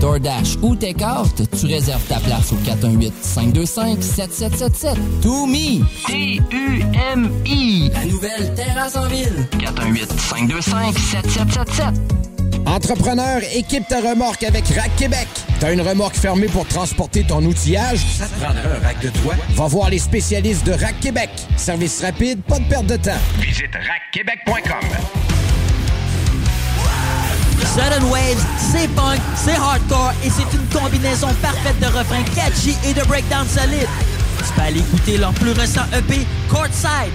DoorDash ou Takeout, tu réserves ta place au 418-525-7777. To me. T-U-M-I. La nouvelle terrasse en ville. 418-525-7777. Entrepreneur, équipe ta remorque avec Rack Québec. T'as une remorque fermée pour transporter ton outillage? Ça te prendra un rack de toi? Va voir les spécialistes de Rack Québec. Service rapide, pas de perte de temps. Visite rackquebec.com. Sudden Waves, c'est punk, c'est hardcore et c'est une combinaison parfaite de refrains catchy et de breakdown solide. Tu peux aller écouter leur plus récent EP, Courtside.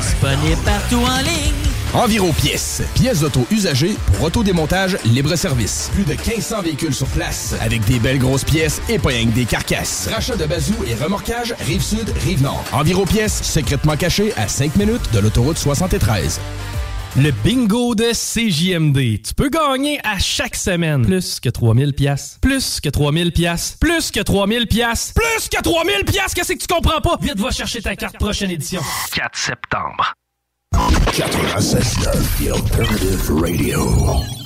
Disponible partout en ligne. Environ pièces. Pièces d'auto usagées pour autodémontage libre-service. Plus de 1500 véhicules sur place. Avec des belles grosses pièces et pas rien que des carcasses. Rachat de bazou et remorquage Rive-Sud, Rive-Nord. Environ pièces secrètement cachées à 5 minutes de l'autoroute 73. Le bingo de CJMD. Tu peux gagner à chaque semaine plus que 3000 pièces, plus que 3000 pièces, plus que 3000 pièces, plus que 3000 pièces. Qu'est-ce que tu comprends pas? Vite va chercher ta carte prochaine édition. 4 septembre. 96.9 The Alternative Radio.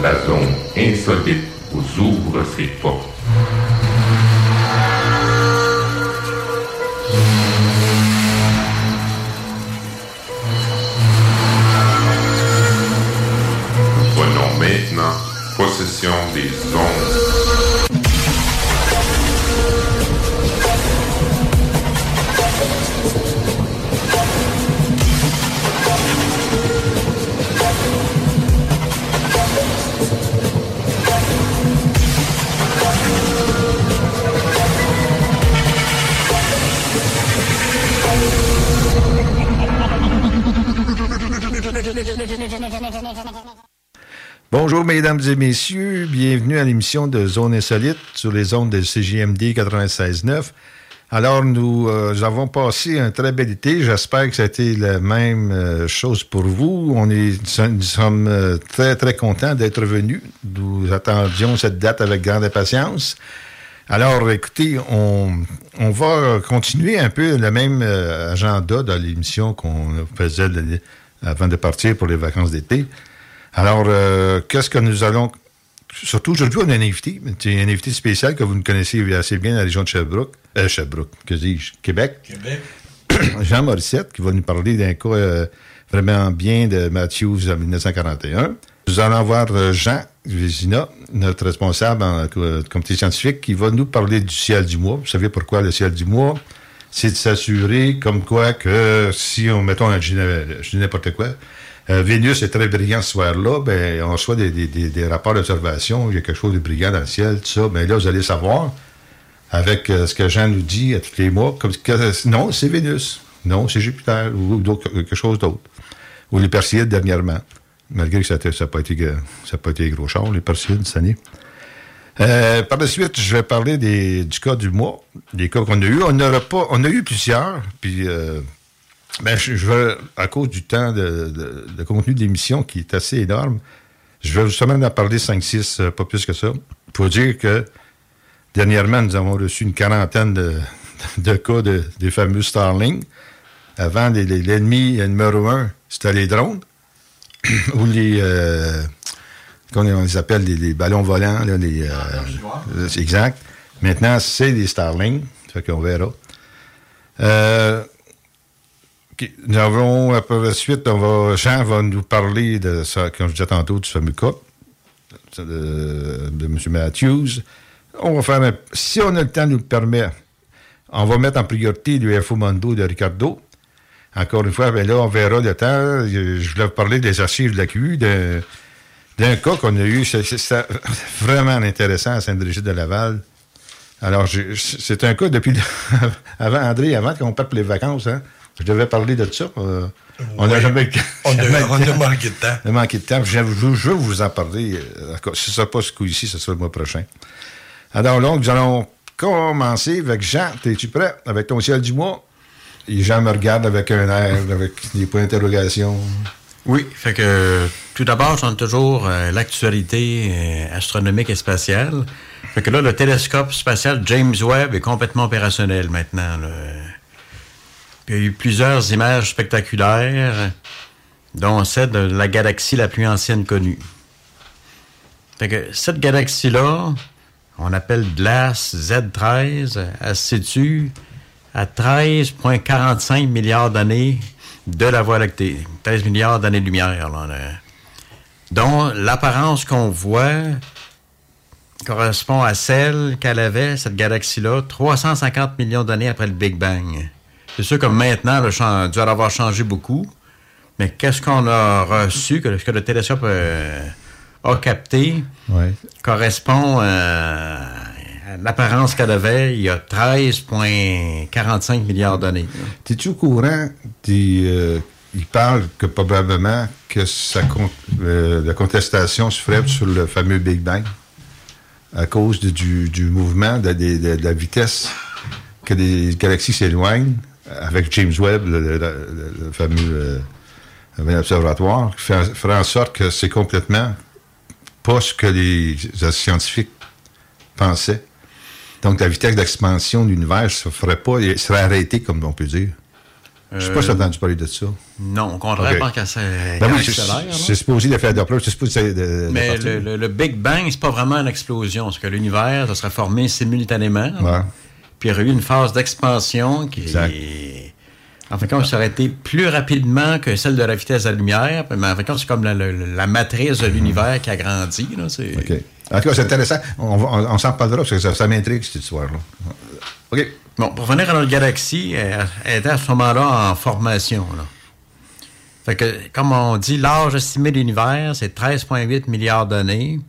La zone insolite vous ouvre ses portes. Nous prenons maintenant possession des ondes. Bonjour mesdames et messieurs, bienvenue à l'émission de Zone Insolite sur les ondes de CJMD 96.9. Alors nous, euh, nous avons passé un très bel été, j'espère que été la même euh, chose pour vous. On est, nous sommes euh, très très contents d'être venus. Nous attendions cette date avec grande impatience. Alors, écoutez, on, va continuer un peu le même agenda dans l'émission qu'on faisait le- avant de partir pour les vacances d'été. Alors, euh, qu'est-ce que nous allons... Surtout aujourd'hui, on a un invité. C'est un invité spécial que vous nous connaissez assez bien dans la région de Sherbrooke. Euh, Sherbrooke, que dis-je? Québec. Québec. Jean Morissette, qui va nous parler d'un cas euh, vraiment bien de Matthews en 1941. Nous allons voir euh, Jean Vézina, notre responsable en co- comité scientifique, qui va nous parler du ciel du mois. Vous savez pourquoi le ciel du mois? C'est de s'assurer comme quoi que si on, mettons, je dis n'importe quoi, euh, Vénus est très brillant ce soir-là, ben, on reçoit des, des- des- des rapports d'observation, il y a quelque chose de brillant dans le ciel, tout ça. Ben là, vous allez savoir, avec euh, ce que Jean nous dit à tous les mois, comme non, c'est Vénus, non, c'est Jupiter, ou, quelque chose d'autre. Ou les Perséides dernièrement, malgré que ça n'a pas, été ça a pas été gros char, les Perséides cette année. Euh, par la suite, je vais parler des, du cas du mois, des cas qu'on a eu. On n'aura pas, on a eu plusieurs, puis euh, ben, je, je vais, à cause du temps de, de- de contenu de l'émission qui est assez énorme, je vais justement en parler 5-6, euh, pas plus que ça. Pour dire que dernièrement, nous avons reçu une quarantaine de, de cas de, des fameux Starlink. Avant, l'ennemi numéro un, c'était les drones, ou les... euh, comment on les appelle, les, ballons volants, là, les... euh, euh, c'est exact. Maintenant, c'est les Starlink. Fait qu'on verra. Euh, nous avons, après la suite, on va, Jean va nous parler de ça, comme je disais tantôt, du fameux cas de, de M. Matthews. On va faire, un- si on a le temps nous le permet, on va mettre en priorité le Mondo de Ricardo. Encore une fois, ben là, on verra le temps. Je voulais vous parler des archives de la QU, d'un cas qu'on a eu. C'est vraiment intéressant à Saint-Brigitte-de-Laval. Alors, c'est un cas depuis avant André, avant qu'on parte pour les vacances. Hein? Je devais parler de ça. euh, on n'a jamais. On a- on manqué de temps. On a manqué de temps. Je, je- je veux vous en parler. euh. Si ce ne sera pas ce coup-ci, ce sera le mois prochain. Alors donc, nous allons commencer avec Jean. Es-tu prêt? Avec ton ciel du mois? Et Jean me regarde avec un air, avec des points d'interrogation. Oui, fait que tout d'abord, je donne toujours euh, l'actualité euh, astronomique et spatiale. Fait que là, le télescope spatial James Webb est complètement opérationnel maintenant. il y a eu plusieurs images spectaculaires, dont celle de la galaxie la plus ancienne connue. Fait que cette galaxie-là, on appelle Glass Z13, elle se situe à 13,45 milliards d'années de la Voie lactée. 13 milliards d'années-lumière. dont l'apparence qu'on voit correspond à celle qu'elle avait, cette galaxie-là, 350 millions d'années après le Big Bang. C'est sûr que maintenant, le champ a dû avoir changé beaucoup, mais qu'est-ce qu'on a reçu, que, ce que le télescope euh, a capté, Ouais. correspond euh, à l'apparence qu'elle avait il y a 13,45 milliards d'années. Es-tu au courant? euh, il parle que probablement que euh, la contestation se ferait sur le fameux Big Bang à cause du, mouvement, de, la vitesse que les galaxies s'éloignent avec James Webb, le, fameux euh, observatoire, qui fait, ferait en sorte que c'est complètement pas ce que les scientifiques pensaient. Donc, la vitesse d'expansion de l'univers ne se ferait pas, serait arrêtée, comme on peut dire. Je ne sais pas si tu as entendu parler de ça. Non, au contraire, Ok. je pense qu'elle s'est- Ben oui, c'est- c'est supposé l'effet Doppler, c'est supposé de, Mais le, le- le Big Bang, c'est pas vraiment une explosion. parce que l'univers, ça serait formé simultanément. Ouais. Puis il y aurait eu une phase d'expansion qui. Exact. En fin de compte, ça aurait été plus rapidement que celle de la vitesse de la lumière. Mais en fin de compte, c'est comme la, la- la matrice de l'univers qui a grandi. Là, c'est... OK. En tout cas, c'est intéressant. On, va- on, on s'en parlera parce que ça, ça m'intrigue, cette histoire-là. OK. Bon, pour revenir à notre galaxie, elle, elle était à ce moment-là en formation. Là. Fait que, comme on dit, l'âge estimé de l'univers, c'est 13,8 milliards d'années.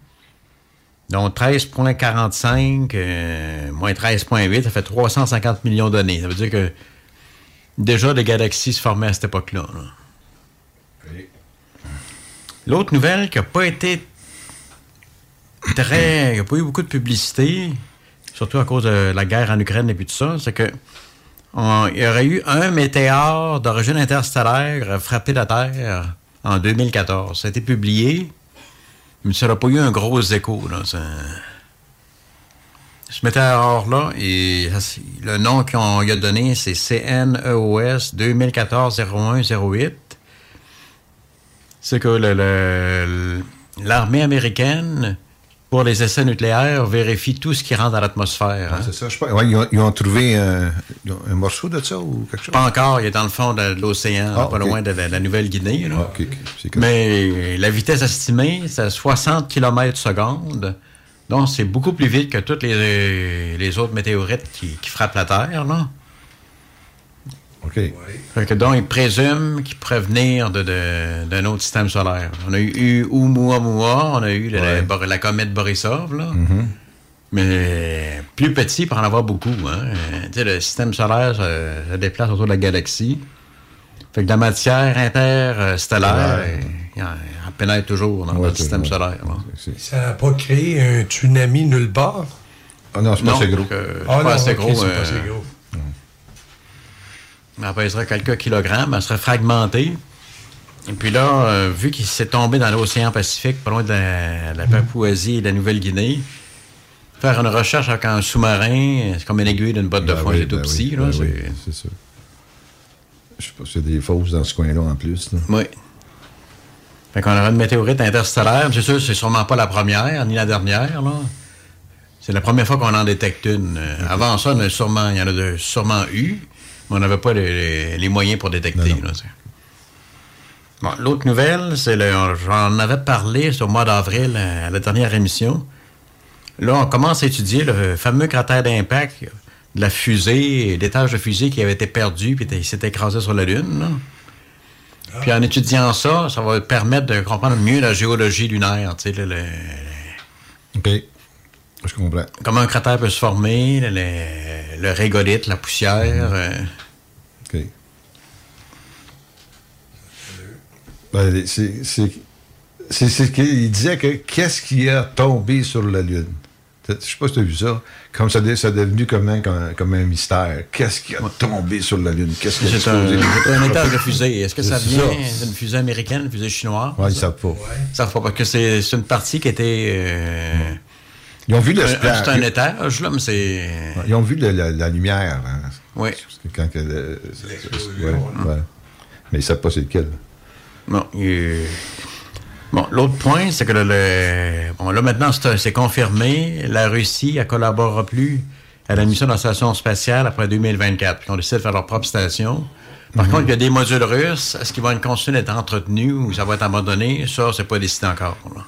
Donc 13,45 euh, moins 13,8, ça fait 350 millions d'années. Ça veut dire que déjà les galaxies se formaient à cette époque-là. là. L'autre nouvelle qui n'a pas été très. Il n'y a pas eu beaucoup de publicité, surtout à cause de la guerre en Ukraine et puis tout ça, c'est que il y aurait eu un météore d'origine interstellaire frappé la Terre en 2014. Ça a été publié, mais ça n'a pas eu un gros écho. Là. Ce météore-là, le nom qu'on lui a donné, c'est CNEOS 2014-0108. C'est que l'armée américaine, pour les essais nucléaires, vérifie tout ce qui rentre dans l'atmosphère. hein. C'est ça, je sais pas. Ouais, ils, ont, ils ont trouvé un, morceau de ça ou quelque chose? Pas encore, il est dans le fond de l'océan, Ah, pas loin de la, la Nouvelle-Guinée. Ah. Mais la vitesse estimée, c'est 60 km seconde. Donc, c'est beaucoup plus vite que toutes les, les autres météorites qui, qui frappent la Terre. Là. OK. Fait que donc, ils présument qu'ils pourraient venir de- de- d'un autre système solaire. On a eu, eu Oumuamua, on a eu la, Ouais. la- la comète Borisov, là. Mhm. mais plus petit pour en avoir beaucoup. Hein. Euh, tu sais, le système solaire se, se déplace autour de la galaxie. Fait que la matière interstellaire, Ouais. elle, elle pénètre toujours dans, Ouais, le système solaire. là. C'est- Ça n'a pas créé un tsunami nulle part? Ah non, c'est pas assez gros. c'est Ah pas non, assez gros. c'est euh, pas assez gros. Elle pèserait quelques kilogrammes, elle serait fragmentée. Et puis là, euh, vu qu'il s'est tombé dans l'océan Pacifique, pas loin de la, la Papouasie et de la Nouvelle-Guinée, faire une recherche avec un sous-marin, c'est comme une aiguille d'une botte de Ben foin, oui, c'est tout ben petit. oui, ben c'est- oui, c'est sûr. Je sais pas s'il y a des fausses dans ce coin-là en plus. là. Oui. Fait qu'on aura une météorite interstellaire. C'est sûr, c'est sûrement pas la première, ni la dernière, là. C'est la première fois qu'on en détecte une. Euh, Avant ça, il y en a sûrement, il y en a de- sûrement eu, mais on n'avait pas les, moyens pour détecter. là, Bon, L'autre nouvelle, c'est le, j'en avais parlé au mois d'avril euh, à la dernière émission. Là, on commence à étudier le fameux cratère d'impact de la fusée, l'étage de fusée qui avait été perdu puis il s'est écrasé sur la Lune. là. Puis en étudiant ça, ça va permettre de comprendre mieux la géologie lunaire, tu sais, le-. Je comprends. comment un cratère peut se former, le, le- régolithe, la poussière. euh? OK. Ben, c'est, c'est, c'est, c'est qu'il disait que qu'est-ce qui a tombé sur la Lune? Je sais pas si tu as vu ça. Comme ça, ça est devenu comme un, comme un, comme un mystère. Qu'est-ce qui a tombé sur la Lune? Qu'est-ce qui a C'est un, un étage de fusée. Est-ce que ça C'est vient d'une fusée américaine, une fusée chinoise? Ouais, ils savent pas. Ils savent pas, parce que c'est c'est une partie qui était... euh, Ils ont vu le. C'est un étage, là, mais c'est... Ils ont vu le- la, la lumière. hein. Oui. Quand que le- ouais, ouais. Mais ils savent pas c'est lequel. Bon, il- bon, l'autre point, c'est que le, le- bon, là maintenant c'est confirmé, la Russie ne collaborera plus à la mission de la station spatiale après 2024. Puis on décide de faire leur propre station. Par Mhm. contre, il y a des modules russes. Est-ce qu'ils vont continuer d'être entretenus ou ça va être abandonné? Ça, c'est pas décidé encore. là.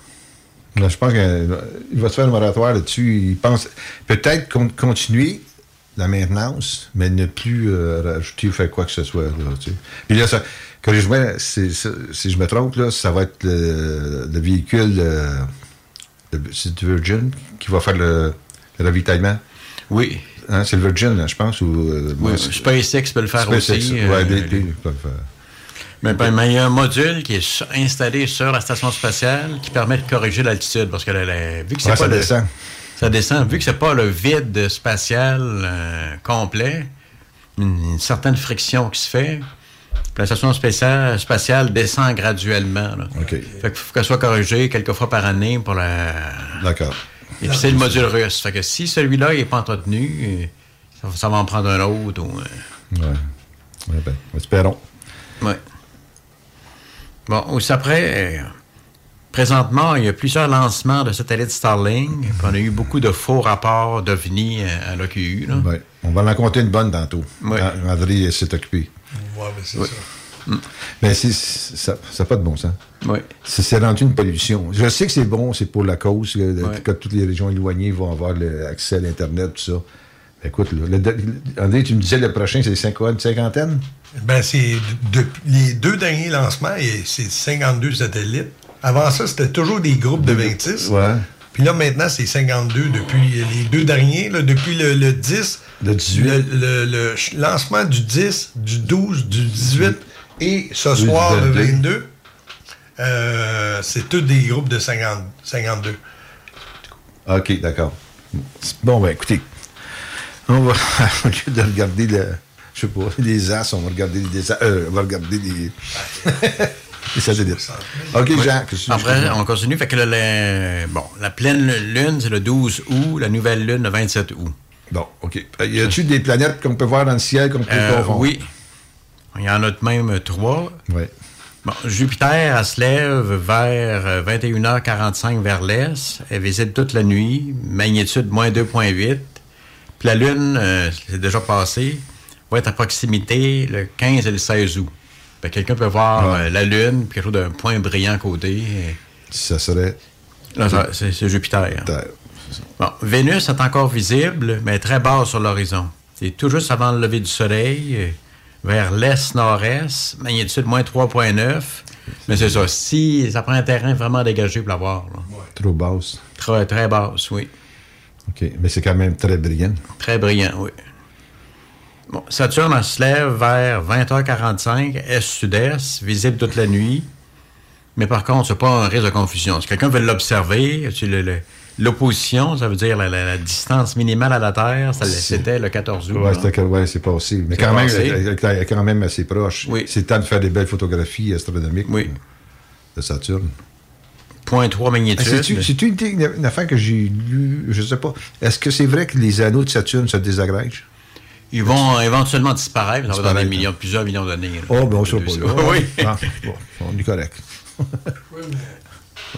Là, je pense qu'il va se faire un moratoire là-dessus. Il pense peut-être con- continuer la maintenance, mais ne plus euh, rajouter ou faire quoi que ce soit. Là, tu sais. Puis là, ça, corrige-moi si, je me trompe, là, ça va être le, le véhicule euh, du Virgin qui va faire le, le ravitaillement. Oui. Hein, c'est le Virgin, là, je pense. Ou, euh, Oui, SpaceX peut le faire SpaceX, aussi. ouais, euh, BP, ils peuvent faire. Mais, ben, mais il y a un module qui est installé sur la station spatiale qui permet de corriger l'altitude. Parce que la- la- vu que c'est Ouais, pas ça le- descend. Ça descend. Vu que c'est pas le vide spatial euh, complet, une, une certaine friction qui se fait. La station spatiale, spatiale descend graduellement. Là. Fait qu'il faut qu'elle soit corrigée quelques fois par année pour la. D'accord. Et puis c'est le module russe. Fait que si celui-là n'est pas entretenu, ça, ça va en prendre un autre. Ou, euh, Ouais. Ouais, ben, espérons. Ouais. Bon, aussi après, euh, présentement, il y a plusieurs lancements de satellites Starlink. puis on a eu beaucoup de faux rapports d'OVNI euh, à l'OQU. Ouais. On va en compter une bonne tantôt. Ouais. Quand André s'est occupé. Ouais, mais c'est Ouais. ça. Mais c'est, c'est- ça n'a pas de bon sens. Oui. C'est, c'est rendu une pollution. Je sais que c'est bon, c'est pour la cause, que toutes les régions éloignées vont avoir le- accès à l'Internet, tout ça. Écoute, le- le- André, tu me disais le prochain, c'est une cinquantaine? Ben, c'est de- les deux derniers lancements, c'est 52 satellites. Avant ça, c'était toujours des groupes de 26. Ouais. Puis là, maintenant, c'est 52 depuis les deux derniers, là, depuis le, le 10. Le 18. Le, lancement du 10, du 12, du 18 et ce soir, le 22. 22. euh, c'est tous des groupes de 50, 52. OK, d'accord. Bon, ben écoutez, on va, au lieu de regarder le, je sais pas, les as, on va regarder les, euh, on va regarder les, les satellites. OK, Oui. Jean, qu'est-ce que Après, tu on continue. Fait que le- le- bon, la pleine lune, c'est le 12 août, la nouvelle lune, le 27 août. Bon, OK. Y a-tu des planètes qu'on peut voir dans le ciel qu'on peut Euh, oui. Il y en a de même trois. Oui. Bon, Jupiter, elle se lève vers euh, 21h45 vers l'est. Elle visite toute la nuit. Magnitude moins 2.8. Puis la Lune, euh, c'est déjà passé, va être à proximité le 15 et le 16 août. Quelqu'un peut voir euh, la Lune, puis quelque chose d'un point brillant côté. Ça serait. C'est c'est Jupiter. Bon, Vénus est encore visible, mais très basse sur l'horizon. C'est tout juste avant le lever du soleil, euh, vers l'est-nord-est, magnitude moins 3.9. Mais c'est ça, si ça prend un terrain vraiment dégagé pour la voir. Trop basse. Très, très basse, oui. OK. Mais c'est quand même très brillant. Très brillant, oui. Bon, Saturne se lève vers 20h45, est-sud-est, visible toute la nuit? Mais par contre, c'est pas un risque de confusion. Si quelqu'un veut l'observer, l'opposition, ça veut dire la, la- la distance minimale à la Terre, c'était le 14 août. C'était- ouais, c'est passé. Mais quand même, elle- est quand même assez proche. C'est le temps de faire des belles photographies astronomiques de Saturne. Point 3 magnitude. Ah, C'est-tu c'est-tu une, une- une affaire que j'ai lue, je sais pas. Est-ce que c'est vrai que les anneaux de Saturne se désagrègent? Ils vont éventuellement disparaître, ça va dans des Disparaître. millions, plusieurs millions d'années. Oh, ben on sera pas là. Oui. Ah, bon, on est correct.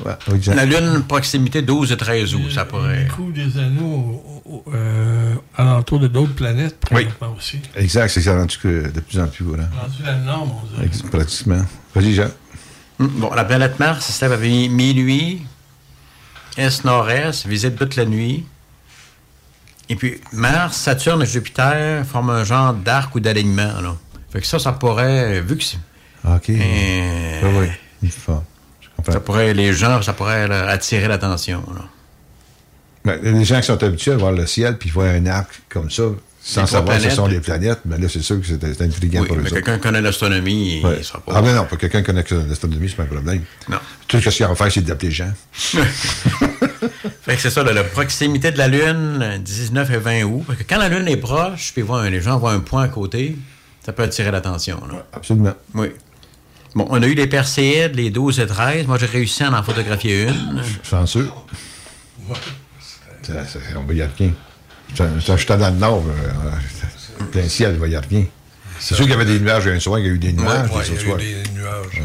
Ouais, oui. La Lune, proximité 12 et 13 août, ça pourrait. Le coup des anneaux au- au- euh, alentour de d'autres planètes, présentement aussi. Exact, c'est ça rendu que de plus en plus. Voilà. Rendu la norme, on dirait. Pratiquement. Vas-y, Jean. Hum, Bon, la planète Mars, à mi- minuit, est-nord-est, visible toute la nuit. Et puis, Mars, Saturne et Jupiter forment un genre d'arc ou d'alignement. là. Fait que ça, ça pourrait, vu que c'est- OK. Euh, Oui, oui. Il faut- je comprends. ça pourrait, les gens, ça pourrait là, attirer l'attention. là. Ben, les gens qui sont habitués à voir le ciel puis voir un arc comme ça, Sans Les savoir ce sont les planètes, mais là, c'est sûr que c'est intriguant Oui, pour eux mais quelqu'un connaît l'astronomie, Ouais. il sera pas. Ah, ben non, pas quelqu'un qui connaît l'astronomie, c'est pas un problème. Non. Tout ce qu'il y a à faire, c'est d'appeler Jean. Fait que c'est ça, là, la proximité de la Lune, euh, 19 et 20 août. Parce que quand la Lune est proche, puis un- les gens voient un point à côté, ça peut attirer l'attention. là. Absolument. Oui. Bon, on a eu les Perséides, les 12 et 13. Moi, j'ai réussi à en photographier une. Chanceux. Ça, ça, on rien. Ça- ça, J'étais dans le nord, euh, plein ciel, on voyait rien. C'est sûr qu'il y avait des nuages un soir, il y a eu des nuages, Ouais, il y a eu des nuages.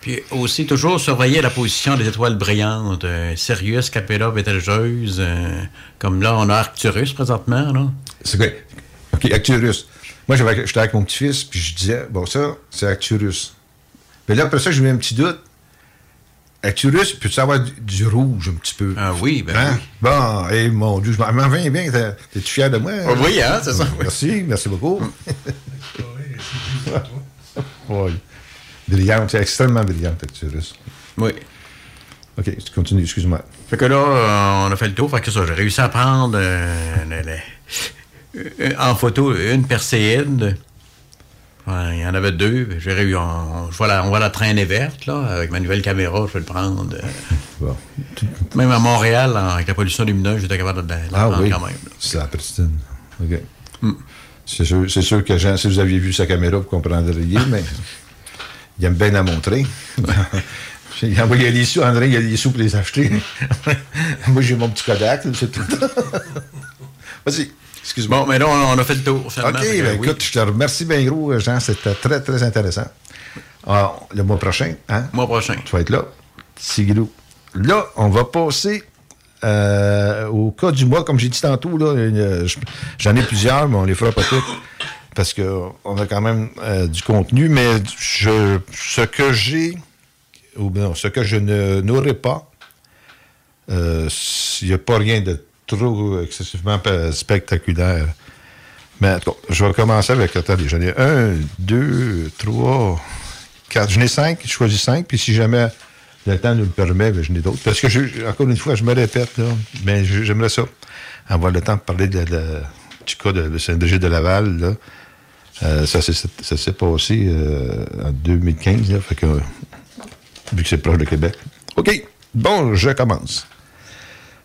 Puis aussi, toujours surveiller la position des étoiles brillantes. euh, Sirius, Capella, Betelgeuse. euh, comme là, on a Arcturus présentement. Là. C'est quoi? OK, Arcturus. Moi, j'étais avec mon petit-fils, puis je disais, bon, ça, c'est Arcturus. Mais là, après ça, j'ai eu un petit doute. Arcturus, peux-tu avoir du, du rouge un petit peu? Ah oui, ben Hein? oui. Bon, et mon Dieu, je m'en viens bien. T'es- T'es-tu fier de moi? Ah oui, hein, c'est ça, oui. Merci, merci beaucoup. oui. Brillante, c'est extrêmement brillante, Arcturus. Oui. OK, tu continues, excuse-moi. Fait que là, euh, on a fait le tour. Fait que ça, j'ai réussi à prendre euh, le- le- euh, en photo une Perséide. Ouais, Il y en avait deux. J'ai réussi. On, vois la, on voit la traînée verte, là. Avec ma nouvelle caméra, je vais le prendre. euh. Bon. Même à Montréal, avec la pollution lumineuse, j'étais capable de la Ah prendre oui, quand même. c'est la pristine. OK. C'est sûr, que Jean, si vous aviez vu sa caméra, vous comprendriez, mais il aime bien la montrer. il a envoyé les sous, André, il a les sous pour les acheter. Moi, j'ai mon petit Kodak, c'est tout. Vas-y, excuse-moi. Bon, mais là, on, on a fait le tour, OK, ben, oui. écoute, je te remercie bien gros, Jean, c'était très, très intéressant. Ah, le mois prochain, hein? Mois prochain. Tu vas être là. Sigilou. Là, on va passer euh, au cas du mois, comme j'ai dit tantôt, là, euh, je- j'en ai plusieurs, mais on les fera pas toutes parce qu'on a quand même euh, du contenu. Mais je, ce que j'ai, ou bien ce que je ne n'aurai pas, euh, il n'y a pas rien de trop excessivement spectaculaire. Mais cas, je vais commencer avec. Attendez, j'en ai un, deux, trois, quatre. J'en ai cinq, je choisis cinq, puis si jamais le temps nous le permet, ben, j'en ai d'autres. Parce que, encore une fois, je me répète, là, mais j'aimerais ça, avoir le temps de parler du cas de, Saint-Brigitte de Laval. Euh, ça s'est passé euh, en 2015, là, fait que, euh, vu que c'est proche de Québec. OK, bon, je commence.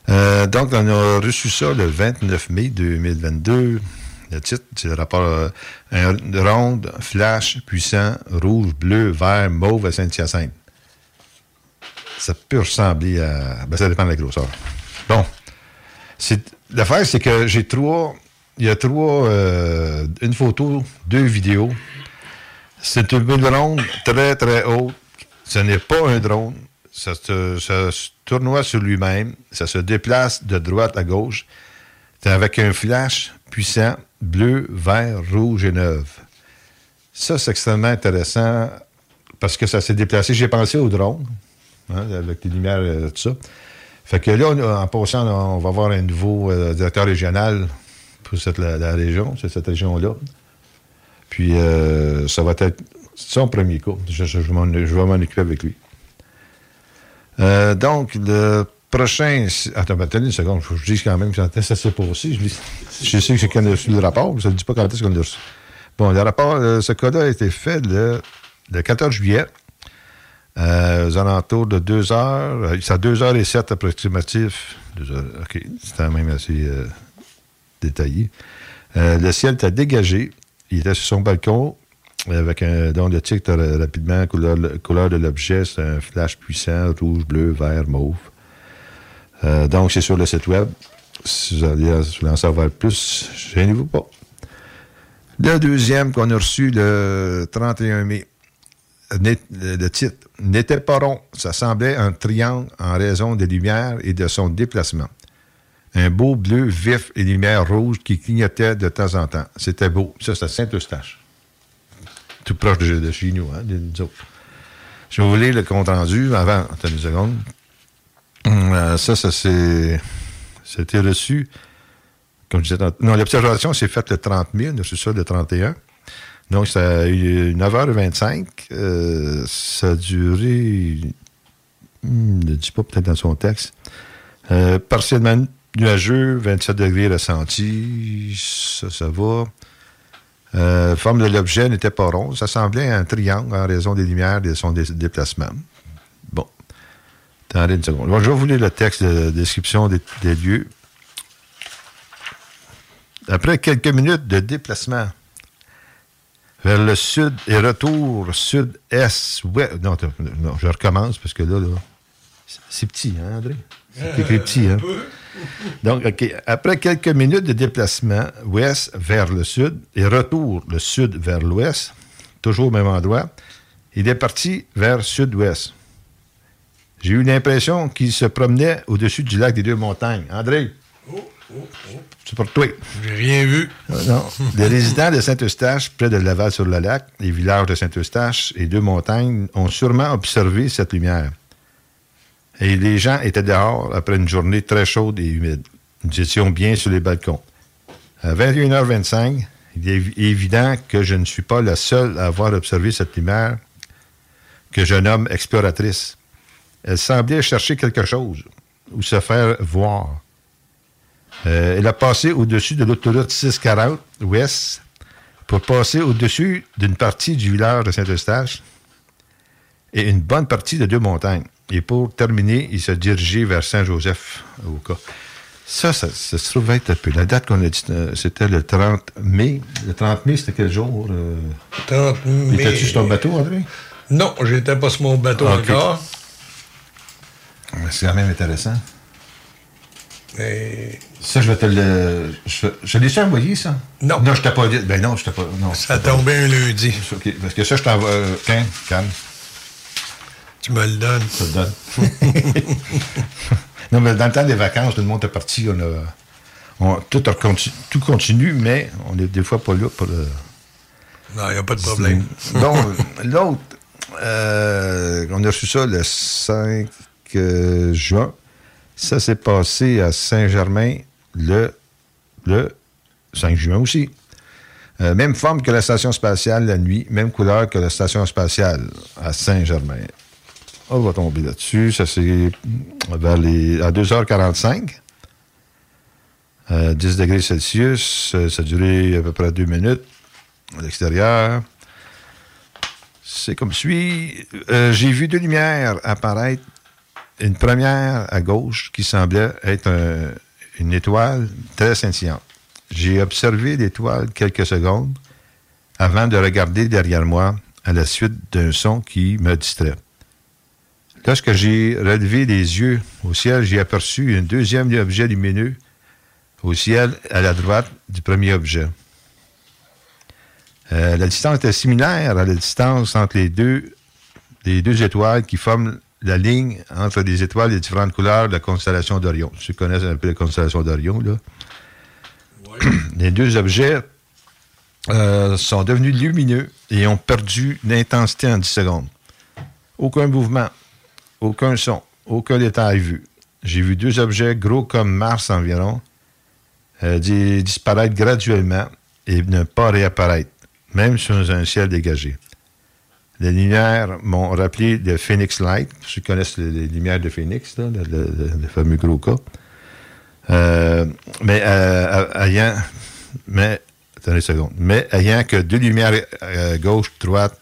Euh, donc, on a reçu ça le 29 mai 2022. Le titre, c'est le rapport euh, un ronde, flash, puissant, rouge, bleu, vert, mauve à Saint-Hyacinthe. Ça peut ressembler à. Ben, ça dépend de la grosseur. Bon. L'affaire, c'est que j'ai trois. Il y a trois. euh, une photo, deux vidéos. C'est une ronde très, très haute. Ce n'est pas un drone. Ça se, tournoie sur lui-même. Ça se déplace de droite à gauche. C'est avec un flash puissant, bleu, vert, rouge et neuf. Ça, c'est extrêmement intéressant parce que ça s'est déplacé. J'ai pensé au drone, hein, avec les lumières, euh, tout ça. Fait que là, en passant, on va avoir un nouveau euh, directeur régional pour cette, la, région, cette région-là. Puis, euh, ça va être son premier coup. Je vais m'en occuper avec lui. Euh, donc, le prochain. Attends, ben, une seconde. Faut que je dise quand même quand ça s'est passé. Je, je sais que a reçu le rapport, mais ça ne dit pas quand est-ce qu'on l'a reçu. Bon, le rapport, euh, ce cas-là a été fait le, le 14 juillet, euh, aux alentours de 2 heures. euh, C'est à 2 heures et 7 approximatif. Deux heures, OK, c'est quand même assez détaillé. Le ciel était dégagé. Il était sur son balcon avec un dont le ra- rapidement, couleur, couleur de l'objet, c'est un flash puissant, rouge, bleu, vert, mauve. Euh, donc, c'est sur le site web. Si vous allez en- savoir plus, gênez-vous pas. Le deuxième qu'on a reçu le 31 mai, le titre n'était pas rond. Ça semblait un triangle en raison des lumières et de son déplacement. Un beau bleu vif et lumière rouge qui clignotait de temps en temps. C'était beau. Ça, c'était Saint-Eustache. Tout proche de, chez nous, hein, de nous. Je vous lire le compte rendu avant. Attendez une seconde. Hum, euh, ça, ça s'est. C'était reçu. Comme je disais Non, l'observation s'est faite le 30 mai. On a reçu ça le 31. Donc, ça a eu 9h25. euh, ça a duré. hum, ne dit pas peut-être dans son texte. euh, partiellement nuageux, 27 degrés ressenti, ça, ça va. Euh, forme de l'objet n'était pas rond. Ça semblait un triangle en raison des lumières et de son dé- déplacement. Bon. Une seconde. Bon, je vais vous lire le texte de description des, lieux. Après quelques minutes de déplacement vers le sud et retour sud-est, ouest. Non, non, je recommence parce que là, là c'est petit, hein, André? C'est écrit petit, hein? Donc, OK. Après quelques minutes de déplacement ouest vers le sud et retour le sud vers l'ouest, toujours au même endroit, il est parti vers sud-ouest. J'ai eu l'impression qu'il se promenait au-dessus du lac des deux montagnes. André, c'est pour toi. J'ai rien vu. Euh, Non. Les résidents de Saint-Eustache, près de Laval-sur-le-Lac, les villages de Saint-Eustache et Deux-Montagnes ont sûrement observé cette lumière. Et les gens étaient dehors après une journée très chaude et humide. Nous étions bien sur les balcons. À 21h25, il est évi- évident que je ne suis pas la seule à avoir observé cette lumière que je nomme exploratrice. Elle semblait chercher quelque chose ou se faire voir. Euh, elle a passé au-dessus de l'autoroute 640 ouest pour passer au-dessus d'une partie du village de Saint-Eustache et une bonne partie de deux montagnes. Et pour terminer, il se dirigeait vers Saint-Joseph au cas. Ça, ça, ça se trouve être un peu. La date qu'on a dit, euh, c'était le 30 mai. Le 30 mai, c'était quel jour? euh? 30 mai. Étais-tu sur ton bateau, André? Non, j'étais pas sur mon bateau Ah, encore. C'est quand même intéressant. Ça, je vais te le. Je, je l'ai-tu envoyé, ça? Non. Non, je t'ai pas dit. Ben non, je t'ai pas. Non, ça tombait un lundi. Parce que ça, je t'envoie. Euh, calme, calme. Tu me le donnes. Je te le donne. non, mais dans le temps des vacances, tout le monde est parti. On a, on- tout, a tout continue, mais on est des fois pas là pour le. Non, il n'y a pas de problème. Bon, l'autre, euh, on a reçu ça le 5 euh, juin. Ça s'est passé à Saint-Germain le, le 5 juin aussi. Euh, même forme que la station spatiale la nuit, même couleur que la station spatiale à Saint-Germain. On va tomber là-dessus. Ça, c'est vers les, à 2h45. Euh, 10 degrés Celsius. Euh, Ça a duré à peu près deux minutes à l'extérieur. C'est comme suit. Euh, J'ai vu deux lumières apparaître. Une première à gauche qui semblait être un- une étoile très scintillante. J'ai observé l'étoile quelques secondes avant de regarder derrière moi à la suite d'un son qui me distrait. Lorsque j'ai relevé les yeux au ciel, j'ai aperçu un deuxième objet lumineux au ciel à la droite du premier objet. Euh, la distance était similaire à la distance entre les deux, les deux étoiles qui forment la ligne entre les étoiles des différentes couleurs de la constellation d'Orion. Tu connais un peu la constellation d'Orion, là? les deux objets euh, sont devenus lumineux et ont perdu l'intensité en 10 secondes. Aucun mouvement, aucun son, aucun détail vu. J'ai vu deux objets gros comme Mars environ euh, di- disparaître graduellement et ne pas réapparaître, même sur un ciel dégagé. Les lumières m'ont rappelé le Phoenix Light. Ceux qui connaissent les, lumières de Phoenix, là, le, fameux gros cas. Euh, mais euh, ayant, une seconde, mais ayant que deux lumières gauche, droite.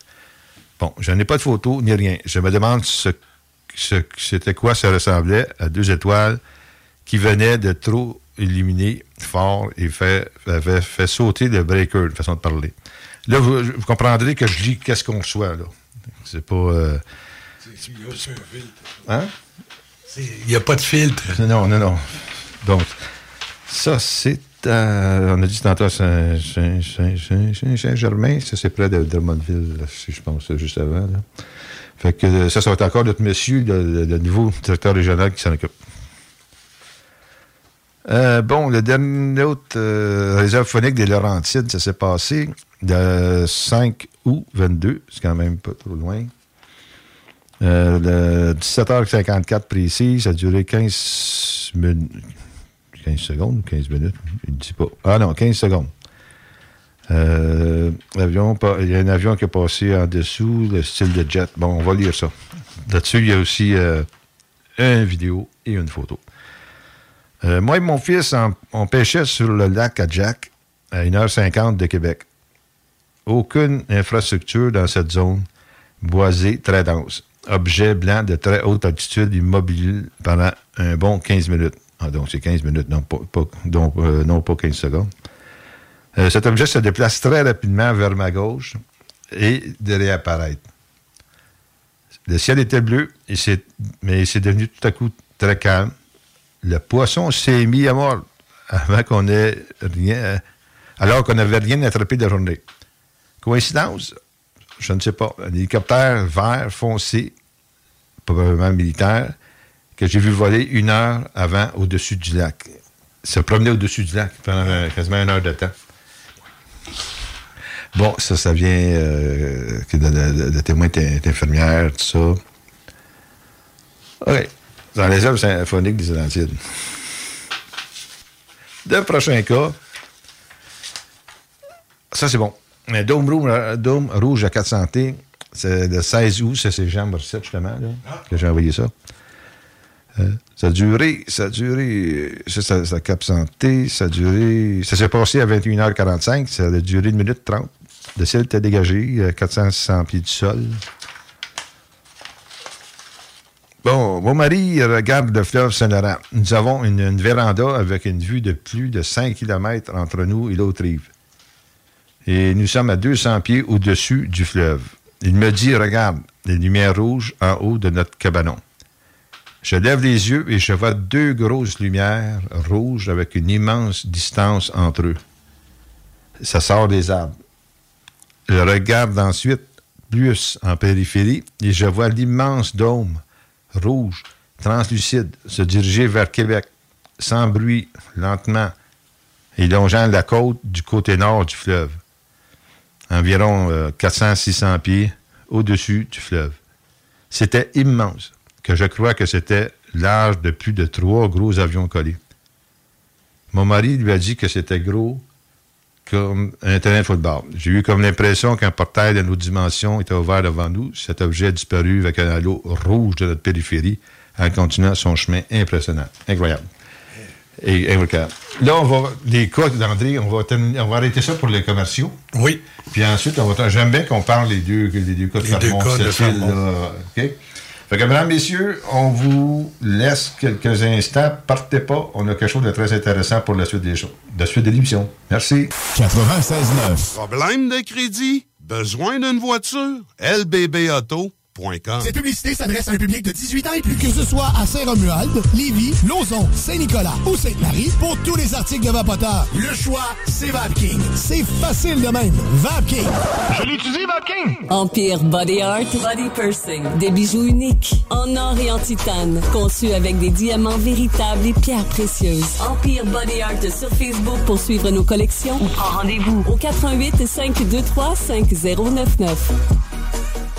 Bon, je n'ai pas de photo ni rien. Je me demande ce- c'était quoi ça ressemblait à deux étoiles qui venaient de trop illuminer fort et fait, avait fait sauter le breaker, de façon de parler. Là, vous, vous comprendrez que je lis qu'est-ce qu'on reçoit, là. C'est pas. euh, Hein? Il n'y a pas de filtre. Non, non, non. Donc, ça, c'est. à- on a dit tantôt Saint- Saint- Saint- Saint-Germain, ça c'est près de Drummondville, si je pense, juste avant. là. Fait que euh, ça, ça va être encore notre monsieur, le, nouveau directeur régional qui s'en occupe. Euh, bon, le dernier autre euh, réserve phonique des Laurentides, ça s'est passé le 5 août 22, c'est quand même pas trop loin. Euh, le 17h54 précis, ça a duré 15 minutes. 15 secondes ou 15 minutes? Il ne dit pas. Ah non, 15 secondes. Euh, il y a un avion qui est passé en dessous, le style de jet. Bon, on va lire ça. Là-dessus, il y a aussi euh, une vidéo et une photo. Euh, moi et mon fils, on, pêchait sur le lac à Jack à 1h50 de Québec. Aucune infrastructure dans cette zone, boisée très dense. Objet blanc de très haute altitude immobile pendant un bon 15 minutes. Ah, donc c'est 15 minutes, donc, non pas 15 secondes. Euh, cet objet se déplace très rapidement vers ma gauche et de réapparaître. Le ciel était bleu, et mais c'est devenu tout à coup très calme. Le poisson s'est mis à mort avant qu'on ait rien, alors qu'on n'avait rien attrapé de la journée. Coïncidence? Je ne sais pas. Un hélicoptère vert foncé, probablement militaire, que j'ai vu voler une heure avant au-dessus du lac. Se promener au-dessus du lac pendant euh, quasiment une heure de temps. Bon, ça, ça vient euh, que de, de- de d'infirmières, tout ça. OK. Dans les œuvres symphoniques des Atlantides. Le prochain cas, ça c'est bon. Un dôme rouge, dôme rouge à 400 T, c'est le 16 août, ça c'est Jean Morissette justement, là, que j'ai envoyé ça. Euh, ça a duré, ça a duré, ça, ça, ça cap santé, ça a duré, ça s'est passé à 21h45, ça a duré une minute 30. Le ciel était dégagé, à 400-600 pieds du sol. Bon, mon mari regarde le fleuve Saint-Laurent. Nous avons une, une véranda avec une vue de plus de 5 km entre nous et l'autre rive. Et nous sommes à 200 pieds au-dessus du fleuve. Il me dit, regarde, les lumières rouges en haut de notre cabanon. Je lève les yeux et je vois deux grosses lumières rouges avec une immense distance entre eux. Ça sort des arbres. Je regarde ensuite plus en périphérie et je vois l'immense dôme rouge, translucide, se diriger vers Québec, sans bruit, lentement, et longeant la côte du côté nord du fleuve. Environ euh, 400-600 pieds au-dessus du fleuve. C'était immense, que je crois que c'était l'âge de plus de trois gros avions collés. Mon mari lui a dit que c'était gros comme un terrain de football. J'ai eu comme l'impression qu'un portail de nos dimensions était ouvert devant nous. Cet objet a disparu avec un halo rouge de notre périphérie en continuant son chemin impressionnant. Incroyable. Et, incroyable. Là, on va, les cas d'André, on va, terminer- on va arrêter ça pour les commerciaux. Oui. Puis ensuite, on va, j'aime bien qu'on parle les deux, les deux cas de Fermont, cas de Fait que, mesdames, messieurs, on vous laisse quelques instants. Partez pas. On a quelque chose de très intéressant pour la suite des choses. La suite de l'émission. Merci. 96.9. Problème de crédit? Besoin d'une voiture? lbbauto.com Cette publicité s'adresse à un public de 18 ans et plus. Que ce soit à Saint-Romuald, Lévis, Lauson, Saint-Nicolas ou Sainte-Marie, pour tous les articles de Vapoteur, le choix, c'est VapKing. C'est facile de même. VapKing. Je l'utilise, VapKing! Empire Body Art Body Pursing. Des bijoux uniques, en or et en titane, conçus avec des diamants véritables et pierres précieuses. Empire Body Art sur Facebook pour suivre nos collections ou prends rendez-vous au 88 523 5099.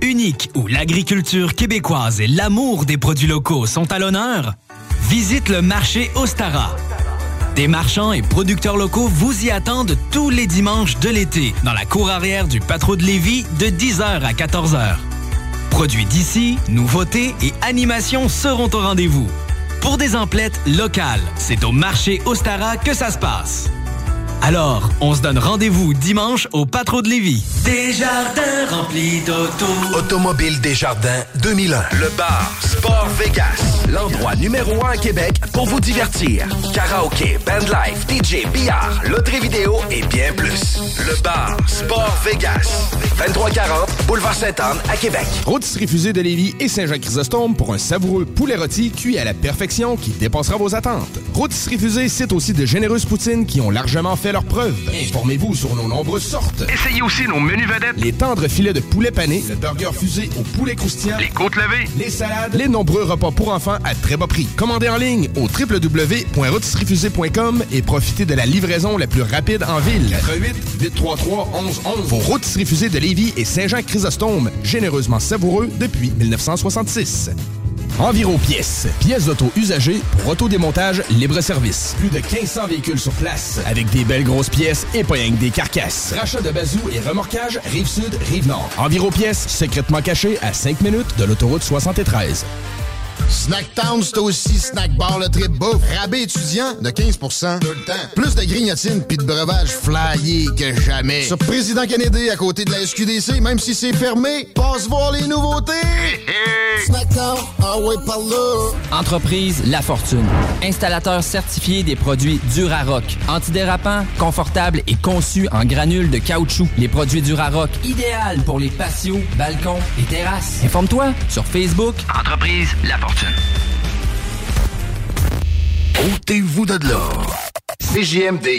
unique où l'agriculture québécoise et l'amour des produits locaux sont à l'honneur? Visite le marché Ostara. Des marchands et producteurs locaux vous y attendent tous les dimanches de l'été dans la cour arrière du Patro de Lévis de 10h à 14h. Produits d'ici, nouveautés et animations seront au rendez-vous. Pour des emplettes locales, c'est au marché Ostara que ça se passe. Alors, on se donne rendez-vous dimanche au Patro de Lévis. Des jardins remplis d'auto. Automobile Desjardins 2001. Le bar Sport Vegas. L'endroit numéro un à Québec pour vous divertir. Karaoke, bandlife, DJ, billard, loterie vidéo et bien plus. Le bar Sport Vegas. 2340 Boulevard Sainte-Anne à Québec. Rôtisserie Fusée de Lévis et Saint-Jacques-Chrysostome pour un savoureux poulet rôti cuit à la perfection qui dépassera vos attentes. Rôtisserie Fusée cite aussi de généreuses poutines qui ont largement fait fait leurs preuves. Informez-vous sur nos nombreuses sortes. Essayez aussi nos menus vedettes. Les tendres filets de poulet pané, le burger fusé au poulet croustillant, les côtes levées, les salades, les nombreux repas pour enfants à très bas prix. Commandez en ligne au www.rotisseriefusée.com et profitez de la livraison la plus rapide en ville. 88 833 1111. Vos rôtisseries fusées de Lévis et Saint-Jean-Chrysostome, généreusement savoureux depuis 1966. Environ pièces. Pièces d'auto usagées pour autodémontage libre-service. Plus de 1500 véhicules sur place. Avec des belles grosses pièces et pas rien que des carcasses. Rachat de bazou et remorquage Rive-Sud, Rive-Nord. Environ pièces secrètement cachées à 5 minutes de l'autoroute 73. Snacktown, c'est aussi Snack Bar le trip bouffe. Rabais étudiant de 15 Tout le temps. Plus de grignotines puis de breuvages flyés que jamais. Sur Président Kennedy, à côté de la SQDC, même si c'est fermé, passe voir les nouveautés. Entreprise La Fortune. Installateur certifié des produits Durarock. Antidérapant, confortable et conçu en granules de caoutchouc. Les produits Durarock, idéal pour les patios, balcons et terrasses. Informe-toi sur Facebook. Entreprise La Fortune. Ôtez-vous de l'or.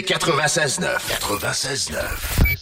96.9. 96.9.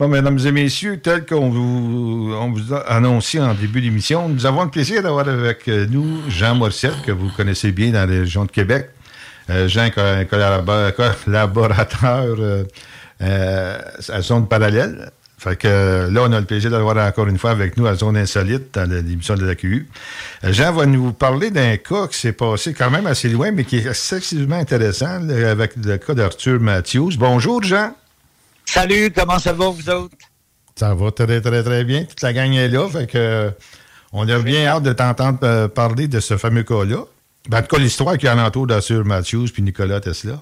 Bon, mesdames et messieurs, tel qu'on vous, on vous a annoncé en début d'émission, nous avons le plaisir d'avoir avec nous Jean Morissette, que vous connaissez bien dans la région de Québec. Euh, Jean un collabo- collaborateur euh, euh, à Zone Parallèle. Fait que là, on a le plaisir d'avoir encore une fois avec nous à Zone Insolite dans l'émission de la QU. Euh, Jean va nous parler d'un cas qui s'est passé quand même assez loin, mais qui est excessivement intéressant, avec le cas d'Arthur Matthews. Bonjour, Jean. Salut, comment ça va, vous autres? Ça va très, très, très bien. Toute la gang est là. Fait que, euh, on a bien hâte de t'entendre euh, parler de ce fameux cas-là. Ben, en tout cas, l'histoire qui est alentour d'Arthur Matthews puis Nicolas Tesla.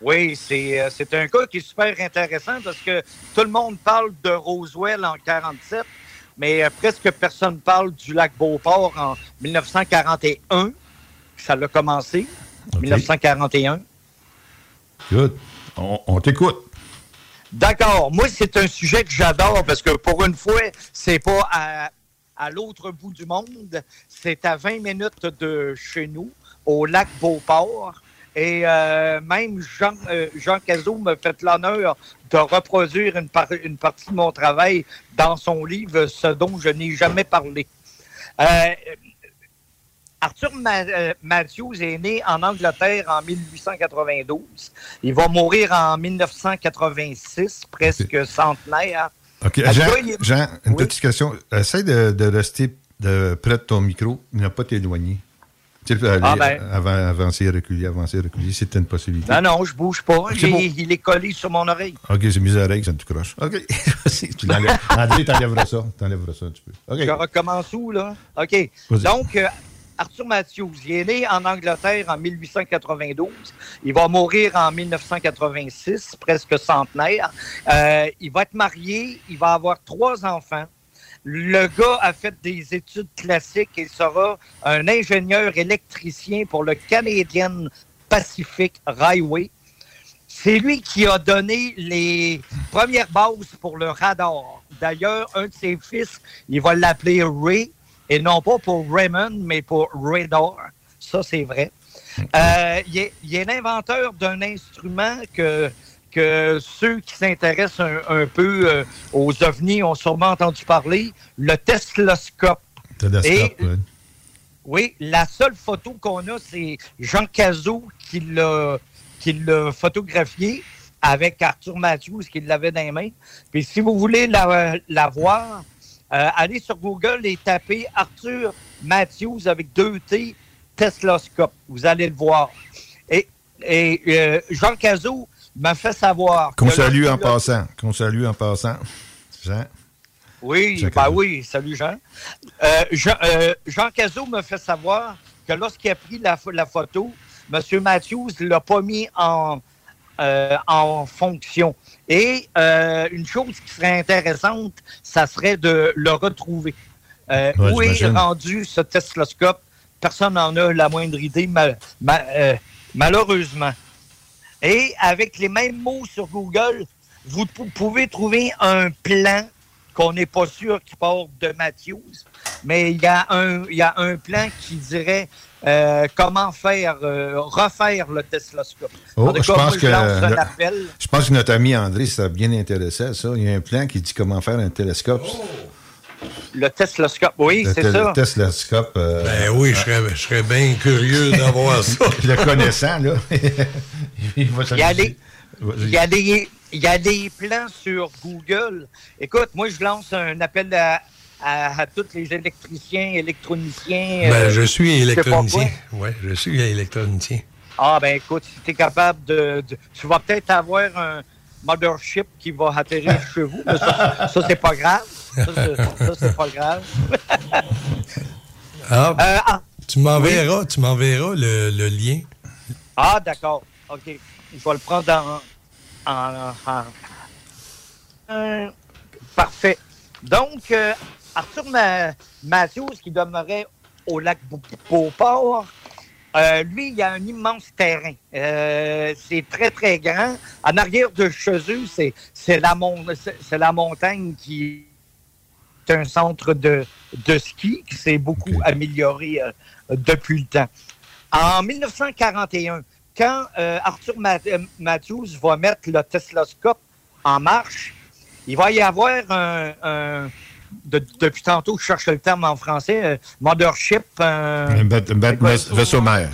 Oui, c'est euh, c'est un cas qui est super intéressant parce que tout le monde parle de Roswell en 47, mais euh, presque personne parle du lac Beauport en 1941. Ça l'a commencé, 1941. Good. On, on t'écoute. D'accord. Moi, c'est un sujet que j'adore parce que pour une fois, c'est pas à, l'autre bout du monde. C'est à 20 minutes de chez nous, au lac Beauport. Et euh, même Jean, euh, Jean Cazot m'a fait l'honneur de reproduire une partie de mon travail dans son livre, ce dont je n'ai jamais parlé. Euh, Arthur Ma- euh, Matthews est né en Angleterre en 1892. Il va mourir en 1986, presque centenaire. OK. Le Jean, il une Oui. petite question. Essaye de, de rester de, près de ton micro. Il n'a pas t'éloigner. Ah, ben. avancer, reculer, avancer, reculer. C'est une possibilité. Non, non, je bouge pas. J'ai-. Il est collé sur mon oreille. OK, c'est mis l'oreille, ça te croche. OK. tu l'enlèves. André, t'enlèveras ça. T'enlèveras ça un petit peu. OK. Je recommence où, là? OK. Donc, euh, Arthur Matthews, il est né en Angleterre en 1892. Il va mourir en 1986, presque centenaire. Euh, il va être marié. Il va avoir trois enfants. Le gars a fait des études classiques et sera un ingénieur électricien pour le Canadian Pacific Railway. C'est lui qui a donné les premières bases pour le radar. D'ailleurs, un de ses fils, il va l'appeler Ray, et non pas pour Raymond, mais pour Radar. Ça, c'est vrai. Euh, il, est, il est l'inventeur d'un instrument que, que ceux qui s'intéressent un, un peu euh, aux ovnis ont sûrement entendu parler, le Tesloscope. Télescope, Et- ouais. Oui, la seule photo qu'on a, c'est Jean Cazot qui l'a qui l'a photographié avec Arthur Matthews qui l'avait dans les mains. Puis si vous voulez la, la voir, allez sur Google et tapez Arthur Matthews avec deux T Tesloscope. Vous allez le voir. Et, et euh, Jean Cazot m'a fait savoir. Qu'on salue en passant. Qu'on salue en passant. Jean? Oui, Jean Cazot. oui, salut Jean. Euh, Jean, euh, Jean Cazot me fait savoir que lorsqu'il a pris la, la photo, M. Matthews ne l'a pas mis en, euh, en fonction. Et euh, une chose qui serait intéressante, ça serait de le retrouver. Euh, Ouais, où est rendu ce Tesloscope? Personne n'en a la moindre idée, mal- ma- malheureusement. Et avec les mêmes mots sur Google, vous pou- pouvez trouver un plan qu'on n'est pas sûr qui part de Matthews, mais il y a un, il y a un plan qui dirait euh, comment faire, euh, refaire le Tesloscope. Oh, je cas, pense moi, que lance un le- appel. Je pense que notre ami André serait bien intéressé à ça. Il y a un plan qui dit comment faire un télescope. Le Tesloscope, oui, le c'est ça. télescope. euh, Ben oui, je serais, je serais bien curieux d'avoir ça. le connaissant, là. il va Il y, a s'amuser. des, il, y a des, il y a des plans sur Google. Écoute, moi, je lance un appel à, à, à tous les électriciens, électroniciens. Ben, euh, je suis électronicien. Oui, je suis électronicien. Ah, ben écoute, si tu es capable de, de- Tu vas peut-être avoir un mothership qui va atterrir chez vous, mais ça, ça, c'est pas grave. Ça, c'est- pas grave. Ah, Euh, ah, tu m'enverras, tu m'enverras le, le lien. Ah, d'accord. OK. Je vais le prendre en. en- en- Euh, parfait. Donc, euh, Arthur Ma- Matthews, qui demeurait au lac Beau- Beauport, euh, lui, il a un immense terrain. Euh, c'est très, très grand. En arrière de chez eux, c'est, la, mon- la montagne qui est un centre de, de ski qui s'est beaucoup amélioré euh, depuis le temps. En 1941, quand Arthur Ma- Matthews va mettre le Tesloscope en marche, il va y avoir un, un- de- depuis tantôt, je cherche le terme en français, euh, mothership. quoi? vaisseau mère.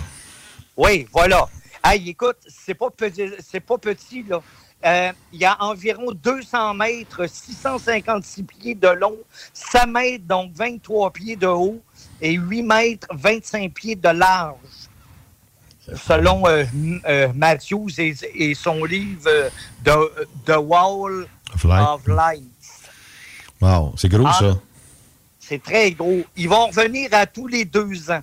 Oui, voilà. Hey, écoute, c'est pas petit, c'est pas petit, là. Euh, il y a environ 200 mètres, 656 pieds de long, 5 mètres, donc 23 pieds de haut, et 8 mètres, 25 pieds de large. Selon euh, euh, Matthews et, et son livre euh, The, The Wall Of Light. Wow, c'est gros, Ah. ça. C'est très gros. Ils vont revenir à tous les deux ans.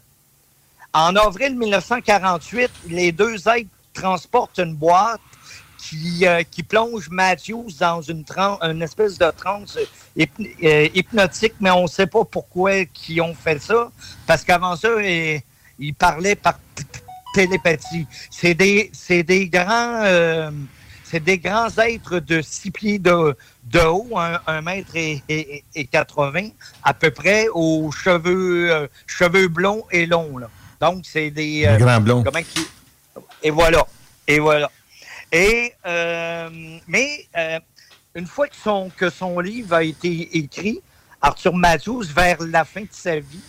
En avril 1948, les deux êtres transportent une boîte qui, euh, qui plonge Matthews dans une, tran- une espèce de transe euh, hypnotique, mais on ne sait pas pourquoi ils ont fait ça, parce qu'avant ça, ils, ils parlaient par télépathie. C'est des, des grands... euh, c'est des grands êtres de 6 pieds de, de haut, 1 mètre et, et, et 80, à peu près, aux cheveux, euh, cheveux blonds et longs. là. Donc, c'est des... Un grand blond. comment qui- Et voilà. Et voilà. Et, euh, mais, euh, une fois que son, que son livre a été écrit, Arthur Matthews, vers la fin de sa vie,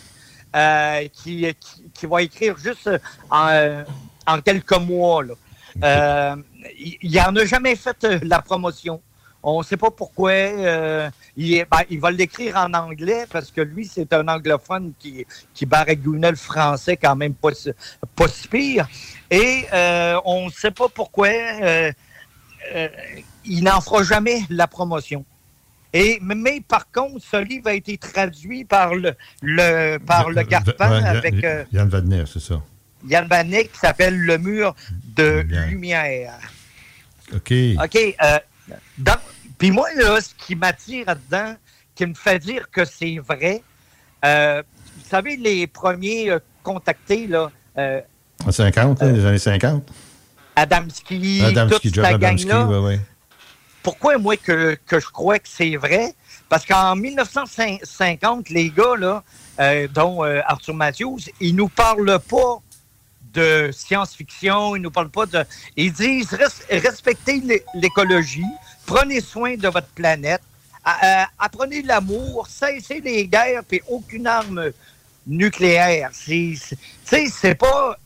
euh, qui, qui, qui va écrire juste en, en quelques mois, là. Euh, il il en a jamais fait euh, la promotion. On ne sait pas pourquoi. euh, il, est- ben, il va l'écrire en anglais parce que lui, c'est un anglophone qui, qui baragouinait le français quand même pas, pas si pire. Et euh, on ne sait pas pourquoi il n'en fera jamais la promotion. Et, mais, par contre, ce livre a été traduit par le, le, par le Yann- avec Yann Vadner, c'est ça. Yann qui s'appelle Le mur de lumière. OK. OK. euh, Puis moi, là, ce qui m'attire là-dedans, qui me fait dire que c'est vrai, euh, vous savez, les premiers euh, contactés, là, En 50, hein, les années 50. Adamski, Adamski, toute cette gang-là, ouais, ouais. pourquoi moi que, que je crois que c'est vrai? Parce qu'en 1950, les gars, là, euh, dont euh, Arthur Matthews, ils nous parlent pas de science-fiction, ils nous parlent pas de... Ils disent res- respectez l'é- l'écologie, prenez soin de votre planète, euh, apprenez l'amour, cessez les guerres, puis aucune arme nucléaire. Tu sais, c'est pas...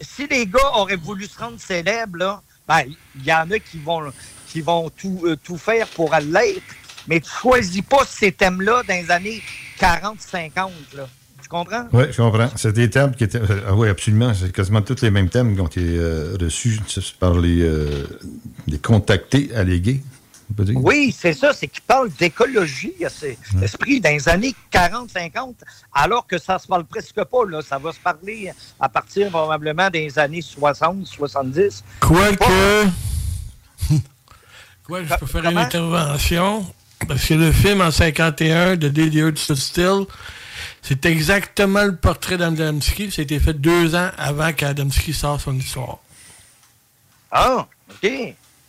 Si les gars auraient voulu se rendre célèbres, ben, il y en a qui vont, qui vont tout, euh, tout faire pour l'être, mais tu choisis pas ces thèmes-là dans les années 40-50, là. Comprends? Oui, je comprends. C'est des thèmes qui étaient. Ah oui, absolument. C'est quasiment tous les mêmes thèmes qui ont été euh, reçus par les, euh, les contactés allégués. Oui, c'est ça, c'est qu'il parle d'écologie, c'est l'esprit dans les années 40-50, alors que ça se parle presque pas, là. Ça va se parler à partir probablement des années 60-70. Quoique. Quoi, je peux faire une intervention. Parce que le film en 51 de Stood Still, c'est exactement le portrait d'Adamski. Ça a été fait deux ans avant qu'Adamski sorte son histoire. Ah, OK.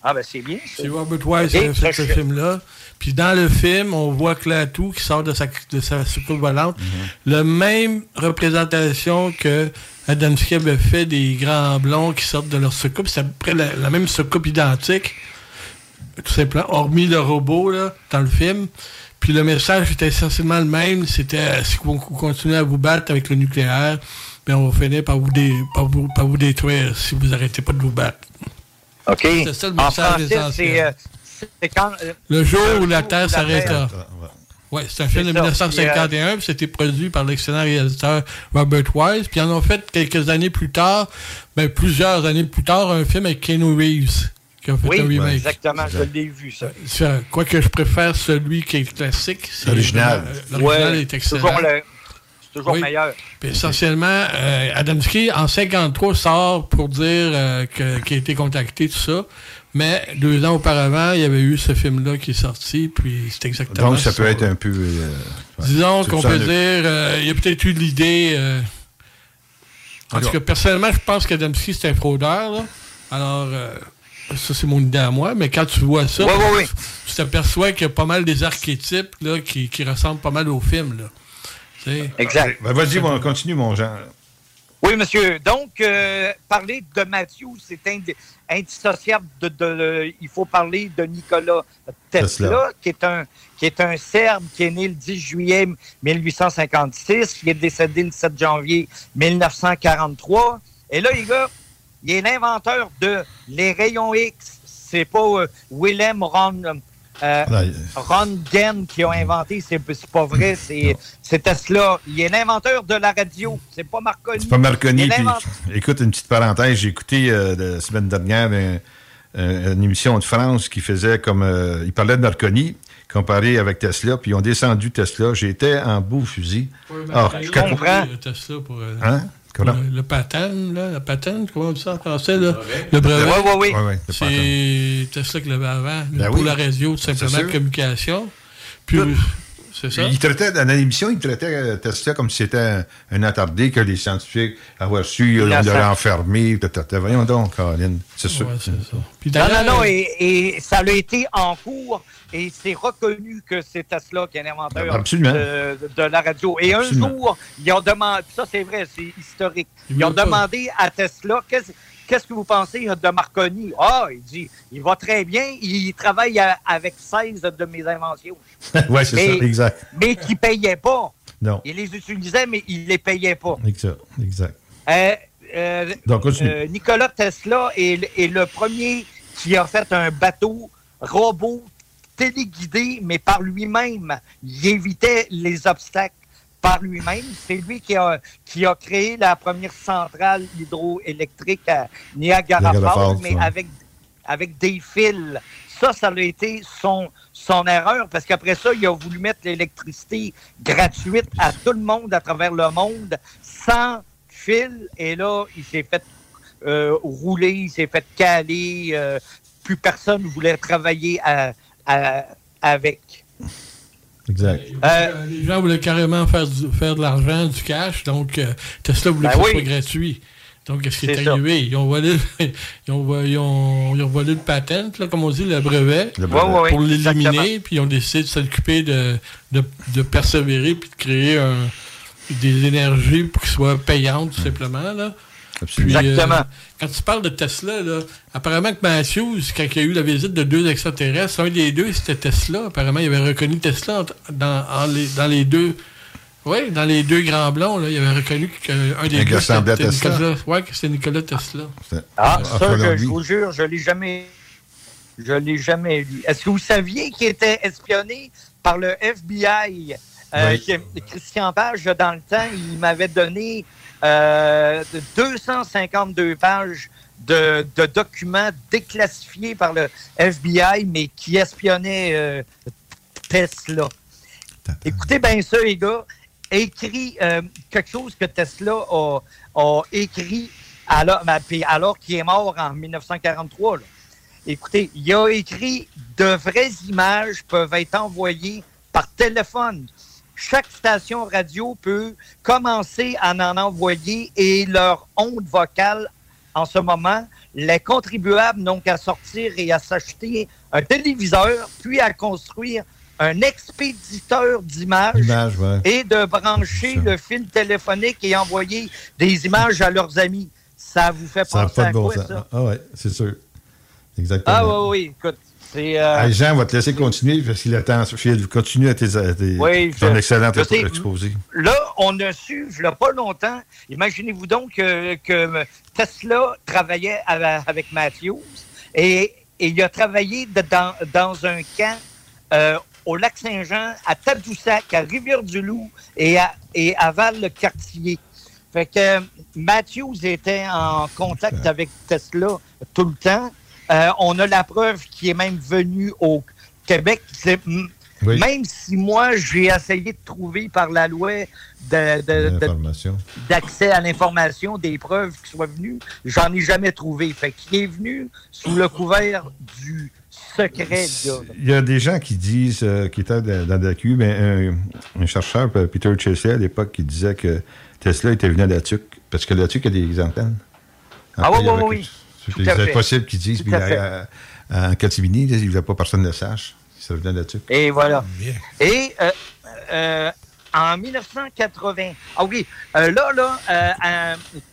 Ah, ben c'est bien. C'est Robert Wise qui a fait ce film-là. Puis dans le film, on voit Clatou qui sort de sa, de sa soucoupe volante. Mhm. La même représentation que Adamski avait fait des grands blonds qui sortent de leur soucoupe. C'est à peu près la, la même soucoupe identique. Tout simplement, hormis le robot là, dans le film. Puis le message était essentiellement le même. C'était euh, si vous continuez à vous battre avec le nucléaire, ben on va finir par vous, dé- par vous, par vous détruire si vous arrêtez pas de vous battre. OK. C'est ça le message essentiel. c'est, euh, quand... euh, Le jour où la Terre s'arrêta. Ouais, c'est un film de C'est ça. 1951, puis c'était produit par l'excellent réalisateur Robert Wise. Puis ils en ont fait quelques années plus tard, ben plusieurs années plus tard, un film avec Keanu Reeves, qui a fait Oui, un remake. exactement, je l'ai vu, ça. Ça, Quoique je préfère celui qui est classique. c'est L'original. euh, L'original Ouais, est excellent. toujours, le- toujours Oui. meilleur. Puis essentiellement, euh, Adamski, en 53, sort pour dire euh, que- qu'il a été contacté, tout ça. Mais deux ans auparavant, il y avait eu ce film-là qui est sorti, puis c'est exactement Donc, ça peut être un peu. euh, ouais. Disons qu'on peut dire, euh, il y a peut-être eu l'idée. euh, en tout cas, personnellement, je pense qu'Adamski, c'est un fraudeur. là. Alors, euh, ça, c'est mon idée à moi. Mais quand tu vois ça, Ouais, ouais, ouais. tu t'aperçois qu'il y a pas mal des archétypes là, qui, qui ressemblent pas mal au film. Là. Exact. Ben, Vas-y, on continue, mon Jean. Oui, monsieur. Donc, euh, parler de Matthew, c'est ind- indissociable de, de- Il faut parler de Nikola Tesla, Tesla. qui est un qui est un Serbe qui est né le 10 juillet 1856, qui est décédé le 7 janvier 1943. Et là, les gars, il est l'inventeur de les rayons X. C'est pas euh, Willem Ron, euh, Là, Röntgen qui a inventé, c'est pas vrai, c'est Tesla. Il est l'inventeur de la radio, c'est pas Marconi. C'est pas Marconi. Puis- écoute, une petite parenthèse. J'ai écouté euh, la semaine dernière un- un- une émission de France qui faisait comme. euh, il parlait de Marconi comparé avec Tesla, puis ils ont descendu Tesla. J'étais en beau fusil. Ah, je comprends. Tesla pour, euh, Hein? Comment? le, le patent, là, la patente, comment on dit ça en français? Là? Le brevet. Oui. Ouais, ouais, le c'est Tesla qui l'avait avant. Ben pour oui. la radio, tout simplement, communication. Puis, c'est ça. Il traitait, dans l'émission, il traitait euh, Tesla comme si c'était un, un attardé que les scientifiques avaient su, on l'aurait enfermé. Voyons donc, Caroline. C'est sûr. Ouais, c'est ça. Puis Non, non, non, et, et ça a été en cours et c'est reconnu que c'est Tesla qui est l'inventeur Absolument. de, de la radio. Et Absolument. un jour, ils ont demandé, ça c'est vrai, c'est historique, Il ils ont pas. demandé à Tesla, qu'est-ce qu'est-ce que vous pensez de Marconi? Ah, il dit, il va très bien, il travaille à- avec 16 de mes inventions. ouais, c'est ça, exact. Mais qui ne payait pas. Non. Il les utilisait, mais il ne les payait pas. Exact. exact. Euh, euh, Donc, euh, Nicolas Tesla est le premier qui a fait un bateau robot téléguidé, mais par lui-même. Il évitait les obstacles par lui-même. C'est lui qui a, qui a créé la première centrale hydroélectrique à Niagara Niagara Falls, mais ouais. avec, avec des fils. Ça, ça a été son, son erreur, parce qu'après ça, il a voulu mettre l'électricité gratuite à tout le monde à travers le monde, sans fil. Et là, il s'est fait euh, rouler, il s'est fait caler. euh, plus personne ne voulait travailler à- à- avec. Exact. Euh, les gens voulaient carrément faire, du- faire de l'argent, du cash, donc euh, Tesla voulait Ben que ce oui. soit gratuit. Donc, qu'est-ce qui est, arrivé? Ils ont volé, ils ont, ils ont- ils ont volé le patent, là, comme on dit, le brevet, Le pour l'éliminer, puis ils ont décidé de s'occuper de, de, de persévérer, puis de créer un- des énergies pour qu'ils soient payantes, tout simplement. Là. Puis, Exactement. euh, quand tu parles de Tesla, là, apparemment que Matthews, quand il y a eu la visite de deux extraterrestres, un des deux, c'était Tesla. Apparemment, il avait reconnu Tesla dans, en les, dans les deux. Oui, dans les deux grands blonds, là, il avait reconnu qu'un des Un deux c'était Tesla. Nicolas, ouais, que c'était Nicolas Tesla. Ah, Ah, ça, je, vous jure, je l'ai jamais je l'ai jamais lu. Est-ce que vous saviez qu'il était espionné par le FBI? Euh, Oui. Christian Page, dans le temps, il m'avait donné euh, 252 pages de, de documents déclassifiés par le FBI, mais qui espionnaient euh, Tesla. Écoutez bien ça, les gars. Écrit euh, quelque chose que Tesla a, a écrit alors, ben, alors qu'il est mort en 1943. là. Écoutez, il a écrit de vraies images peuvent être envoyées par téléphone. Chaque station radio peut commencer à en envoyer et leur onde vocale en ce moment, les contribuables n'ont qu'à sortir et à s'acheter un téléviseur, puis à construire un expéditeur d'images ouais. et de brancher le fil téléphonique et envoyer des images à leurs amis. Ça vous fait Ça penser pas à de bon quoi, sens. ça? Ah ouais, c'est sûr. Exactement. Ah oui, oui, écoute, c'est... euh, Jean, on va te laisser continuer parce qu'il attend. Phil, continue à tes, à tes- Oui, ton je- excellent je exposé. Là, on a su, il n'y a pas longtemps, imaginez-vous donc que, que Tesla travaillait ava- avec Matthews et, et il a travaillé de- dans, dans un camp euh, au lac Saint-Jean, à Tadoussac, à Rivière-du-Loup et à, et à Val-le-Quartier. Fait que euh, Matthews était en contact avec Tesla tout le temps. Euh, on a la preuve qui est même venu au Québec. Oui. Même si moi, j'ai essayé de trouver par la loi d'accès à l'information des preuves qui soient venues, j'en ai jamais trouvé. Fait est venu sous le couvert du secret. Il y a des gens qui disent, euh, qui étaient dans, dans la Q, mais un, un chercheur, euh, Peter Chesley, à l'époque, qui disait que Tesla était venu à la TUC, parce que la TUC a des antennes. Ah oui, oui, oui. Tout possible qu'ils disent, puis en Catimini, il ne voulait pas personne ne le sache. Ça venait TUC. Et voilà. Et euh, euh, en 1980, ah oui, euh, là, là,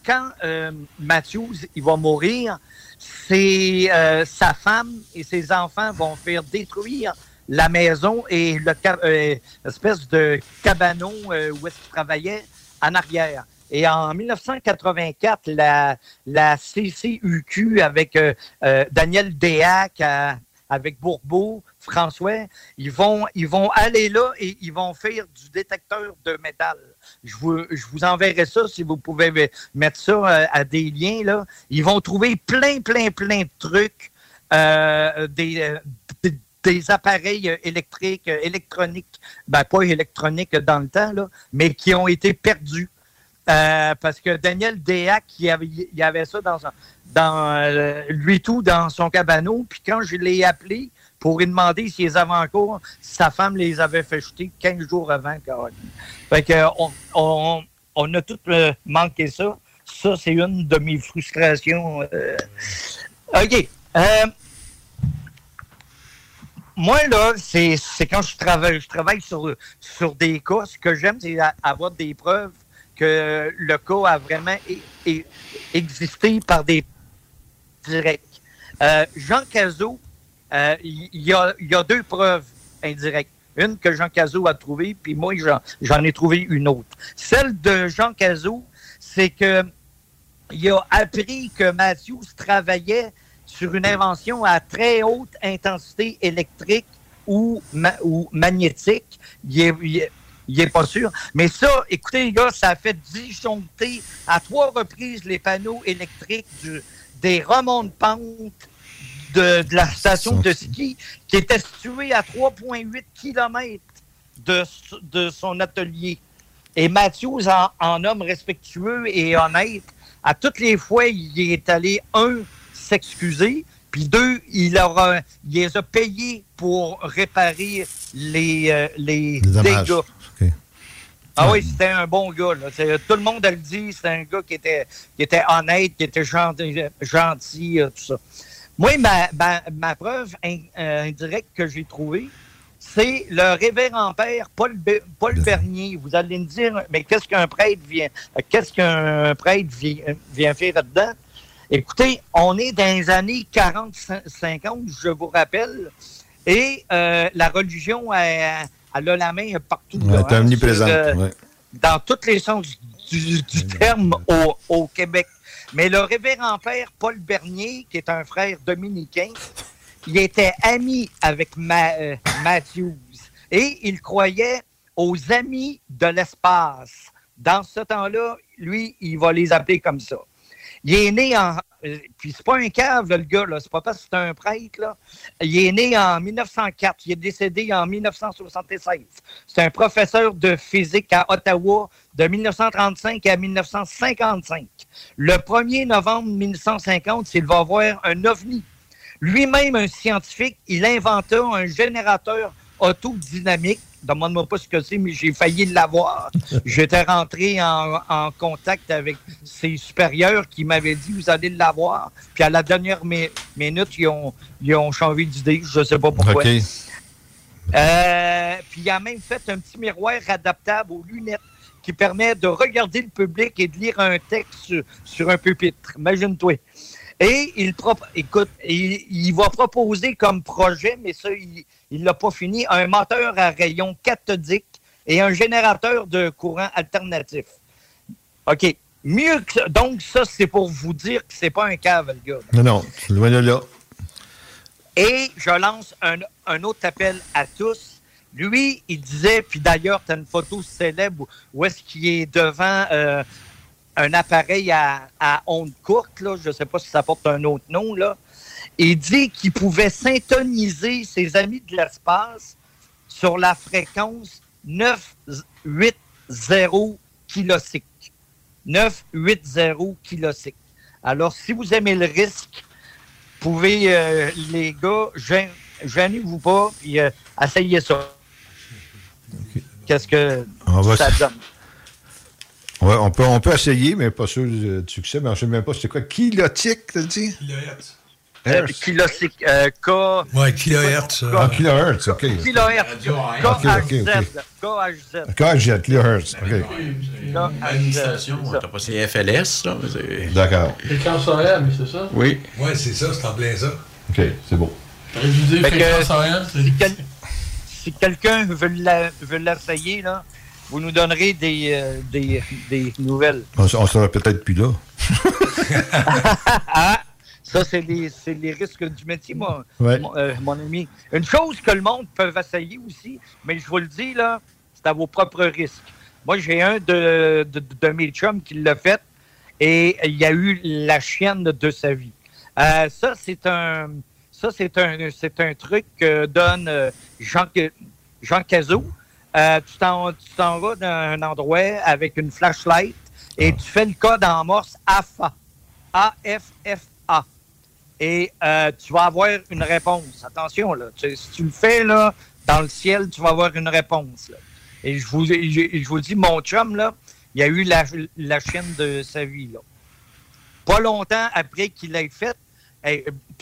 quand euh, Matthews il va mourir, c'est euh, sa femme et ses enfants vont faire détruire la maison et le ca- euh, espèce de cabanon euh, où est-ce qu'il travaillait en arrière. Et en 1984, la, la CCUQ avec euh, euh, Daniel Déac, à- avec Bourbeau, François, ils vont, ils vont aller là et ils vont faire du détecteur de métal. Je vous, je vous enverrai ça si vous pouvez me- mettre ça euh, à des liens. Là. Ils vont trouver plein, plein, plein de trucs, euh, des, euh, des- appareils euh, électriques, euh, électroniques, ben pas électroniques dans le temps, là, mais qui ont été perdus. Euh, parce que Daniel Déac, il avait, avait ça dans, dans euh, lui tout dans son cabanon. Puis quand je l'ai appelé pour lui demander s'il les avait encore, sa femme les avait fait jeter 15 jours avant. Fait que on, a tout euh, manqué ça. Ça, c'est une de mes frustrations. OK. Moi, là, c'est quand je travaille, je travaille sur, sur des cas. Ce que j'aime, c'est avoir des preuves que le cas a vraiment existé par des directs. Euh, Jean Cazot, euh, il y, a, deux preuves indirectes. Une que Jean Cazot a trouvée, puis moi, j'en- ai trouvé une autre. Celle de Jean Cazot, c'est que il a appris que Matthews travaillait sur une invention à très haute intensité électrique ou, ma- ou magnétique. Il est, il il est pas sûr. Mais ça, écoutez, les gars, ça a fait disjoncter à trois reprises les panneaux électriques du- des remontes-pentes de, de la station de ski qui était située à 3,8 km de, de son atelier. Et Matthews, en, en homme respectueux et honnête, à toutes les fois, il est allé, un, s'excuser, puis deux, il, leur il les a payés pour réparer les, euh, les, dégâts. Ah oui, c'était un bon gars. Là. Tout le monde le dit, c'était un gars qui était, qui était honnête, qui était gentil, gentil, euh, tout ça. Moi, ma, ma, ma preuve euh, indirecte que j'ai trouvée, c'est le révérend père Paul, Be- Paul Bernier. Vous allez me dire, mais qu'est-ce qu'un prêtre vient, qu'est-ce qu'un prêtre vient, vient faire là-dedans? Écoutez, on est dans les années 40-50, je vous rappelle, et euh, la religion, elle, elle a la main partout. Ouais, là, t'es hein, omniprésente, sur, euh, ouais. Dans tous les sens du, du terme au, au Québec. Mais le révérend père Paul Bernier, qui est un frère dominicain, il était ami avec Ma- euh, Matthews et il croyait aux amis de l'espace. Dans ce temps-là, lui, il va les appeler comme ça. Il est né en, euh, puis c'est pas un cave, le gars, là. C'est pas parce que c'est un prêtre, là. Il est né en 1904. Il est décédé en 1976. C'est un professeur de physique à Ottawa de 1935 à 1955. Le 1er novembre 1950, il va voir un ovni. Lui-même, un scientifique, il inventa un générateur autodynamique Demande-moi pas ce que c'est, mais j'ai failli l'avoir. J'étais rentré en, en, contact avec ses supérieurs qui m'avaient dit Vous allez l'avoir. Puis à la dernière minute, ils ont, ils ont changé d'idée. Je ne sais pas pourquoi. Euh, puis il a même fait un petit miroir adaptable aux lunettes qui permet de regarder le public et de lire un texte sur, un pupitre. Imagine-toi. Et il, écoute, il, il, va proposer comme projet, mais ça, il, il l'a pas fini, un moteur à rayon cathodique et un générateur de courant alternatif. OK. Mieux que ça. Donc, ça, c'est pour vous dire que c'est pas un cave, le gars. Non, non, loin de là. Et je lance un, autre appel à tous. Lui, il disait, puis d'ailleurs, tu as une photo célèbre où est-ce qu'il est devant euh, un appareil à, à onde courte, là. je ne sais pas si ça porte un autre nom, là et dit qu'il pouvait syntoniser ses amis de l'espace sur la fréquence 980 kilosic. 980 kilosic. Alors, si vous aimez le risque, vous pouvez, euh, les gars, gênez-vous pas, et euh, essayez ça. Qu'est-ce que ça donne? Ouais, on peut, on peut essayer, mais pas sûr du succès. Mais je ne sais même pas, c'était quoi? Kilotique, tu dis? Kilohertz. Euh, kilohertz. Euh, K. Ouais, kilohertz. Ah, kilohertz, OK. Kilohertz. KHZ. KHZ. KHZ, kilohertz. OK. L'administration, t'as pas ces FLS, là. D'accord. Les cancer mais c'est ça? Oui. Ouais, c'est ça, c'est en plein ça. OK, c'est bon. Réviser fréquence Si quelqu'un veut l'essayer, là, vous nous donnerez des, euh, des, des nouvelles. On, on sera peut-être plus là. ah, ça, c'est les, les, risques du métier, mon, euh, mon, ami. Une chose que le monde peut essayer aussi, mais je vous le dis, là, c'est à vos propres risques. Moi, j'ai un de, de, mes chums qui l'a fait et il y a eu la chienne de sa vie. Euh, ça, c'est un, ça, c'est un, c'est un truc que donne euh, Jean, Jean Cazot. Tu t'en vas dans un endroit avec une flashlight et tu fais le code en morse AFA. A-F-F-A et euh, tu vas avoir une réponse. Attention, là. si tu le fais là, dans le ciel, tu vas avoir une réponse. Et je vous, je, vous dis, mon chum, là, il a eu la, la chaîne de sa vie. Là. Pas longtemps après qu'il l'ait fait,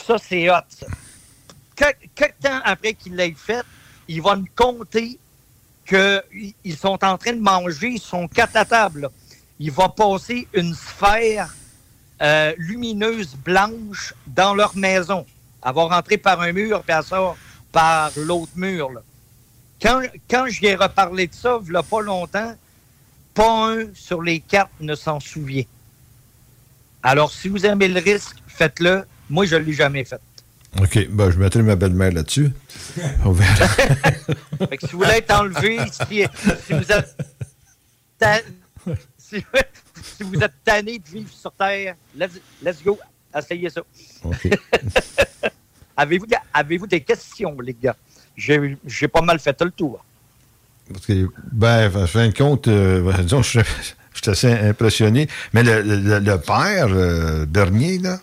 ça, c'est hot. Ça. Quelques temps après qu'il l'ait fait, il va me compter qu'ils sont en train de manger, ils sont quatre à table. Il va passer une sphère euh, lumineuse blanche dans leur maison. Elle va rentrer par un mur, puis elle sort par l'autre mur. Quand, quand j'y ai reparlé de ça, il n'y a pas longtemps, pas un sur les quatre ne s'en souvient. Alors, si vous aimez le risque, faites-le. Moi, je ne l'ai jamais fait. OK. Ben, je mettrai ma belle-mère là-dessus. On verra. si vous voulez être enlevé, si, si vous êtes si, vous êtes tanné de vivre sur Terre, let's, go, essayez ça. avez-vous, avez-vous des questions, les gars? J'ai, pas mal fait le tour. Parce que, ben, en fin de compte, euh, disons, je, suis assez impressionné. Mais le, père euh, dernier, là,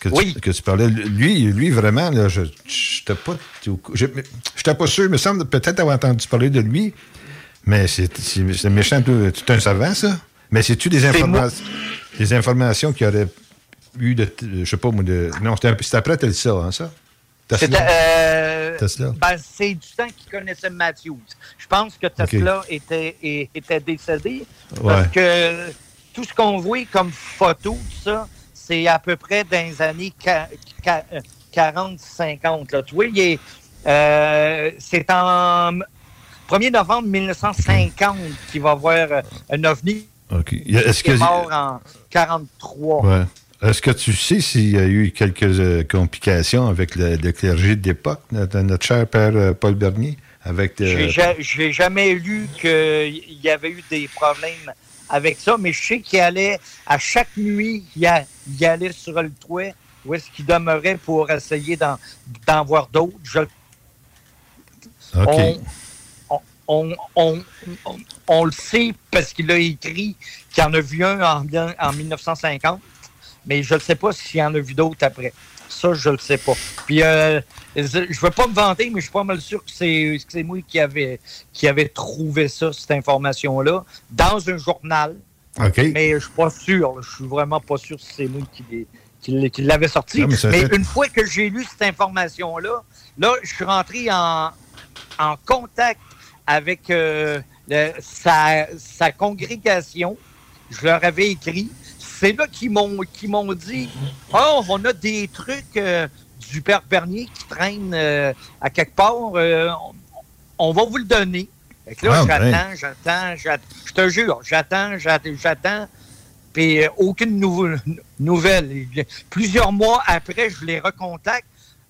que, tu, que tu parlais, lui, lui vraiment, là, je n'étais pas, j'étais pas sûr, il me semble peut-être avoir entendu parler de lui, mais c'est, méchant, tu es un savant, ça? Mais c'est-tu des, informations des informations qui auraient eu de. Je sais pas, moi, de. Non, c'était après Tesla, hein, ça? Tesla. Euh, Tesla. Ben, c'est du temps qu'il connaissait Matthews. Je pense que Tesla était, était décédé. Parce que tout ce qu'on voit comme photo, tout ça, c'est à peu près dans les années 40-50. Tu vois, euh, c'est en 1er novembre 1950 qu'il va voir un ovni OK. Est-ce que... est mort en 43. Est-ce que tu sais s'il y a eu quelques euh, complications avec le, clergé d'époque, notre, notre, cher père euh, Paul Bernier? Avec euh, J'ai jamais lu qu'il y avait eu des problèmes avec ça, mais je sais qu'il allait, à chaque nuit, il, a- il allait sur le toit où est-ce qu'il demeurait pour essayer d'en, voir d'autres. Je- on, on, on, on- on le sait parce qu'il a écrit qu'il en a vu un en, en 1950, mais je ne sais pas s'il en a vu d'autres après. Ça, je ne le sais pas. Puis, euh, je ne veux pas me vanter, mais je suis pas mal sûr que c'est que c'est moi qui avait, qui avait trouvé ça, cette information-là, dans un journal. Mais je suis pas sûr. là. Je suis vraiment pas sûr si c'est moi qui l'avait sorti. Non, mais mais ça fait- une fois que j'ai lu cette information-là, là, je suis rentré en, en contact avec euh, le- sa, sa congrégation. Je leur avais écrit. C'est là qu'ils m'ont dit Oh, on a des trucs euh, du Père Bernier qui traînent euh, à quelque part. euh, on, on va vous le donner. Fait que là, Ah, j'attends, j'attends, j'attends. Je te jure, j'attends, j'attends, j'attends. Puis aucune nouvelle. Plusieurs mois après, je les recontacte.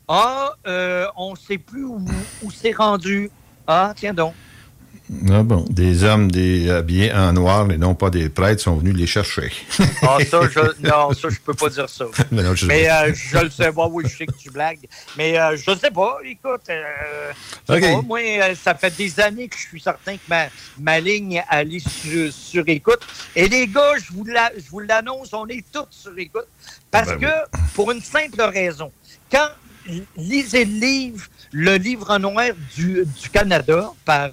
Ah, on ne sait plus où, où c'est rendu. Ah, tiens donc. Ah bon, des hommes des, habillés en noir et non pas des prêtres sont venus les chercher. Ah, ça, je, non, ça, je peux pas dire ça. Mais non, je- Mais euh, je le sais pas, oui, je sais que tu blagues. Mais euh, je sais pas, écoute, euh, je sais Ok. pas, moi, euh, ça fait des années que je suis certain que ma, ma ligne elle est sur, sur écoute. Et les gars, je vous la- je vous l'annonce, on est tous sur écoute. Parce Ben que, pour une simple raison, quand lisez le livre, le livre noir du, du Canada par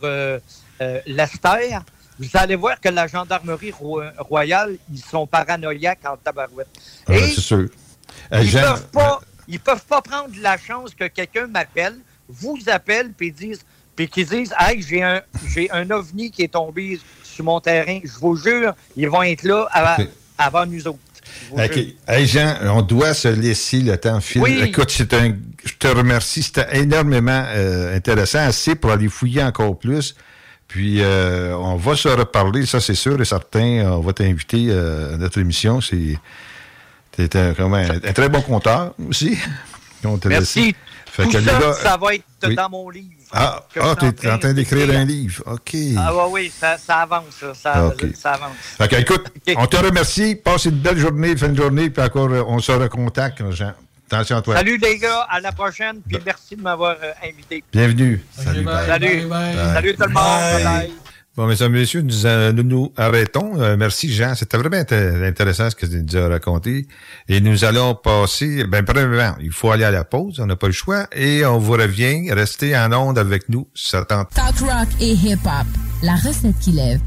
euh, euh, Lester, vous allez voir que la gendarmerie ro- royale, ils sont paranoïaques en tabarouette. Ah, Et c'est sûr. Euh, ils Jean- peuvent pas, ils peuvent pas prendre la chance que quelqu'un m'appelle, vous appelle, puis disent, puis qu'ils disent, hey, j'ai un, j'ai un ovni qui est tombé sur mon terrain. Je vous jure, ils vont être là avant, avant nous autres. Hey Jean, on doit se laisser le temps filer. Oui. Écoute, c'est un, je te remercie. C'était énormément euh, intéressant, assez pour aller fouiller encore plus. Puis, euh, on va se reparler, ça c'est sûr et certain. On va t'inviter euh, à notre émission. C'est, t'es un, un, un très bon compteur aussi. On te Merci. laisse. Fait Tout que les ça, va être Oui. dans mon livre. Ah, ah en t'es en train d'écrire un livre. OK. Ah ouais, oui, ça, ça avance, ça, ça, OK. ça avance. Fait que, écoute, on te remercie. Passe une belle journée, fin de journée, puis encore, euh, on se recontacte, Jean. Attention à toi. Salut les gars, à la prochaine, puis merci de m'avoir euh, invité. Bienvenue. Salut. bye. Salut. Bye. Salut tout le monde. Bye. Bon, mesdames, messieurs, nous, euh, nous nous arrêtons. Euh, merci, Jean. C'était vraiment int- intéressant ce que tu nous as raconté. Et nous allons passer... Ben, premièrement, il faut aller à la pause. On n'a pas le choix. Et on vous revient. Restez en onde avec nous. Ça tente. Talk rock et hip-hop. La recette qui lève.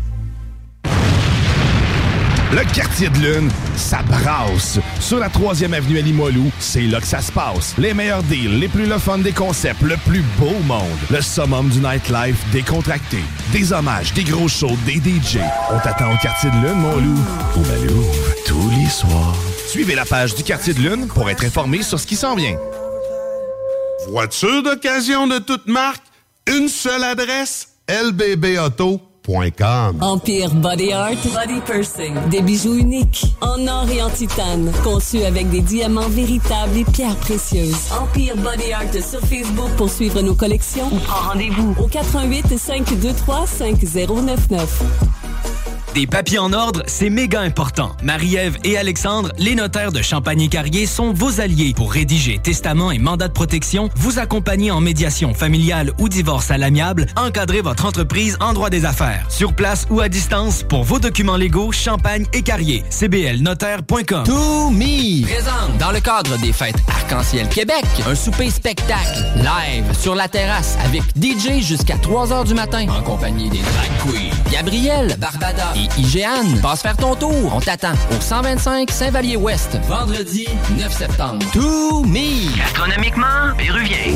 Le quartier de lune, ça brasse. Sur la 3e avenue à Limoilou, c'est là que ça se passe. Les meilleurs deals, les plus le des concepts, le plus beau monde. Le summum du nightlife décontracté. Des hommages, des gros shows, des DJ. On t'attend au quartier de lune, mon loup. Au Malou, tous les soirs. Suivez la page du quartier de lune pour être informé sur ce qui s'en vient. Voiture d'occasion de toute marque, une seule adresse, Empire Body Art, Body Pursing. Des bijoux uniques, en or et en titane, conçus avec des diamants véritables et pierres précieuses. Empire Body Art sur Facebook pour suivre nos collections ou prends rendez-vous au 88 523 5099. Des papiers en ordre, c'est méga important. Marie-Ève et Alexandre, les notaires de Champagne-Carrier, sont vos alliés pour rédiger testament et mandat de protection, vous accompagner en médiation familiale ou divorce à l'amiable, encadrer votre entreprise en droit des affaires. Sur place ou à distance, pour vos documents légaux, Champagne et Carrier. cblnotaire.com. To Me présente dans le cadre des fêtes Arc-en-Ciel Québec un souper spectacle live sur la terrasse avec DJ jusqu'à 3 h du matin en compagnie des drag queens Gabriel, Barbada et IGN. Passe faire ton tour, on t'attend au 125 Saint-Vallier-Ouest vendredi 9 septembre. To Me Gastronomiquement, péruvien.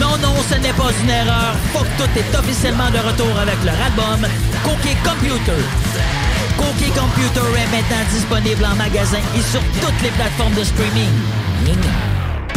Non, non, ce n'est pas une erreur. Fuck tout est officiellement de retour avec leur album Cookie Computer. Cookie Computer est maintenant disponible en magasin et sur toutes les plateformes de streaming.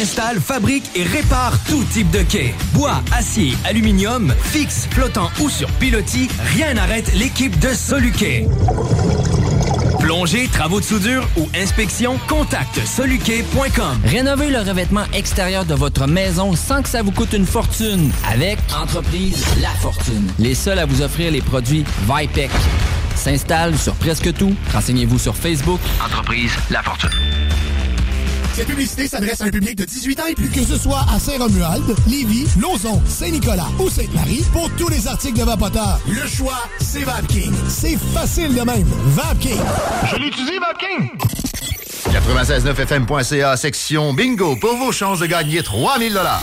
installe, fabrique et répare tout type de quai. Bois, acier, aluminium, fixe, flottant ou sur pilotis, rien n'arrête l'équipe de Soluquet. Plongée, travaux de soudure ou inspection, contacte soluquet.com. Rénovez le revêtement extérieur de votre maison sans que ça vous coûte une fortune avec Entreprise La Fortune. Les seuls à vous offrir les produits Vipec. S'installe sur presque tout. Renseignez-vous sur Facebook. Entreprise La Fortune. Cette publicité s'adresse à un public de 18 ans et plus. Que ce soit à Saint-Romuald, Lévis, Lauson, Saint-Nicolas ou Sainte-Marie, pour tous les articles de Vapoteur, le choix, c'est VapKing. C'est facile de même. VapKing. Je l'utilise, Vapking! 969fm.ca, section bingo, pour vos chances de gagner 3000 dollars.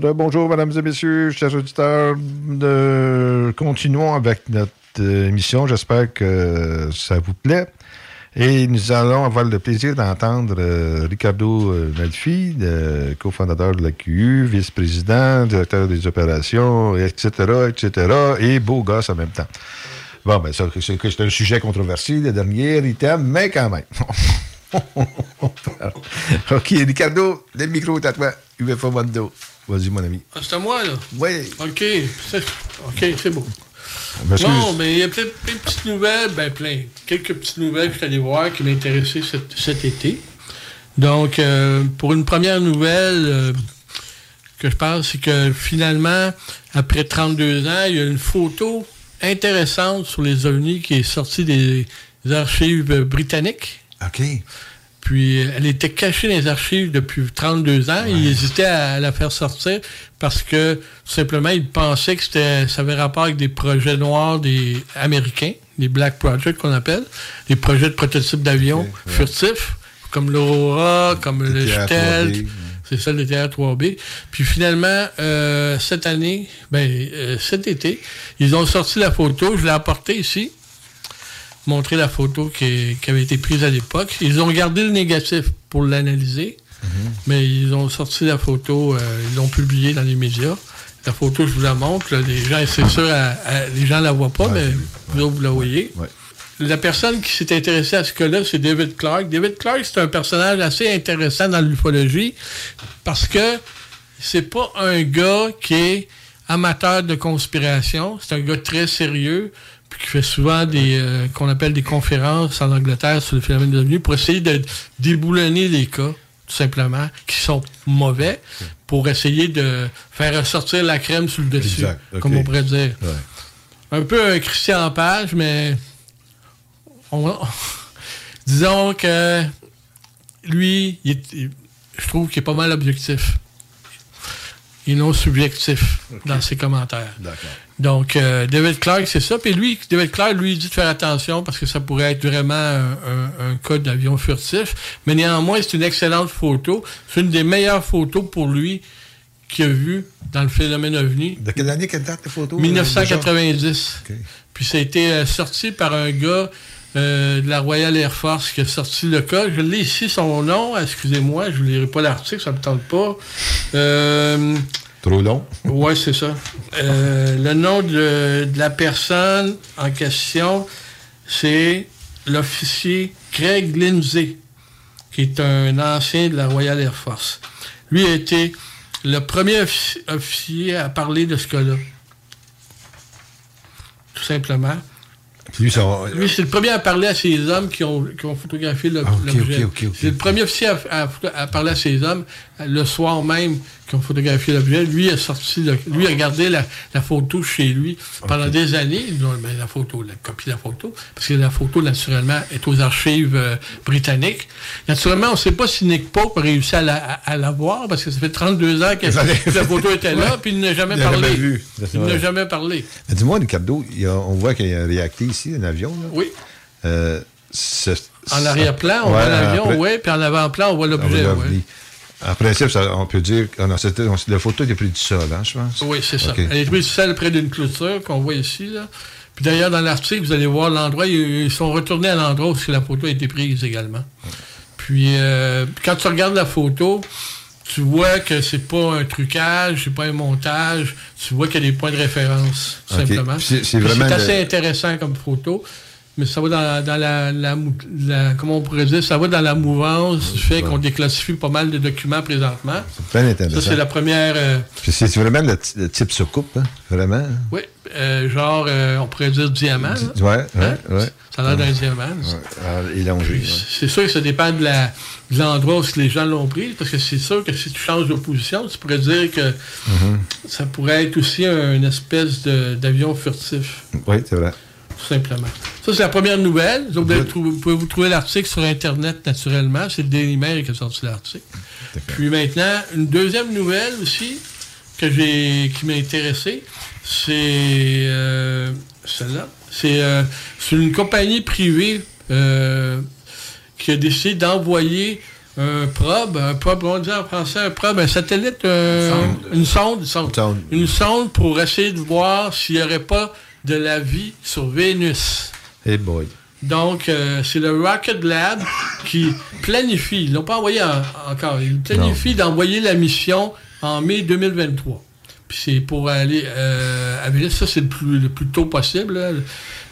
Bonjour, mesdames et messieurs, chers auditeurs. Euh, continuons avec notre euh, émission. J'espère que ça vous plaît. Et nous allons avoir le plaisir d'entendre euh, Ricardo Malfi, cofondateur de la QU, vice-président, directeur des opérations, etc., etc., et beau gosse en même temps. Bon, ben c'est un sujet controversé, le dernier item, mais quand même. OK, Ricardo, le micro est à toi. UFO Mondo. Vas-y, mon ami. Ah, c'est à moi, là? Oui. OK. OK, c'est bon. Non, mais il y a plein, plein, de petites nouvelles, ben plein. Quelques petites nouvelles que je suis allé voir qui m'intéressaient cet, cet été. Donc, euh, pour une première nouvelle euh, que je pense, c'est que finalement, après 32 ans, il y a une photo intéressante sur les ovnis qui est sortie des archives britanniques. OK. Puis elle était cachée dans les archives depuis 32 ans. Ils hésitaient à, la faire sortir parce que simplement ils pensaient que c'était ça avait rapport avec des projets noirs des Américains, les Black Projects qu'on appelle, des projets de prototypes d'avions furtifs, comme l'Aurora, comme le Stealth. C'est ça, le TR-3B. Puis finalement, euh, cette année, ben, euh, cet été, ils ont sorti la photo. Je l'ai apportée ici montrer la photo qui, avait été prise à l'époque. Ils ont gardé le négatif pour l'analyser, mhm. mais ils ont sorti la photo, euh, ils l'ont publiée dans les médias. La photo, je vous la montre. les gens, c'est sûr, les gens ne la voient pas, mais vous, vous la voyez. La personne qui s'est intéressée à ce cas-là, c'est David Clark. David Clark, c'est un personnage assez intéressant dans l'ufologie parce que c'est pas un gars qui est amateur de conspiration. C'est un gars très sérieux qui fait souvent des euh, qu'on appelle des conférences en Angleterre sur le phénomène de l'ONU pour essayer de déboulonner les cas, tout simplement, qui sont mauvais, pour essayer de faire ressortir la crème sous le dessus, comme on pourrait dire. Un peu un Christian Page, mais disons que lui, je trouve qu'il est pas mal objectif. Et non subjectif dans ses commentaires. Donc, euh, David Clark, c'est ça. Puis lui, David Clark, lui, dit de faire attention parce que ça pourrait être vraiment un, cas d'avion furtif. Mais néanmoins, c'est une excellente photo. C'est une des meilleures photos pour lui qu'il a vu dans le phénomène ovni. De quelle année, quelle date la photo? 1990. Puis ça a été euh, sorti par un gars euh, de la Royal Air Force qui a sorti le cas. Je l'ai ici, son nom. Excusez-moi, je ne lirai pas l'article, ça ne me tente pas. Euh, Trop long? oui, c'est ça. Euh, le nom de, la personne en question, c'est l'officier Craig Lindsay, qui est un ancien de la Royal Air Force. Lui a été le premier officier à parler de ce cas-là. tout simplement. Puis lui, c'est le premier à parler à ces hommes qui ont, qui ont photographié le- Ah, l'objet. ok. C'est le premier officier à, à parler à ces hommes euh, le soir même qui ont photographié l'objet. Lui a sorti, le- lui a regardé la, la photo chez lui pendant des années. Ben, la photo, la copie de la photo, parce que la photo, naturellement, est aux archives euh, britanniques. Naturellement, on ne sait pas si Nick Pope a réussi à la, à, à la voir, parce que ça fait 32 ans que, la photo était là, Ouais. puis il n'a jamais Il parlé. jamais vu. Il n'a jamais parlé. Dis-moi, Ricardo, a- on voit qu'il y a un réacté ici, un avion. Là. Oui. Euh, En arrière-plan, on Ouais, voit l'avion, oui, puis en avant-plan, on voit on l'objet. l'OVNI. En principe, ça- on peut dire que la photo était prise du sol, hein, je pense. Oui, c'est ça. Elle est prise seule près d'une clôture qu'on voit ici. Là. Puis d'ailleurs, dans l'article, vous allez voir l'endroit, ils sont retournés à l'endroit où la photo a été prise également. Puis euh, quand tu regardes la photo, tu vois que c'est pas un trucage, c'est pas un montage, tu vois qu'il y a des points de référence, simplement. Puis c'est- c'est Puis vraiment c'est assez le- intéressant comme photo. Mais ça va dans, dans la, la mou- la- comment on pourrait dire, ça va dans la mouvance du fait qu'on déclassifie pas mal de documents présentement. C'est bien intéressant. Ça, c'est la première, euh, c'est vraiment le, le type soucoupe, hein, vraiment. hein. oui, euh, genre, euh, on pourrait dire diamant. là. Ouais, ouais, Hein? ouais. Ça a l'air d'un diamant. Ouais, élongé. ouais. C'est sûr que ça dépend de la- de l'endroit où les gens l'ont pris, parce que c'est sûr que si tu changes de position, tu pourrais dire que Mhm. ça pourrait être aussi une espèce d'avion furtif, Oui, c'est vrai. Tout simplement. Ça, c'est la première nouvelle. Vous, pouvez trou- vous pouvez vous trouver l'article sur Internet, naturellement. C'est le Daily Mail qui a sorti l'article. Puis maintenant, une deuxième nouvelle aussi que j'ai qui m'a intéressé, c'est euh, celle-là. C'est euh, c'est une compagnie privée euh, qui a décidé d'envoyer un probe, un probe, on dit en français un probe, un satellite, euh, une sonde, une sonde, une sonde pour essayer de voir s'il n'y aurait pas de la vie sur Vénus. Hey boy. Donc, euh, c'est le Rocket Lab qui planifie, ils ne l'ont pas envoyé en- encore, ils planifient d'envoyer la mission en mai 2023. Puis c'est pour aller euh, à Vénus, ça c'est le plus, le plus tôt possible. là.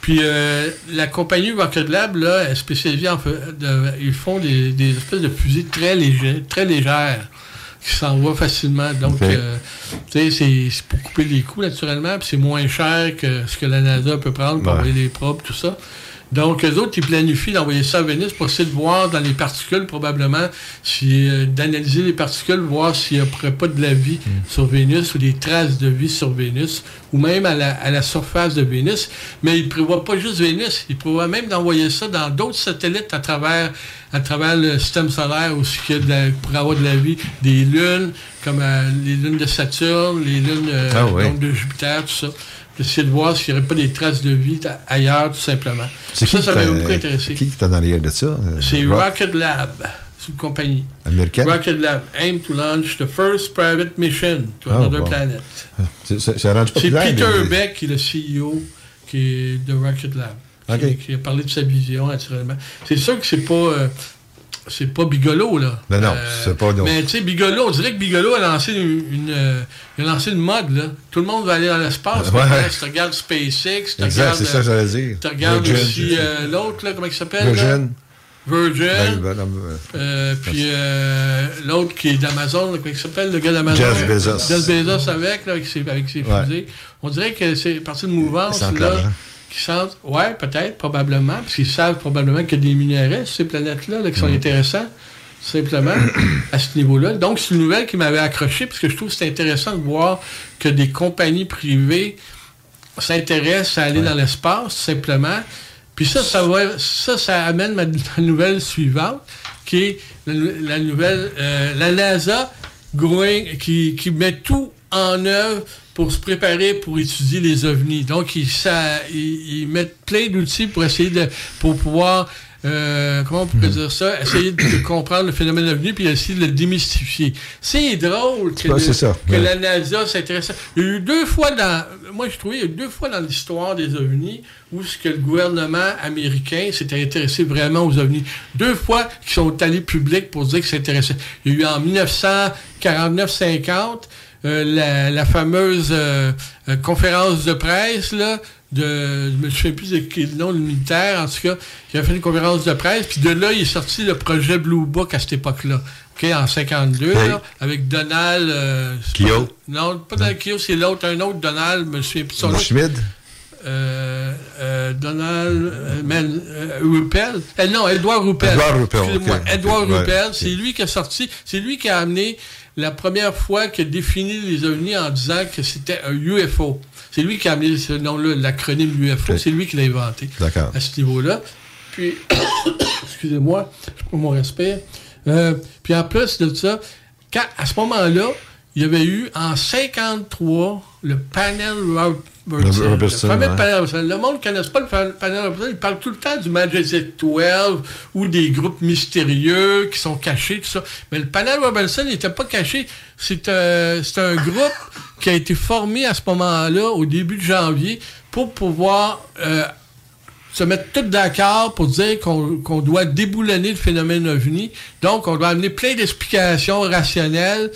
Puis euh, la compagnie Rocket Lab, là, est spécialisée en fait, de- ils font des, des espèces de fusées très, légères, très légères qui s'envoient facilement. Donc. Tu sais, c'est c'est pour couper les coûts naturellement, puis c'est moins cher que ce que la NASA peut prendre pour Ouais. les probes, tout ça. Donc, eux autres, ils planifient d'envoyer ça à Vénus pour essayer de voir dans les particules, probablement, si, euh, d'analyser les particules, voir s'il n'y aurait pas de la vie sur Vénus ou des traces de vie sur Vénus, ou même à la, à la surface de Vénus. Mais ils ne prévoient pas juste Vénus, ils prévoient même d'envoyer ça dans d'autres satellites à travers, à travers le système solaire, où il y a de la- pour avoir de la vie, des lunes, comme euh, les lunes de Saturne, les lunes euh, Ah donc de Jupiter, tout ça. D'essayer de voir s'il n'y aurait pas des traces de vie ailleurs, tout simplement. Ça, ça qui m'a t'a- beaucoup intéressé. Qui qui t'a dans l'arrière de ça? euh, C'est Rock- Rocket Lab, c'est une compagnie. Américaine? Rocket Lab aim to launch the first private mission to Ah, another bon. planet. C'est-. Peter mais- Beck qui est le CEO qui est de Rocket Lab. Qui, qui a parlé de sa vision, naturellement. C'est sûr que c'est pas. euh, c'est pas Bigolo, là. Ben non, Euh, c'est pas... non. Mais tu sais, Bigolo, on dirait que Bigolo a lancé une, une, euh, il a lancé une mode, là. Tout le monde va aller dans l'espace. Ouais. tu regardes SpaceX, tu Exact, regardes. c'est ça que j'allais dire. Tu regardes Virgin. aussi euh, l'autre, là, comment il s'appelle? là? Virgin. Virgin. Ben, ben, non, euh, Euh, puis euh, l'autre qui est d'Amazon, comment il s'appelle, le gars d'Amazon? Jeff Bezos. Jeff Bezos avec, là, avec ses, avec ses Ouais. fusées. On dirait que c'est partie de mouvance, là. Qui sentent, ouais, peut-être, probablement, parce qu'ils savent probablement qu'il y a des minéraux sur ces planètes-là là, qui sont intéressants, simplement, à ce niveau-là. Donc, c'est une nouvelle qui m'avait accroché, parce que je trouve que c'est intéressant de voir que des compagnies privées s'intéressent à aller dans l'espace, simplement. Puis ça, ça, va, ça, ça amène ma, ma nouvelle suivante, qui est la, la nouvelle, euh, la NASA qui, qui met tout en œuvre pour se préparer pour étudier les ovnis. Donc, ils, ça, ils, ils mettent plein d'outils pour essayer de, pour pouvoir, euh, comment on pourrait dire ça, essayer de comprendre le phénomène ovni puis essayer de le démystifier. C'est drôle que, Ouais, le- c'est ça, que ouais. la NASA s'intéresse. Il y a eu deux fois dans, moi je trouvais, il y a eu deux fois dans l'histoire des ovnis où ce que le gouvernement américain s'était intéressé vraiment aux ovnis. Deux fois qu'ils sont allés publics pour dire qu'ils s'intéressaient. Il y a eu en 1949-50 euh, la, la fameuse euh, euh, conférence de presse là, de, je me souviens plus de quel nom, le militaire, en tout cas, qui a fait une conférence de presse, puis de là, il est sorti le projet Blue Book à cette époque-là, OK, en 52, Oui. là, avec Donald... euh, pas- Non, pas Donald Keogh, c'est l'autre, un autre Donald, je me souviens plus de son nom. Euh, euh, Donald euh, euh, Ruppel. Euh, non, Edouard Ruppel. Edouard Ruppel, Excusez-moi, ok. Edouard Ruppel, c'est lui qui a sorti, c'est lui qui a amené la première fois qu'il a défini les ovnis en disant que c'était un UFO. C'est lui qui a amené ce nom-là, l'acronyme UFO, c'est lui qui l'a inventé à ce niveau-là. Puis, excusez-moi, je prends mon respect. Euh, puis en plus de ça, quand, à ce moment-là, il y avait eu en 53 le panel. Le fameux ouais. panel Robertson. Le monde ne connaît pas le panel Robertson. Il parle tout le temps du Majestic 12 ou des groupes mystérieux qui sont cachés, tout ça. Mais le panel Robertson n'était pas caché. C'est euh, un groupe qui a été formé à ce moment-là, au début de janvier, pour pouvoir euh, se mettre tous d'accord pour dire qu'on doit déboulonner le phénomène ovni. Donc, on doit amener plein d'explications rationnelles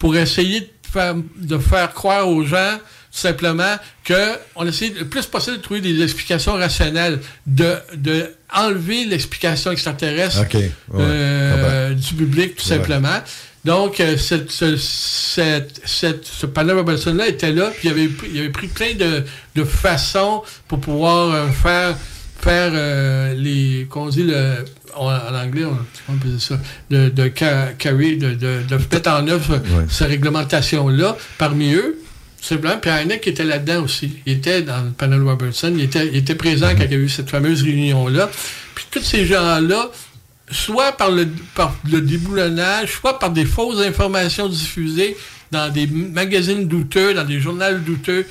pour essayer de faire, de faire croire aux gens tout simplement que on essaie le plus possible de trouver des explications rationnelles, de, de enlever l'explication extraterrestre ouais, euh, du public, tout Ouais. simplement. Donc, euh, cette, ce, cette, cette- ce panel Robertson-là était là, puis il avait, pris- il avait pris plein de, de façons pour pouvoir euh, faire, faire euh, les. qu'on dit le. En, en anglais, on, on peut dire ça, de, de de, de, de mettre en œuvre Ouais. cette réglementation-là. Parmi eux, simplement, puis Heineck était là-dedans aussi. Il était dans le panel Robertson, il était, il était présent quand il y a eu cette fameuse réunion-là. Puis tous ces gens-là, soit par le, par le déboulonnage, soit par des fausses informations diffusées dans des magazines douteux, dans des journaux douteux.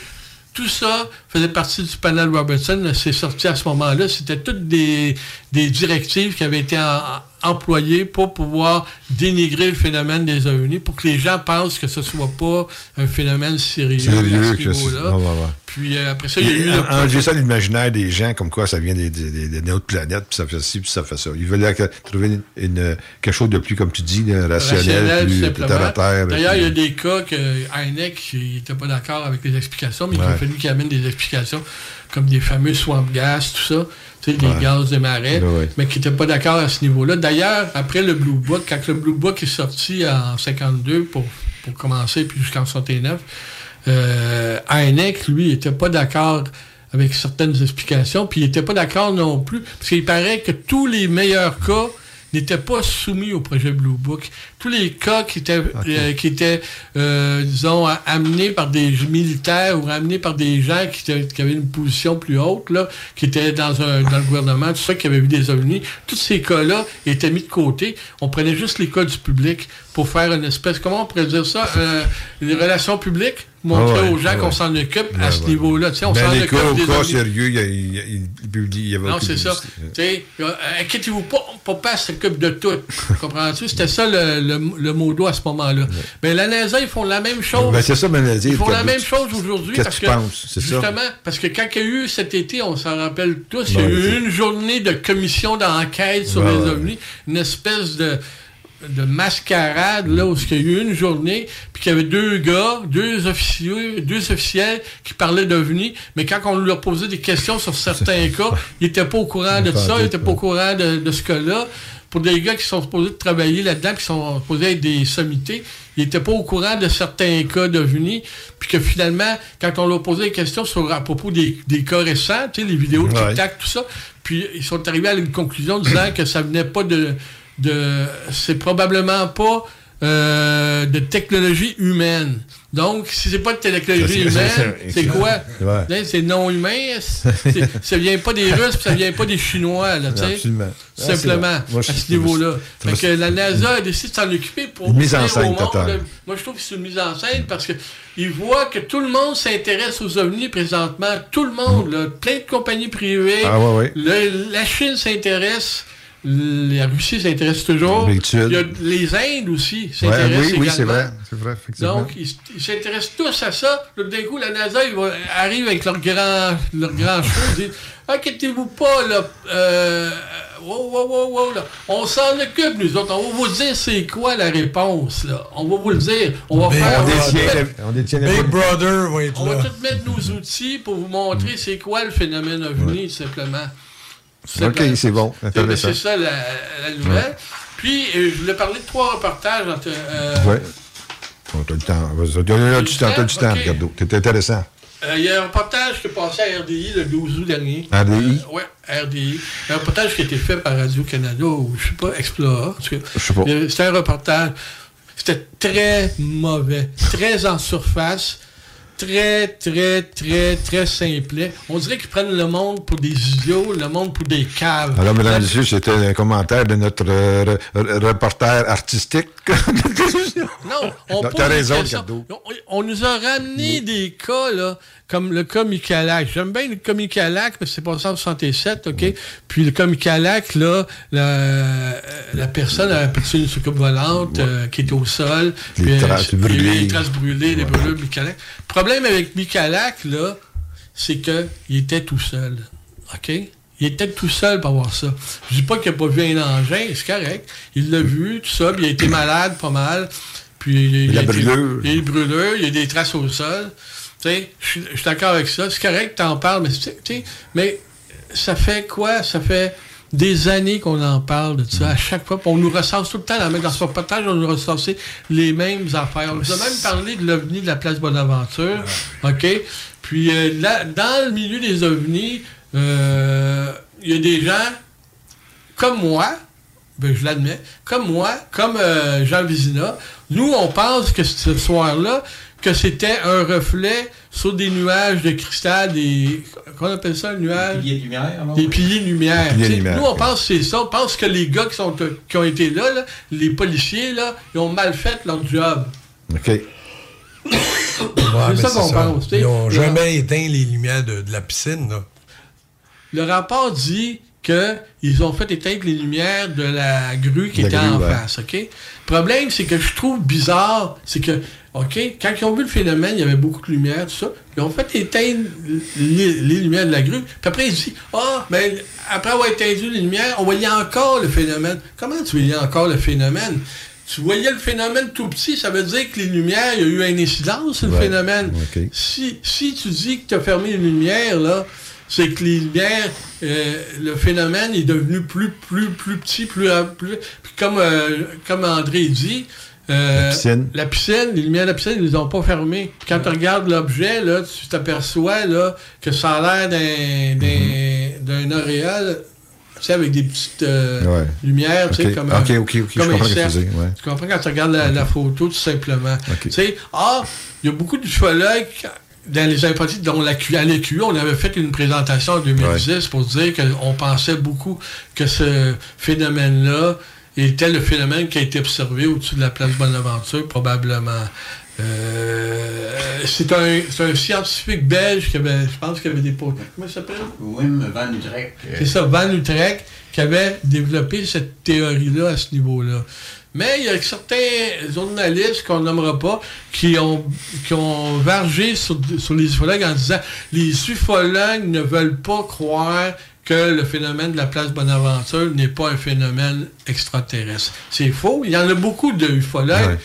Tout ça faisait partie du panel Robertson. C'est sorti à ce moment-là. C'était toutes des, des directives qui avaient été en- employées pour pouvoir dénigrer le phénomène des ovnis, pour que les gens pensent que ce soit pas un phénomène sérieux, Sérieux, à ce niveau-là. Puis euh, après ça, il y a eu le En- Enlever ça l'imaginaire des gens, comme quoi ça vient des, des, autres planètes, puis ça fait ci, puis ça fait ça. Ils veulent trouver une, une- quelque chose de plus, comme tu dis, là, rationnel, rationnel, plus. D'ailleurs, il y a des cas que Heineck n'était pas d'accord avec les explications, mais il a fallu qu'il amène des explications comme des fameux swamp gas, tout ça, tu sais, des Ouais. gaz de marais, mais qui n'étaient pas d'accord à ce niveau-là. D'ailleurs, après le Blue Book, quand le Blue Book est sorti en 52 pour, pour commencer, puis jusqu'en 69, euh, Heineck, lui, n'était pas d'accord avec certaines explications, puis il n'était pas d'accord non plus, parce qu'il paraît que tous les meilleurs cas n'étaient pas soumis au projet Blue Book. Tous les cas qui étaient, euh, qui étaient euh, disons, amenés par des militaires ou amenés par des gens qui, étaient- qui avaient une position plus haute, là, qui étaient dans, un, dans le gouvernement, tout ça, qui avaient vu des ovnis, tous ces cas-là étaient mis de côté. On prenait juste les cas du public pour faire une espèce, comment on pourrait dire ça, euh, les relations publiques, montrer Ah ouais, aux gens ah qu'on ouais. s'en occupe à Ouais, ce ouais. niveau-là. Tu sais, on Ben, s'en les occupe cas, des cas sérieux, il, y avait Non, c'est ça. euh, inquiétez-vous pas, papa s'occupe de tout. Comprends-tu? C'était ça le, le, le mot d'eau à ce moment-là. Mais la NASA, ils font la même chose. Ben, c'est ça, ben, Ils font la même chose aujourd'hui. Qu'est-ce parce que tu penses? C'est ça? Justement, parce que quand il y a eu cet été, on s'en rappelle tous, il y a Ouais, eu une journée de commission d'enquête sur Ouais, les ovnis, une espèce de de mascarade là où il y a eu une journée puis qu'il y avait deux gars deux officiers deux officiels qui parlaient d'ovnis mais quand on leur posait des questions sur certains cas ils n'étaient pas au courant de ça ils n'étaient pas au courant de, de ce cas-là pour des gars qui sont supposés travailler là-dedans qui sont supposés être des sommités ils n'étaient pas au courant de certains cas d'ovnis puis que finalement quand on leur posait des questions sur à propos des, des cas récents tu sais les vidéos de Ouais. tout ça puis ils sont arrivés à une conclusion disant que ça venait pas de de c'est probablement pas euh, de technologie humaine. Donc, si c'est pas de technologie humaine, c'est- quoi? Hein, C'est non humain. Ça vient pas des Russes, ça vient pas des Chinois, là, tu sais. Ah, Simplement. Moi, à ce niveau-là. Fait que la NASA a décidé de s'en occuper pour mise en au scène monde, là, Moi, je trouve que c'est une mise en scène parce que ils voient que tout le monde s'intéresse aux ovnis présentement. Tout le monde, là, plein de compagnies privées. Ah, ouais, ouais. Le- la Chine s'intéresse. La Russie s'intéresse toujours. Il y a les Indes aussi Ouais, s'intéressent oui, oui, c'est également. vrai. C'est vrai, effectivement. Donc, ils, s'intéressent tous à ça. Là, D'un coup, la NASA ils vont- arrive avec leur grand, leur grand show. Ils disent Inquiétez-vous pas, là. Euh, wow, wow, wow, wow, là. On s'en occupe, nous autres. On va vous dire c'est quoi la réponse, là. On va vous le dire. On va Big faire. on détient, mettre- on Big Brother va être on va tout mettre nos outils pour vous montrer c'est quoi le phénomène ovni, simplement. Ok, c'est bon, C'est- ça la, la nouvelle. Puis, euh, je voulais parler de trois reportages. entre, euh, Ouais. On a le temps. Vas-y, On a du temps, t'as du temps, Ok. Ricardo. C'est intéressant. Euh, Il y a un reportage qui est passé à RDI le 12 août dernier. RDI? oui, RDI. Un reportage qui a été fait par Radio-Canada ou, je sais pas, cas. Je sais pas. Euh, C'était un reportage. C'était très mauvais, très en surface, très, très, très, très simplet. On dirait qu'ils prennent le monde pour des idiots, le monde pour des caves. Alors, mesdames et messieurs, c'était un commentaire de notre euh, re- re- reporter artistique. Non, on Non, des raison. On, on nous a ramené des cas, là, comme le cas Michalak. J'aime bien le cas Michalak, mais c'est passé en 67, OK? Puis le cas Michalak, là, la, la personne a aperçu une soucoupe volante euh, qui était au sol. Les puis, euh, traces il eu brûlées. Les traces brûlées, les brûlures Michalak. Le problème avec Michalak, là, c'est qu'il était tout seul. OK? Il était tout seul pour voir ça. Je dis pas qu'il n'a pas vu un engin, c'est correct. Il l'a vu, tout ça, puis il a été malade pas mal. Puis il, a été- brûlure. Il a des brûlures, il y a des traces au sol. Tu sais, je suis d'accord avec ça. C'est correct que tu en parles, mais, c'est- tu sais, mais ça fait quoi? Ça fait des années qu'on en parle de ça. À chaque fois, on nous recense tout le temps. la même- Dans ce reportage, on nous recense les mêmes affaires. On nous a même parlé de l'OVNI de la place Bonaventure. OK? Puis euh, là, dans le milieu des ovnis, euh, il y a des gens comme moi, ben, je l'admets, comme moi, comme euh, Jean Vizina, nous, on pense que ce soir-là, que c'était un reflet sur des nuages de cristal, des. Qu'on appelle ça, le nuage? Des piliers de lumière? Des piliers de lumière. Piliers nous, on pense que c'est ça. On pense que les gars qui, sont, qui ont été là, là, les policiers, là, ils ont mal fait leur job. OK. Ouais, C'est ça qu'on pense, tu sais. Ils n'ont Le- jamais éteint les lumières de, de la piscine. Là. Le rapport dit qu'ils ont fait éteindre les lumières de la grue qui La était grue, en ouais. face, OK? Le problème, c'est que je trouve bizarre, c'est que, OK, quand ils ont vu le phénomène, il y avait beaucoup de lumière, tout ça, ils ont fait éteindre les, les lumières de la grue, puis après, ils disent, ah, mais après avoir éteint les lumières, on voyait encore le phénomène. Comment tu voyais encore le phénomène? Tu voyais le phénomène tout petit, ça veut dire que les lumières, il y a eu une incidence sur le Ouais, phénomène. Si, si tu dis que tu as fermé les lumières, là, c'est que les lumières, euh, le phénomène est devenu plus, plus, plus petit, plus, plus puis comme, euh, comme André dit, La piscine. la piscine, les lumières de la piscine, ils les ont pas fermées. Puis Quand tu regardes l'objet, là, tu t'aperçois là, que ça a l'air d'un, d'un, d'un auréole, tu sais, avec des petites euh, Ouais. lumières, tu sais, comme Ok, un- ok, ok, je comme un comprends que tu ouais. Comprends quand tu regardes la, la photo, tout simplement. Tu sais, ah, il y a beaucoup d'ufologues dans les informatiques, dont la à l'EQ, on avait fait une présentation en 2010 pour dire qu'on pensait beaucoup que ce phénomène-là était le phénomène qui a été observé au-dessus de la place Bonaventure, probablement. Euh, c'est un, c'est un scientifique belge qui avait, je pense, qui avait des. Comment il s'appelle? Wim Van Utrecht. C'est ça, Van Utrecht, qui avait développé cette théorie-là à ce niveau-là. Mais il y a certains journalistes qu'on nommera pas qui ont, qui ont vargé sur, sur les ufologues en disant les ufologues ne veulent pas croire que le phénomène de la place Bonaventure n'est pas un phénomène extraterrestre. C'est faux. Il y en a beaucoup de ufologues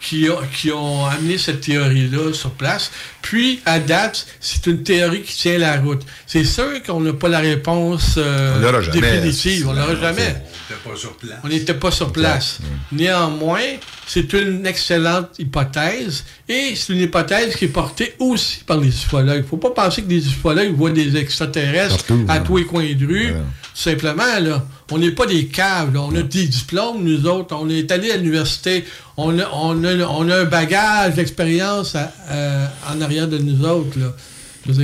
qui, ont, qui ont amené cette théorie-là sur place. Puis, à date, c'est une théorie qui tient la route. C'est sûr qu'on n'a pas la réponse euh, On définitive. On l'aura jamais. On n'était pas sur place. On n'était pas sur place. Néanmoins, c'est une excellente hypothèse et c'est une hypothèse qui est portée aussi par les ufologues. Il ne faut pas penser que les ufologues voient des extraterrestres Partout, à hein. tous les coins de rue. Simplement, là, on n'est pas des caves. là. On a des diplômes, nous autres. On est allé à l'université. On a, on, a, on a un bagage d'expérience à- euh, en arrière de nous autres. Là.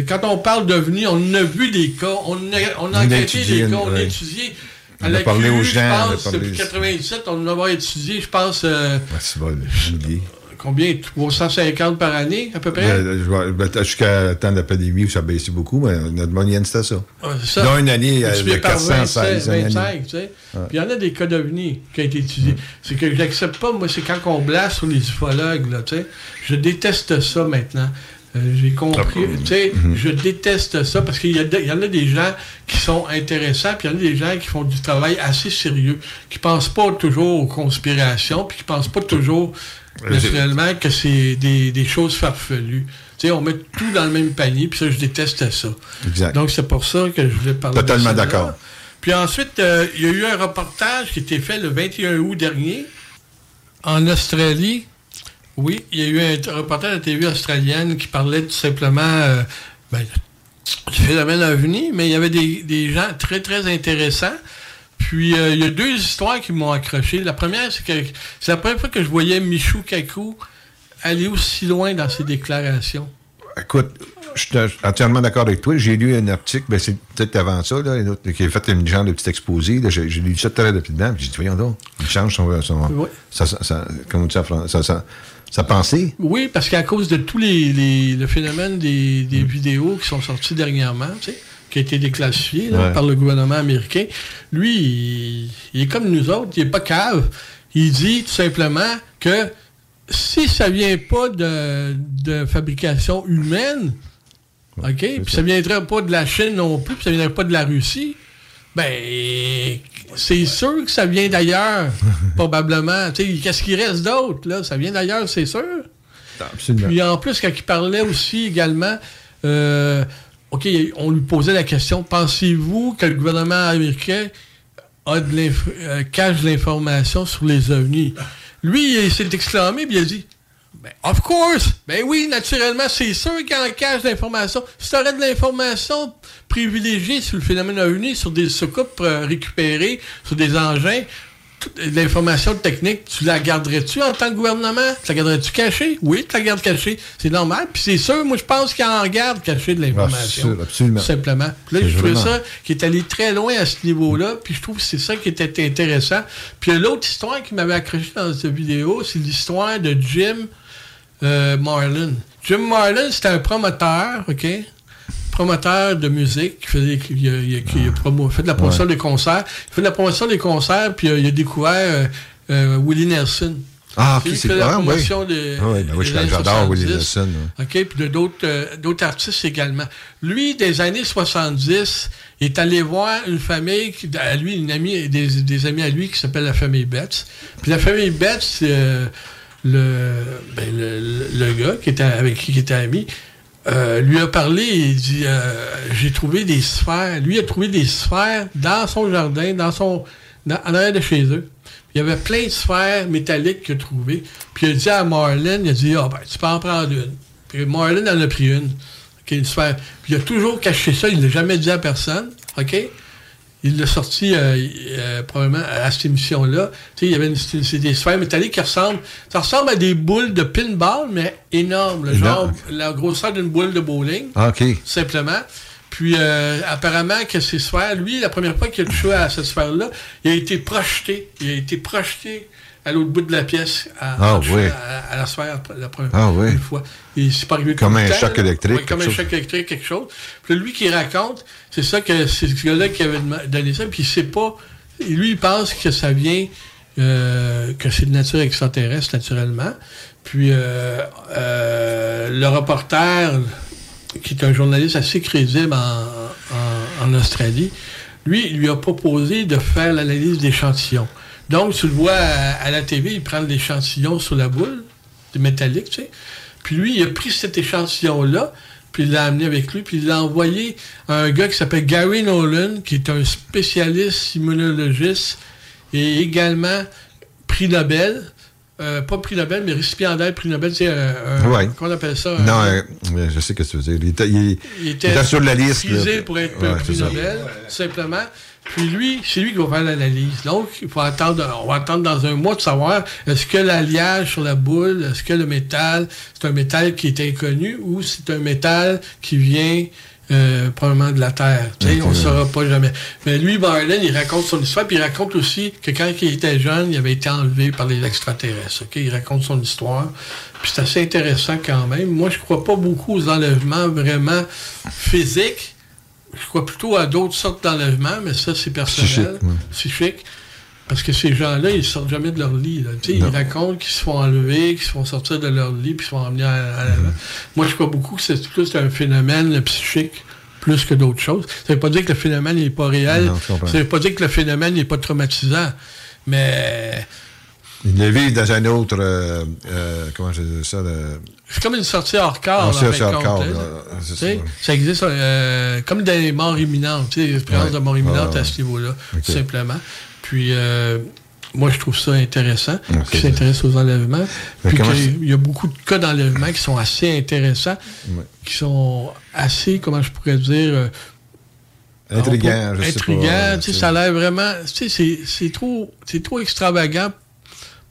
Quand on parle d'OVNI, on a vu des cas, on a, on enquêté des cas, on a ouais. étudié. On a la parlé aux je gens, a pense, depuis 97, on en a étudié, je pense, euh, bon, oublié. combien? 350 par année, à peu près? Euh, je ben, Jusqu'à le temps de la pandémie où ça baissait beaucoup, mais notre moyenne, c'était ça. C'est ça. Dans une année, euh, viens de par 416. 27, une année. 25, tu sais. Ouais. Mm. Puis il y en a des cas d'OVNI qui ont été étudiés. C'est que j'accepte pas, moi, c'est quand on blasse sur les ufologues, là, tu sais. Je déteste ça maintenant. Euh, J'ai compris, Ah, tu sais, je déteste ça parce qu'il y, en a des gens qui sont intéressants, puis il y en a des gens qui font du travail assez sérieux, qui pensent pas toujours aux conspirations, puis qui pensent pas toujours, Euh, naturellement, que c'est des, des choses farfelues. Tu sais, on met tout dans le même panier, puis ça, je déteste ça. Exact. Donc, c'est pour ça que je voulais parler Totalement de ça. d'accord. Puis ensuite, euh, il y a eu un reportage qui a été fait le 21 août dernier en Australie Oui, il y a eu un reporter de la TV australienne qui parlait tout simplement euh, ben, du phénomène ovni, mais il y avait des, gens très, très intéressants. Puis, euh, il y a deux histoires qui m'ont accroché. La première, c'est que c'est la première fois que je voyais Michou Kaku aller aussi loin dans ses déclarations. Écoute, je suis entièrement d'accord avec toi. J'ai lu un article, ben c'est peut-être avant ça, là, qui a fait une genre de petit exposé. J'ai lu ça très rapidement, puis j'ai dit, voyons donc, il change son, son ça, ça, comment ça, ça, sa pensée? Oui, parce qu'à cause de tous les, le phénomène des, des vidéos qui sont sorties dernièrement, tu sais, qui a été déclassifié par le gouvernement américain, lui, il, est comme nous autres, il n'est pas cave. Il dit tout simplement que si ça vient pas de, de fabrication humaine, OK? Puis ça viendrait pas de la Chine non plus, puis ça viendrait pas de la Russie. Ben, c'est sûr que ça vient d'ailleurs, probablement. Qu'est-ce qui reste d'autre, là? Ça vient d'ailleurs, c'est sûr. Absolument. Puis en plus, quand il parlait aussi également, euh, OK, on lui posait la question, pensez-vous que le gouvernement américain a de euh, cache l'information sur les ovnis? Lui, il s'est exclamé, puis il a dit, ben, of course! Ben oui, naturellement, c'est sûr qu'il en cache d'informations. Si tu aurais de l'information privilégiée sur le phénomène ovni, sur des soucoupes euh, récupérées, sur des engins, l'information technique, tu la garderais-tu en tant que gouvernement? Tu la garderais-tu cachée? Oui, tu la gardes cachée. C'est normal. Puis c'est sûr, moi, je pense qu'il en garde cachée de l'information. Absolument. simplement. Puis là, je trouvais ça qui est allé très loin à ce niveau-là. Puis je trouve que c'est ça qui était intéressant. Puis l'autre histoire qui m'avait accroché dans cette vidéo, c'est l'histoire de Jim euh, Marlin. Jim Marlin, c'était un promoteur, OK? Promoteur de musique qui, faisait, qui, a, fait de la promotion des concerts. Il fait de la promotion des concerts, puis euh, il a découvert euh, euh, Willie Nelson. Ah, ok, c'est la promotion oui. de. Ah, oui, ben oui j'adore Willie Nelson. OK, puis d'autres, d'autres artistes également. Lui, des années 70, il est allé voir une famille, qui, à lui, une amie, des, des amis à lui qui s'appelle la famille Betts. Puis la famille Betts, ben, le, le, gars qui était avec qui il était ami, euh, lui a parlé, il dit euh, J'ai trouvé des sphères. Lui a trouvé des sphères dans son jardin, dans son. en arrière de chez eux. Il y avait plein de sphères métalliques qu'il a trouvées. Puis il a dit à Marlin, il a dit Ah ben, tu peux en prendre une. Puis Marlin en a pris une. une sphère. Puis il a toujours caché ça, il ne l'a jamais dit à personne. OK? Il l'a sorti euh, euh, probablement à cette émission-là. Il y avait c'est des sphères métalliques qui ressemblent. Ça ressemble à des boules de pinball, mais énormes. genre la grosseur d'une boule de bowling. Ah, OK. Simplement. Puis euh, apparemment que ces sphères, lui, la première fois qu'il a touché à cette sphère-là, il a été projeté. Il a été projeté à l'autre bout de la pièce à, ah, à, la sphère la première ah, fois. Et c'est pas arrivé comme un choc électrique. comme un choc électrique, quelque chose. Puis lui qui raconte, c'est ça que c'est ce gars-là qui avait donné ça, puis il sait pas. Lui, il pense que ça vient, euh, que c'est de nature extraterrestre, naturellement. Puis euh, euh, le reporter, qui est un journaliste assez crédible en, en Australie, lui, il lui a proposé de faire l'analyse d'échantillons. Donc, tu le vois à, la TV, il prend l'échantillon sur la boule, de métallique, tu sais. Puis lui, il a pris cet échantillon-là, puis il l'a amené avec lui, puis il l'a envoyé à un gars qui s'appelle Gary Nolan, qui est un spécialiste immunologiste et également prix Nobel. Euh, pas prix Nobel, mais récipiendaire prix Nobel, c'est un, ouais. qu'on appelle ça? Non, euh, je sais ce que tu veux dire. Il était, il, était, sur la liste. pour être prix Nobel, simplement. Puis lui, c'est lui qui va faire l'analyse. Donc, il faut attendre, on va attendre dans un mois de savoir est-ce que l'alliage sur la boule, est-ce que le métal, c'est un métal qui est inconnu ou c'est un métal qui vient euh, probablement de la Terre. On ne saura pas jamais. Mais lui, Marlin, il raconte son histoire, puis il raconte aussi que quand il était jeune, il avait été enlevé par les extraterrestres. Il raconte son histoire. Puis c'est assez intéressant quand même. Moi, je crois pas beaucoup aux enlèvements vraiment physiques je crois plutôt à d'autres sortes d'enlèvements, mais ça, c'est personnel. Psychique. Parce que ces gens-là, ils sortent jamais de leur lit. Ils racontent qu'ils se font enlever, qu'ils se font sortir de leur lit, puis ils se font emmener à, l'avant. Moi, je crois beaucoup que c'est plus un phénomène psychique plus que d'autres choses. Ça ne veut pas dire que le phénomène n'est pas réel. ça ne veut pas dire que le phénomène n'est pas traumatisant. Mais il le vit dans un autre. Euh, euh, comment je dis ça C'est comme une sortie hors corps. Une sortie hors corps. Ça. ça. existe euh, comme des morts imminentes. L'expérience de mort imminente à ce niveau-là, tout simplement. Puis, moi, je trouve ça intéressant, qui s'intéresse aux enlèvements. Puis il y a beaucoup de cas d'enlèvement qui sont assez intéressants, Ouais. qui sont assez, comment je pourrais dire, euh, Intriguant, je sais pas, intriguant, euh, tu sais, ça a l'air vraiment, tu sais, c'est- trop, c'est trop extravagant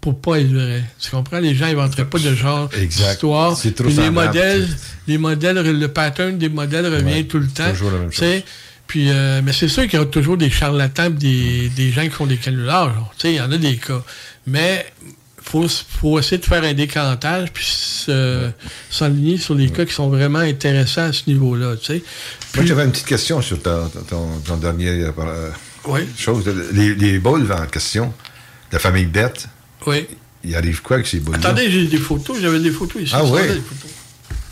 pour pas être vrai. Tu comprends? Les gens inventeraient pas de genre d'histoire. C'est trop Puis les modèles, les modèles, le pattern des modèles revient Ouais, tout le temps. toujours la même sais. Puis, euh, mais c'est sûr qu'il y a toujours des charlatans, des, des gens qui font des canulars. genre. Tu sais, il y en a des cas. Mais faut, faut essayer de faire un décantage puis se- s'enligner sur les cas qui sont vraiment intéressants à ce niveau-là. Tu sais. Moi, j'avais une petite question sur ton, ton- ton dernier euh, Oui. chose. Les, les boules en question, la famille Bette, Oui. il arrive quoi avec ces boules Attendez, j'ai des photos. J'avais des photos ici. Ah oui?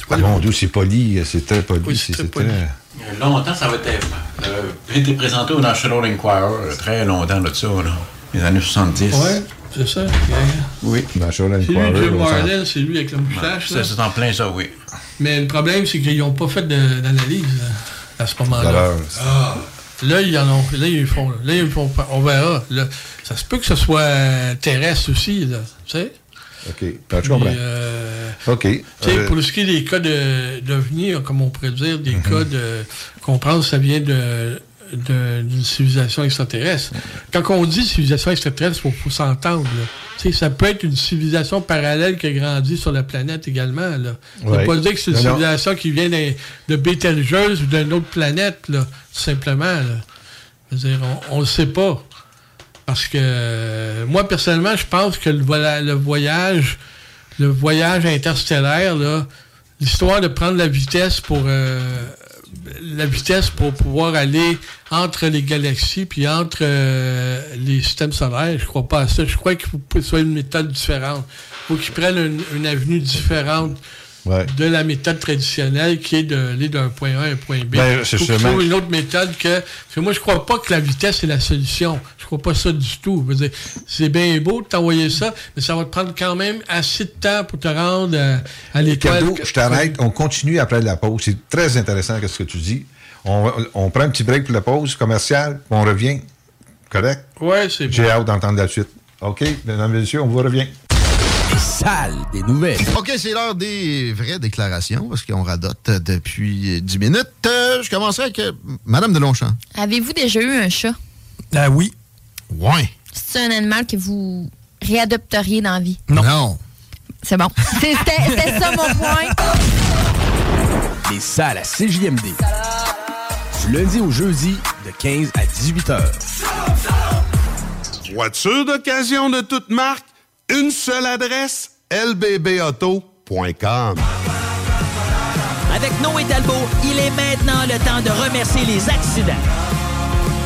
Ah mon Dieu, c'est poli, c'est très poli. Oui, c'est très c'est a Longtemps, ça va être. Euh, j'ai été présenté au National Enquirer, euh, très longtemps de ça, là. Les années 70. Ouais, c'est ça. Oui, National C'est lui, Enquirer, Jim on s'en- Marlin, c'est lui avec la moustache. C'est en plein ça, oui. Mais le problème, c'est qu'ils n'ont pas fait d'analyse à ce moment-là. Ah. Là, ils en ont. Là, ils font. Là, ils font. pas- On verra. Là, ça se peut que ce soit euh, terrestre aussi, là. Tu sais? OK, Ben, je comprends. euh, OK. Tu sais, Euh, pour ce qui est des cas de d'OVNI, comme on pourrait dire, des Mhm. cas de. qu'on pense ça vient de de- d'une civilisation extraterrestre. Quand on dit civilisation extraterrestre, il faut, faut s'entendre. ça peut être une civilisation parallèle qui a grandi sur la planète également. Là. On ne Ouais. pas dire que c'est une Non, non. civilisation qui vient de Betelgeuse ou d'une autre planète, là, tout simplement. là. Dire, on ne le sait pas. Parce que euh, moi, personnellement, je pense que le, voyage, le voyage interstellaire, l'histoire de prendre la vitesse pour euh, la vitesse pour pouvoir aller entre les galaxies puis entre euh, les systèmes solaires, je crois pas à ça. Je crois qu'il faut que ce soit une méthode différente. Il faut qu'ils prennent une, une avenue différente Ouais. de la méthode traditionnelle qui est d'aller d'un point A à un point B. Ben, c'est une autre méthode que. Que moi, je crois pas que la vitesse est la solution. Crois pas ça du tout. C'est bien beau de t'envoyer ça, mais ça va te prendre quand même assez de temps pour te rendre euh, à l'étoile. Ricardo, je t'arrête. On continue après la pause. C'est très intéressant ce que tu dis. On, on prend un petit break pour la pause commerciale, puis on revient. Correct? Ouais, c'est J'ai hâte d'entendre la suite. OK, mesdames et messieurs, on vous revient. Les salles des nouvelles. OK, c'est l'heure des vraies déclarations, parce qu'on radote depuis euh, 10 minutes. Euh, je commencerai avec euh, Madame de Longchamp. Avez-vous déjà eu un chat? Ah oui. Ouais. C'est un animal que vous réadopteriez dans la vie? Non. C'est bon. C'est- C'était ça mon point. Les salles à CJMD. Du lundi au jeudi, de 15 à 18 heures. Voiture d'occasion de toute marque, une seule adresse, lbbauto.com. Avec Noé Talbot, il est maintenant le temps de remercier les accidents.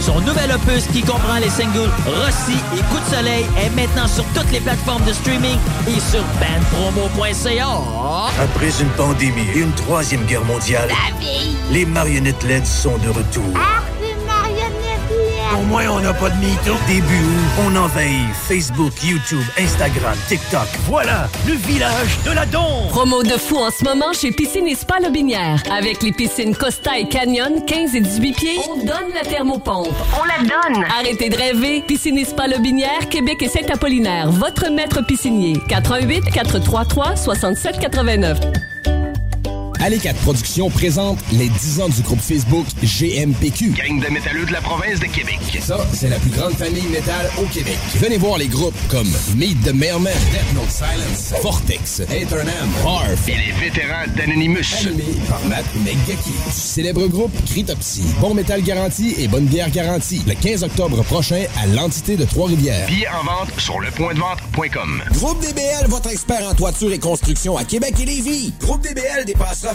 Son nouvel opus qui comprend les singles Rossi et Coup de soleil est maintenant sur toutes les plateformes de streaming et sur bandpromo.ca. Après une pandémie et une troisième guerre mondiale, les marionnettes LED sont de retour. Au moins, on n'a pas de mytho. Début août, on envahit Facebook, YouTube, Instagram, TikTok. Voilà, le village de la Don. Promo de fou en ce moment chez Piscine et Spa Lobinière. Avec les piscines Costa et Canyon, 15 et 18 pieds, on donne la thermopompe. On la donne! Arrêtez de rêver. Piscine et Spa Lobinière, Québec et Saint-Apollinaire. Votre maître piscinier. 88 433 67 89. Alécat Productions présente les 10 ans du groupe Facebook GMPQ. Gang de métalleux de la province de Québec. Ça, c'est la plus grande famille métal au Québec. Venez voir les groupes comme Meet the Mailman, Death Note Silence, Vortex, Eternam, Harf Et les vétérans d'Anonymous. animé par Matt McGucky. Du célèbre groupe Critopsy. Bon métal garanti et bonne bière garantie. Le 15 octobre prochain à l'entité de Trois-Rivières. Billets en vente sur lepointdevente.com. Groupe DBL, votre expert en toiture et construction à Québec et Lévis. Groupe DBL dépassera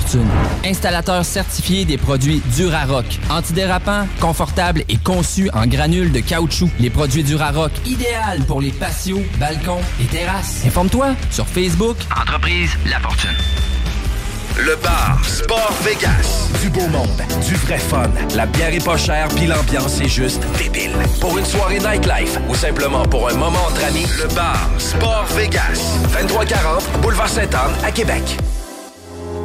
Fortune. Installateur certifié des produits Durarock. Antidérapant, confortable et conçu en granules de caoutchouc. Les produits Durarock, idéal pour les patios, balcons et terrasses. Informe-toi sur Facebook. Entreprise La Fortune. Le bar Sport Vegas. Du beau monde, du vrai fun. La bière est pas chère, puis l'ambiance est juste débile. Pour une soirée nightlife ou simplement pour un moment entre amis, le bar Sport Vegas. 2340 Boulevard Sainte-Anne à Québec.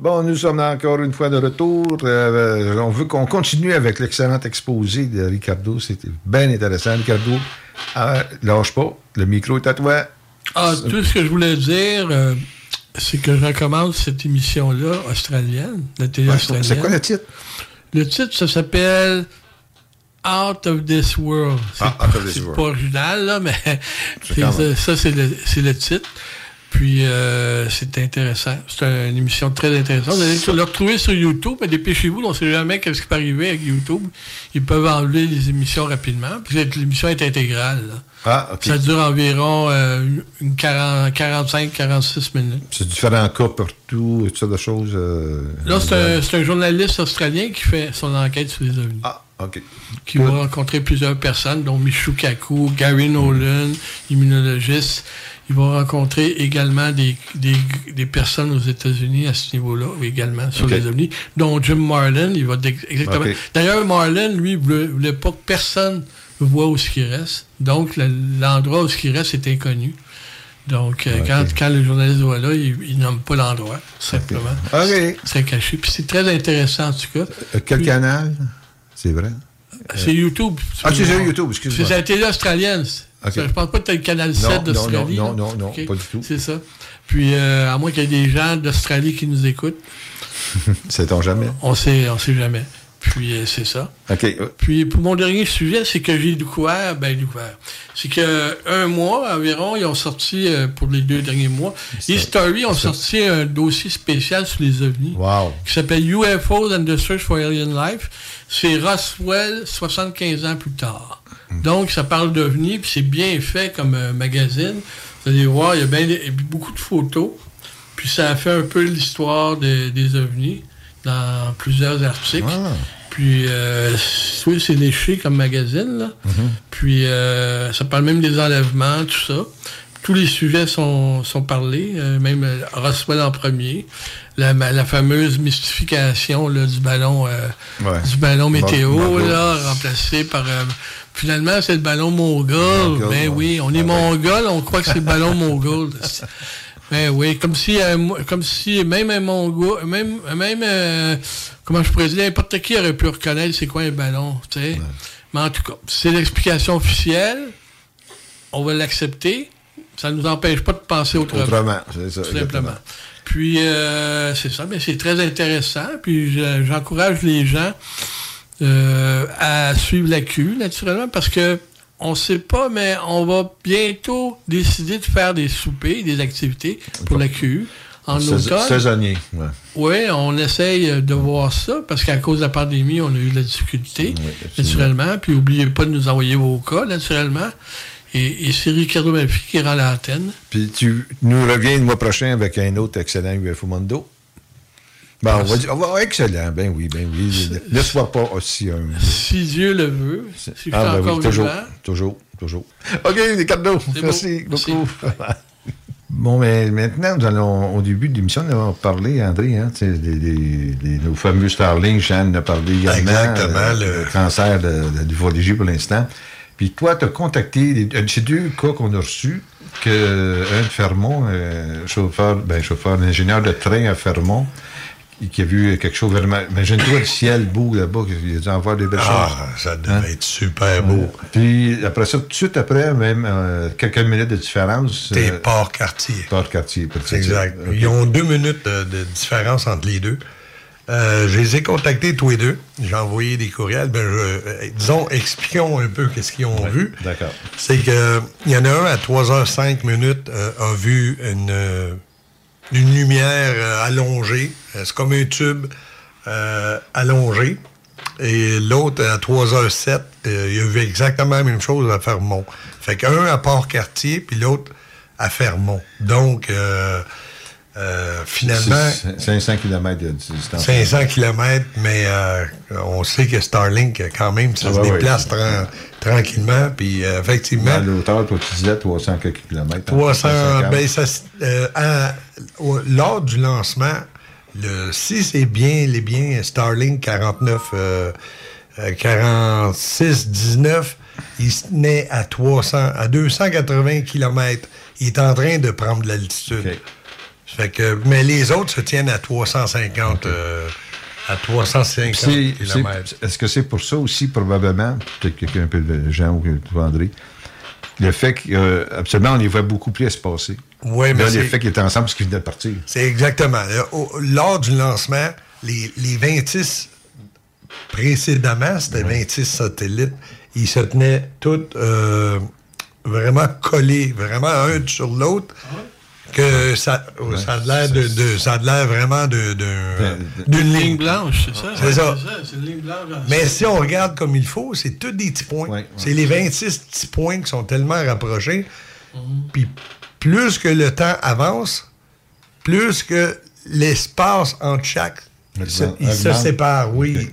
Bon, nous sommes encore une fois de retour. Euh, on veut qu'on continue avec l'excellent exposé de Ricardo. C'était bien intéressant, Ricardo. Euh, lâche pas. Le micro est à toi. Ah, tout ce que je voulais dire, euh, c'est que je recommande cette émission-là australienne, la télé Ouais, australienne. c'est quoi le titre? Le titre, ça s'appelle Out of This World. C'est Ah, Out of This c'est World. pas original, là, mais c'est- ça, c'est le, c'est le titre. Puis, euh, c'est intéressant. C'est une émission très intéressante. Vous allez le retrouver sur YouTube, mais dépêchez-vous. On ne sait jamais ce qui peut arriver avec YouTube. Ils peuvent enlever les émissions rapidement. Puis, l'émission est intégrale. là. Ah, OK. Ça dure environ euh, une 40 45-46 minutes. C'est différents cas partout, toutes sortes de choses. euh, Là, c'est un, c'est un journaliste australien qui fait son enquête sur les ovnis. Ah, OK. Qui va rencontrer plusieurs personnes, dont Michou Kaku, Gary Nolan, immunologiste. Il va rencontrer également des, des, des personnes aux États-Unis à ce niveau-là, également, sur OK. les ovnis, dont Jim Marlin. Il va exactement. D'ailleurs, Marlin, lui, voulait, voulait pas que personne voit où ce qui reste. Donc, le- l'endroit où ce qui reste est inconnu. Donc, euh, quand, quand le journaliste va là, il, il nomme pas l'endroit, simplement. OK. C'est caché. Puis c'est très intéressant, en tout cas. Euh, quel Puis- canal? C'est vrai? C'est YouTube. Ah, c'est sur YouTube, excuse-moi. C'est la télé australienne. Ça, Je pense pas que tu as le canal 7 non, d'Australie. non, non, non, Ok. pas du tout. C'est ça. Puis, euh, à moins qu'il y ait des gens d'Australie qui nous écoutent, Sait-on jamais? on sait, on sait jamais. Puis, euh, c'est ça. Puis, pour mon dernier sujet, c'est que j'ai découvert, ben, découvert. C'est que un mois environ, ils ont sorti, euh, pour les deux derniers mois, History ont sorti un dossier spécial sur les ovnis. Wow. Qui s'appelle UFOs and the Search for Alien Life. C'est Roswell 75 ans plus tard. Donc, ça parle d'ovnis, puis c'est bien fait comme euh, magazine. Vous allez voir, il y a bien beaucoup de photos. Puis ça a fait un peu l'histoire de- des ovnis dans plusieurs articles. Puis, euh, oui, c'est léché comme magazine, là. Puis, euh, ça parle même des enlèvements, tout ça. Tous les sujets sont, sont parlés, euh, même euh, Roswell en premier. La, la fameuse mystification là, du ballon euh, Ouais. du ballon météo, là, remplacé par... euh, finalement, c'est le ballon mongol. Mongol, Ben oui, on est mongol, on croit que c'est le ballon mongol. Ben oui, comme si, euh, comme si même un mongol, même, même euh, comment je pourrais dire, n'importe qui aurait pu reconnaître c'est quoi un ballon, tu sais. Mais en tout cas, c'est l'explication officielle. On va l'accepter. Ça ne nous empêche pas de penser autrement. Autrement, c'est ça. Tout simplement. Puis, euh, c'est ça, mais c'est très intéressant. Puis, je- j'encourage les gens euh, à suivre la Q, naturellement, parce que on sait pas, mais on va bientôt décider de faire des soupers, des activités pour la Q. en automne. Saisonnier. Oui, on essaye de voir ça parce qu'à cause de la pandémie, on a eu de la difficulté, naturellement. Puis n'oubliez pas de nous envoyer vos cas, naturellement. Et, et c'est Ricardo Murphy qui rend l'antenne. Puis tu nous reviens le mois prochain avec un autre excellent UFO Mondo. Bon, on va dire, on va- excellent, ben oui, ben oui. Ne- sois pas aussi un. Si Dieu le veut, si je Ah, ben encore oui, toujours, vivant. toujours, toujours. OK, les cadeaux. Merci beau. beaucoup. Bon, mais maintenant, nous allons, au début de l'émission, nous avons parlé, André, hein, des, des- des- nos fameux Starlings. Jeanne a parlé également. Exactement, euh, le cancer de, pour l'instant. Puis toi, tu as contacté, euh, c'est deux cas qu'on a reçus, que un de Fermont, euh, chauffeur, ben, chauffeur, un ingénieur de train à Fermont, qui- a vu quelque chose vraiment. Imagine-toi le ciel beau là-bas, il a dû en voir des belles Ah, choses. ça devait Hein? être super beau. Puis après ça, tout de suite après, même euh, quelques minutes de différence. T'es euh, Port-Cartier. Port-Cartier, peut-être. C'est exact. Ils ont deux minutes de, de différence entre les deux. Euh, je les ai contactés tous les deux. J'ai envoyé des courriels. Ben, je- disons, expliquons un peu qu'est-ce qu'ils ont vu. D'accord. C'est que il y en a un à 3h05 minutes euh, a vu une, euh, une lumière euh, allongée. Euh, C'est comme un tube euh, allongé. Et l'autre, à 3h07, euh, il a vu exactement la même chose à Fermont. Fait qu'un à Port-Cartier, puis l'autre à Fermont. Donc, euh, euh, finalement... C'est 500 km de distance. 500 km, mais on sait que Starlink, quand même, ça Ah, se déplace ouais. Tran- tranquillement. Puis euh, effectivement, À l'auteur, toi, tu disais 300 quelques kilomètres. 300, 350. ben, ça, euh, à- au- lors du lancement, le, si c'est bien, les biens Starlink 49, euh, euh, 46, 19, il se tenait à 300, à 280 km. Il est en train de prendre de l'altitude. Fait que, mais les autres se tiennent à 350, euh, à 350 C'est- km. Est-ce que c'est pour ça aussi, probablement, peut-être quelqu'un un peu de Jean ou André, le fait qu'absolument, on les voit beaucoup plus espacer. Ouais, mais Là, le fait qu'ils étaient ensemble parce qu'ils venaient de partir. C'est exactement. Lors du lancement, les, les 26 précédemment, c'était 26 satellites, ils se tenaient tous euh, vraiment collés, vraiment un sur l'autre. Que ça, ça a l'air de, de- ça a l'air vraiment de, de- d'une ligne blanche, c'est ça? C'est ça. C'est une ligne blanche. Mais si on regarde comme il faut, c'est tous des petits points. C'est les 26 petits points qui sont tellement rapprochés. Puis plus que le temps avance, plus que l'espace entre chaque, il se, il se sépare, oui.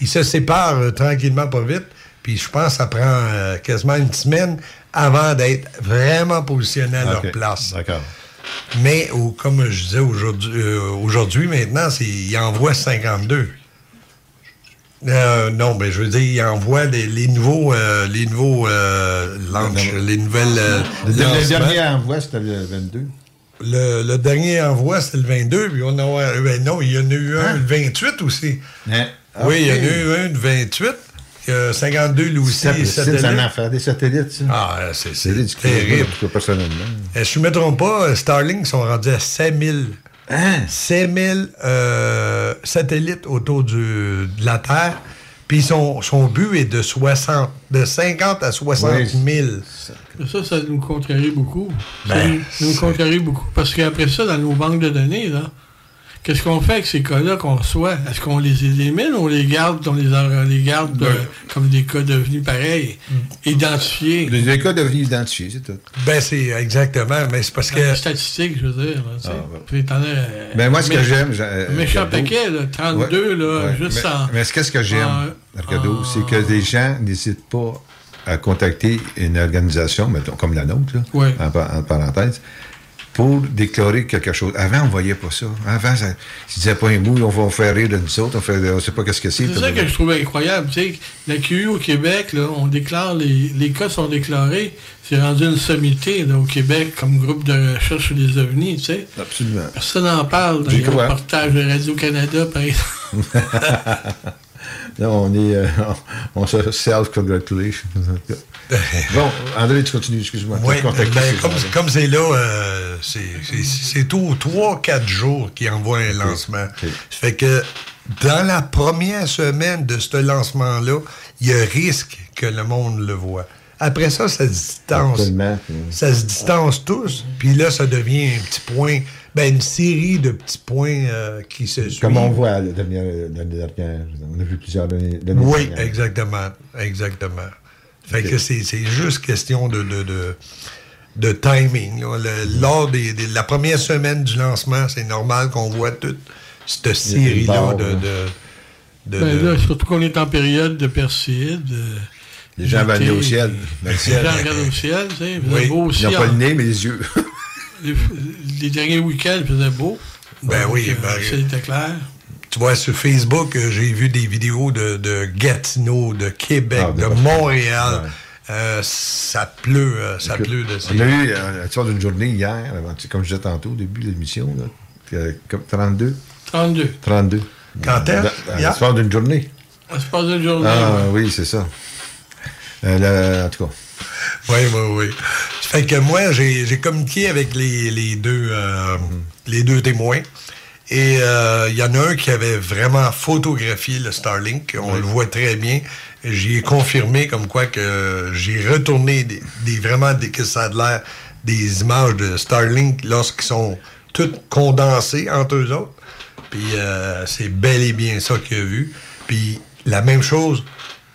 Il se sépare euh, tranquillement, pas vite. Puis je pense que ça prend euh, quasiment une semaine avant d'être vraiment positionné à leur place. D'accord. Mais au- comme je disais aujourd'hui, euh, aujourd'hui maintenant, il envoie 52. Euh, non, ben je veux dire, il envoie les, les nouveaux, euh, les nouveaux euh, launch- les nouvelles. Le, dernier envoi, c'était le 22. Le, le dernier envoi, c'était le 22, puis on a, euh, ben non, il y en a eu un le 28 aussi. Hein? Oui, il y en a eu un le 28, que 52 lui aussi. Satellites. affaire des satellites, ça. Ah, c'est, C'est terrible. Personnellement. Si je ne me trompe pas, euh, Starlink sont rendus à 7000. Hein? 7000 euh, satellites autour du- de la Terre. Puis son, son but est de 60, de 50 à 60 000. Ça, ça nous contrarie beaucoup. Ça Ben, nous- nous contrarie beaucoup. Parce qu'après ça, dans nos banques de données, là, qu'est-ce qu'on fait avec ces cas-là qu'on reçoit? Est-ce qu'on les élimine ou on les garde, on les, on les garde euh, comme des cas devenus pareils, identifiés? Les les cas devenus identifiés, c'est tout. Ben, c'est exactement, mais c'est parce que. Les statistiques, je veux dire. là, as, euh, Ben, moi, ce que j'aime. méchant paquet, là, 32, là, Ouais. juste mais, en. Mais ce qu'est-ce que j'aime, en- Ricardo, c'est que les gens n'hésitent pas à contacter une organisation, mettons, comme la nôtre, là, Ouais. en, en parenthèse, pour déclarer quelque chose. Avant, on ne voyait pas ça. Avant, ça, ils disaient pas un mot, on va faire rire de nous autres, on fait, on sait pas qu'est-ce que c'est. C'est ça que je trouvais incroyable. Tu sais, la QU au Québec, là, on déclare les, les cas sont déclarés. C'est rendu une sommité là, au Québec comme groupe de recherche sur les ovnis. Tu sais. Absolument. Personne n'en parle dans les reportages de Radio-Canada, par exemple. Là, on est. euh, on, on se self-congratulation. bon, André, tu continues, excuse-moi. Oui, ben, comme, c'est là, euh, c'est- tout 3-4 jours qu'ils envoient un lancement. Ça fait que dans la première semaine de ce lancement-là, il y a risque que le monde le voit. Après ça, ça se distance. Absolument. Ça se distance tous, puis là, ça devient un petit point Ben, une série de petits points euh, qui se suivent. Comme on voit la dernière, l'année dernière. On a vu plusieurs l'année Oui, dernière. exactement. Exactement. Fait que c'est c'est juste question de, de, de, de timing. là. Le- lors des, des- la première semaine du lancement, c'est normal qu'on voit toute cette série-là barre, de, là. de, de- Ben de- là, surtout qu'on est en période de Perséide. euh, Les gens vont aller au ciel. Les gens regardent au ciel, tu sais. Oui. beau. Ils n'ont pas le nez, mais les yeux. les, les derniers week-ends, il faisait beau. Ben Donc, oui, euh, ben, le ciel était clair. Tu vois, sur Facebook, euh, j'ai vu des vidéos de, de Gatineau, de Québec, Ah, de de. Montréal. Ouais. Euh, ça pleut, euh, ça Écoute, pleut de On a eu euh, tu vois, d'une journée hier, avant- tu sais, comme je disais tantôt au début de l'émission, là, que- comme 32. 32. 32. Quand est-ce? Hier? l'histoire d'une journée. On se passe une journée. Ah oui, c'est ça. Euh, là, en tout cas. Oui, oui, oui. Fait que moi, j'ai communiqué avec les, les deux, euh, les deux témoins. Et euh, il y en a un qui avait vraiment photographié le Starlink. On le voit très bien. J'y ai confirmé comme quoi que j'ai retourné des, des- vraiment des, que ça a de l'air des images de Starlink lorsqu'ils sont toutes condensées entre eux autres. Puis euh, c'est bel et bien ça qu'il a vu. Puis la même chose,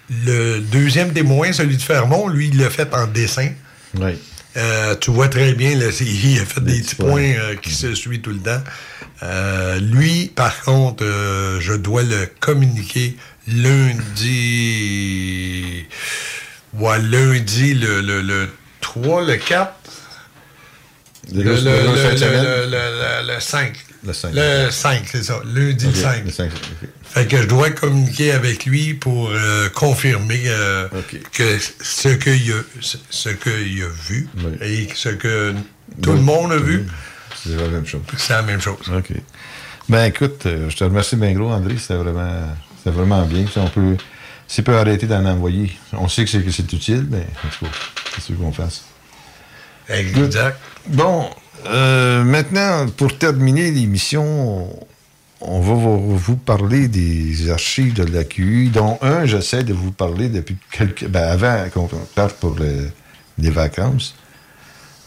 le deuxième témoin, celui de Fermont, lui, il l'a fait en dessin. Oui. Euh, tu vois très bien, là, il a fait des, petits points euh, qui se suivent tout le temps. Euh, lui, par contre, euh, je dois le communiquer lundi. Ouais, lundi, le, le, le 3, le 4. Le- Le, le- le, le- le, cette semaine? le- le- le 5. Le 5. Le 5, c'est ça. Lundi Ok, le 5. le 5, ok. Fait que je dois communiquer avec lui pour euh, confirmer euh, que ce qu'il a, ce- a vu et ce que tout le monde a vu, C'est la même chose. c'est la même chose. OK. Ben écoute, euh, je te remercie bien gros, André. C'était vraiment, vraiment bien. Si on peut, s'il peut arrêter d'en envoyer, on sait que c'est, que c'est utile, mais c'est ce qu'on fasse? Exact. Bon, euh, maintenant, pour terminer l'émission, on va vous, parler des archives de l'AQI, dont un, j'essaie de vous parler depuis quelques... Ben, avant qu'on parte pour le- les vacances.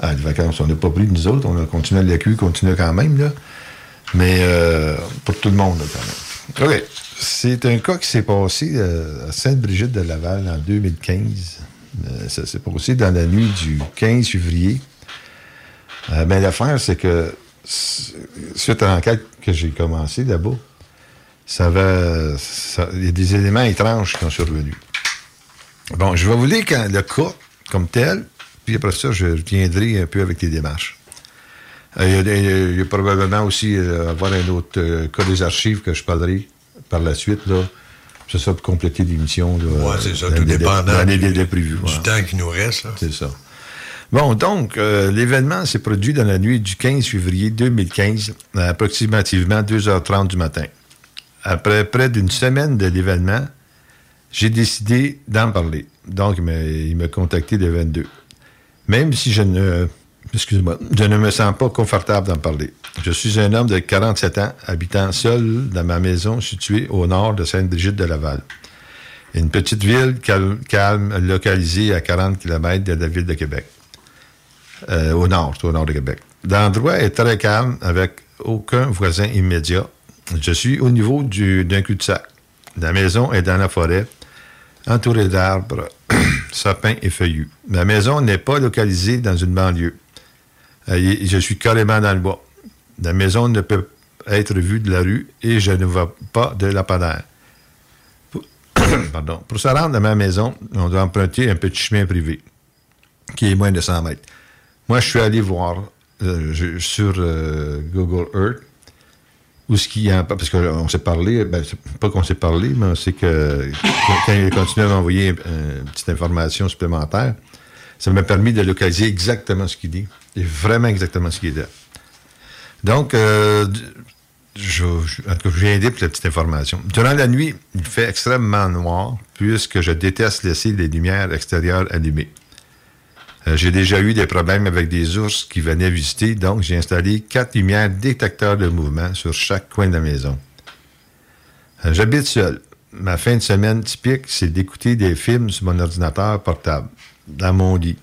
Ah, les vacances, on n'a pas pris, nous autres. On a continué l'AQI, continue quand même, là. Mais euh, pour tout le monde, là, quand même. OK. C'est un cas qui s'est passé euh, à Sainte-Brigitte de Laval en 2015. Euh, ça s'est passé dans la nuit du 15 février. Euh, ben, l'affaire, c'est que suite à l'enquête que j'ai commencée là-bas, ça va. Il y a des éléments étranges qui sont survenus. Bon, je vais vous lire quand- le cas comme tel, puis après ça, je reviendrai un peu avec les démarches. Euh, Il y, a y probablement aussi euh, avoir un autre euh, cas des archives que je parlerai par la suite, là. C'est ça pour compléter l'émission. Ouais, c'est ça, tout dépendant du- délais prévus. Du temps qui nous reste. C'est ça. Bon, donc, euh, l'événement s'est produit dans la nuit du 15 février 2015, à approximativement 2h30 du matin. Après près d'une semaine de l'événement, j'ai décidé d'en parler. Donc, il m'a- contacté le 22. Même si je ne, excuse-moi, je ne me sens pas confortable d'en parler. Je suis un homme de 47 ans, habitant seul dans ma maison située au nord de Sainte-Brigitte de Laval. Une petite ville calme, calme, localisée à 40 km de la ville de Québec. Euh, au nord, au nord de Québec. L'endroit est très calme, avec aucun voisin immédiat. Je suis au niveau du- d'un cul-de-sac. La maison est dans la forêt, entourée d'arbres, sapins et feuillus. Ma maison n'est pas localisée dans une banlieue. Euh, je suis carrément dans le bois. La maison ne peut être vue de la rue et je ne vois pas de lampadaire. Pardon. Pour se rendre à ma maison, on doit emprunter un petit chemin privé qui est moins de 100 mètres. Moi, je suis allé voir euh, sur euh, Google Earth où ce qu'il y a, parce qu'on s'est parlé, ben, pas qu'on s'est parlé, mais c'est que quand il a continué à m'envoyer euh, une petite information supplémentaire, ça m'a permis de localiser exactement ce qu'il dit. Et vraiment exactement ce qu'il dit. Donc, euh, je, je, en je viens pour la petite information. Durant la nuit, il fait extrêmement noir, puisque je déteste laisser les lumières extérieures allumées. Euh, j'ai déjà eu des problèmes avec des ours qui venaient visiter, donc j'ai installé quatre lumières détecteurs de mouvement sur chaque coin de la maison. Euh, J'habite seul. Ma fin de semaine typique, c'est d'écouter des films sur mon ordinateur portable, dans mon lit.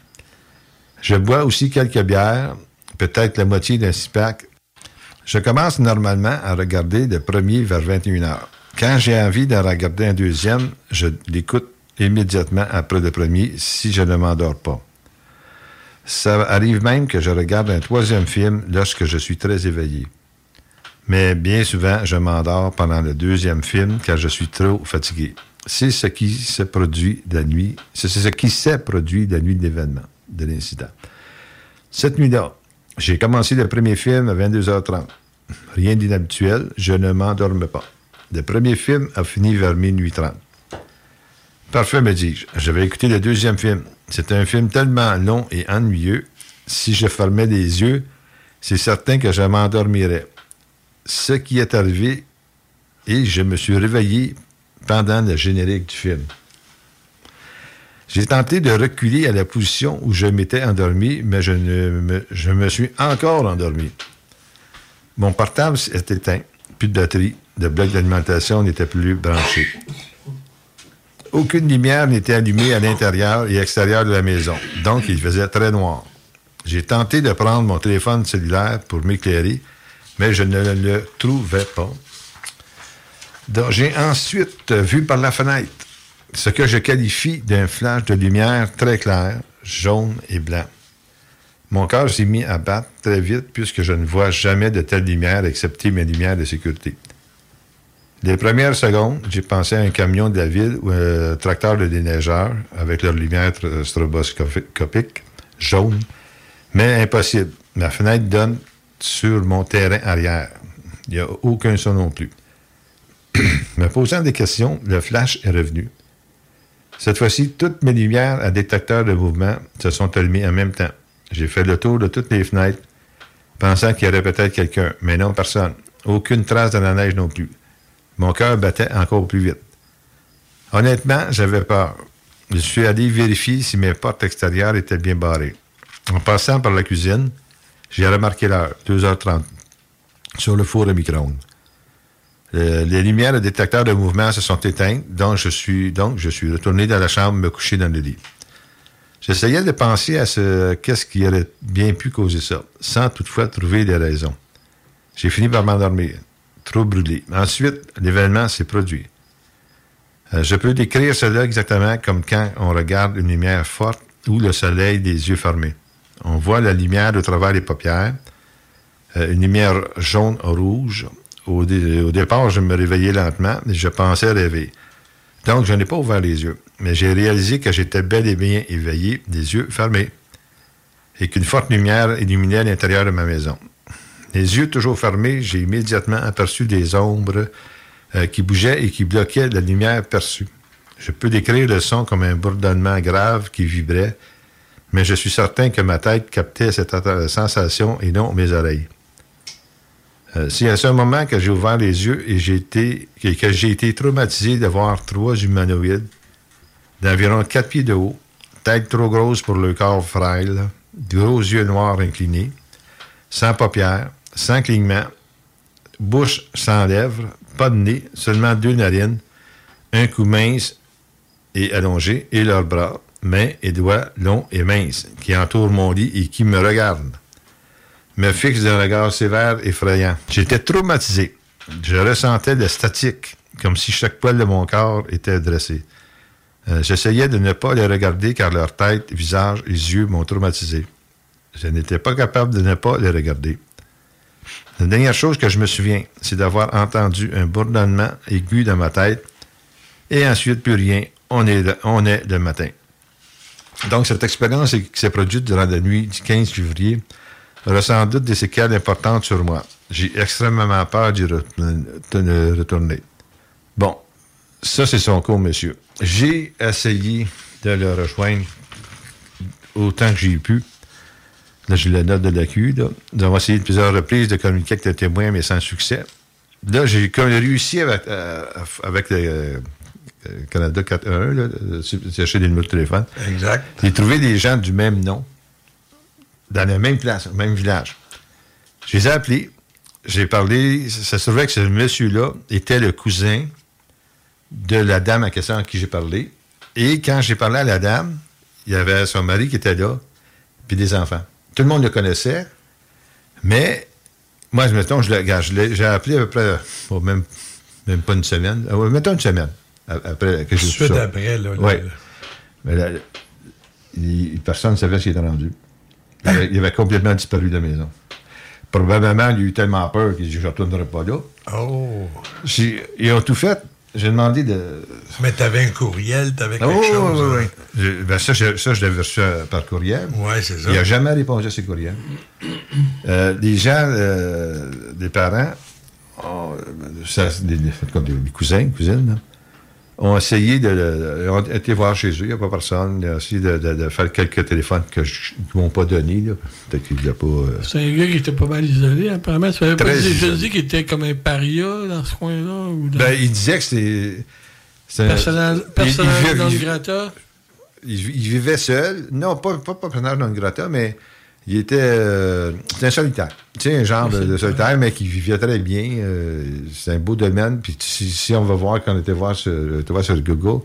Je bois aussi quelques bières, peut-être la moitié d'un six-pack Je commence normalement à regarder le premier vers 21 h Quand j'ai envie d'en regarder un deuxième, je l'écoute immédiatement après le premier si je ne m'endors pas. Ça arrive même que je regarde un troisième film lorsque je suis très éveillé. Mais bien souvent, je m'endors pendant le deuxième film car je suis trop fatigué. C'est ce qui se produit la nuit, c'est ce qui s'est produit la nuit de l'événement, de l'incident. Cette nuit-là, j'ai commencé le premier film à 22h30. Rien d'inhabituel, je ne m'endormais pas. Le premier film a fini vers minuit 30. Parfait, me dis-je. Je vais écouter le deuxième film. C'est un film tellement long et ennuyeux. Si je fermais les yeux, c'est certain que je m'endormirais. Ce qui est arrivé, et je me suis réveillé pendant le générique du film. J'ai tenté de reculer à la position où je m'étais endormi, mais je, me, je me suis encore endormi. Mon portable est éteint, plus de batterie, le bloc d'alimentation n'était plus branché. Aucune lumière n'était allumée à l'intérieur et extérieur de la maison, donc il faisait très noir. J'ai tenté de prendre mon téléphone cellulaire pour m'éclairer, mais je ne le trouvais pas. J'ai ensuite vu par la fenêtre ce que je qualifie d'un flash de lumière très clair, jaune et blanc. Mon cœur s'est mis à battre très vite puisque je ne vois jamais de telle lumière excepté mes lumières de sécurité. Les premières secondes, j'ai pensé à un camion de la ville ou un tracteur de déneigeur avec leur lumière stroboscopique jaune, mais impossible. Ma fenêtre donne sur mon terrain arrière. Il n'y a aucun son non plus. Me posant des questions, le flash est revenu. Cette fois-ci, toutes mes lumières à détecteur de mouvement se sont allumées en même temps. J'ai fait le tour de toutes les fenêtres, pensant qu'il y aurait peut-être quelqu'un, mais non, personne. Aucune trace de la neige non plus. Mon cœur battait encore plus vite. Honnêtement, j'avais peur. Je suis allé vérifier si mes portes extérieures étaient bien barrées. En passant par la cuisine, j'ai remarqué l'heure, 2h30, sur le four à micro-ondes. les lumières de détecteur de mouvement se sont éteintes, donc je suis, donc je suis retourné dans la chambre me coucher dans le lit. J'essayais de penser à ce qu'est-ce qui aurait bien pu causer ça, sans toutefois trouver des raisons. J'ai fini par m'endormir trop brûlé. Ensuite, l'événement s'est produit. Euh, je peux décrire cela exactement comme quand on regarde une lumière forte ou le soleil des yeux fermés. On voit la lumière de travers les paupières, euh, une lumière jaune-rouge. Au, au, départ, je me réveillais lentement et je pensais rêver. Donc, je n'ai pas ouvert les yeux, mais j'ai réalisé que j'étais bel et bien éveillé, des yeux fermés, et qu'une forte lumière illuminait l'intérieur de ma maison. Les yeux toujours fermés, j'ai immédiatement aperçu des ombres euh, qui bougeaient et qui bloquaient la lumière perçue. Je peux décrire le son comme un bourdonnement grave qui vibrait, mais je suis certain que ma tête captait cette sensation et non mes oreilles. Euh, C'est à ce moment que j'ai ouvert les yeux et que j'ai été traumatisé de voir trois humanoïdes d'environ quatre pieds de haut, tête trop grosse pour le corps frêle, gros yeux noirs inclinés, sans paupières, sans clignement, bouche sans lèvres, pas de nez, seulement deux narines, un cou mince et allongé, et leurs bras, mains et doigts longs et minces, qui entourent mon lit et qui me regardent. Me fixent d'un regard sévère, effrayant. J'étais traumatisé. Je ressentais de statique, comme si chaque poil de mon corps était dressé. Euh, J'essayais de ne pas les regarder car leur tête, visage et yeux m'ont traumatisé. Je n'étais pas capable de ne pas les regarder. La dernière chose que je me souviens, c'est d'avoir entendu un bourdonnement aigu dans ma tête et ensuite plus rien. On est le, matin. Donc, cette expérience qui s'est produite durant la nuit du 15 février aura sans doute des séquelles importantes sur moi. J'ai extrêmement peur d'y retourner. Bon, ça, c'est son cours, monsieur. J'ai essayé de le rejoindre autant que j'ai pu. Là, j'ai la note de l'AQ. Là. Nous avons essayé de plusieurs reprises de communiquer avec le témoin, mais sans succès. Là, j'ai réussi avec, euh, avec le euh, Canada 411, là, de chercher des numéros de téléphone. Exact. J'ai trouvé des gens du même nom, dans la même place, au même village. Je les ai appelés. J'ai parlé. Ça se trouvait que ce monsieur-là était le cousin de la dame à question à qui j'ai parlé. Et quand j'ai parlé à la dame, il y avait son mari qui était là, puis des enfants. Tout le monde le connaissait, mais Moi, mettons, je l'ai- j'ai appelé à peu près, bon, même, même pas une semaine. Euh, mettons une semaine. Après que Suite après, là, Oui. Mais là, il- personne ne savait ce qu'il était rendu. Il avait, il avait complètement disparu de la maison. Probablement, il a eu tellement peur qu'il dit Je ne retournerai pas là. Oh. J'ai- Ils ont tout fait. J'ai demandé de. Mais t'avais un courriel, t'avais quelque Oh, chose. oui, oui, hein? oui. Je- ben ça, je, ça, je l'avais reçu euh, par courriel. Oui, c'est ça. Il n'a jamais répondu à ces courriels. Euh, les gens, euh, des parents, euh, ça, des, comme des, des cousins, cousines, là, ont essayé de, de- ont été voir chez eux, il n'y a pas personne. Ils ont essayé de, de- de faire quelques téléphones que je- qu'ils ne m'ont pas donnés. là. Peut-être qu'il n'y a pas. euh, C'est un gars qui était pas mal isolé, apparemment. Ça avait pas dis qu'il était comme un paria dans ce coin-là. dans- Ben, il disait que c'était. personnage il- personnage il vivait- non il- grata. il, il vivait seul. Non, pas, pas, pas personnage non grata, mais il était. euh, c'était un solitaire. Tu sais, un genre de, de solitaire, mais qui vivait très bien. euh, c'est un beau domaine. Puis si, si on va voir, quand on était voir sur, était voir sur Google,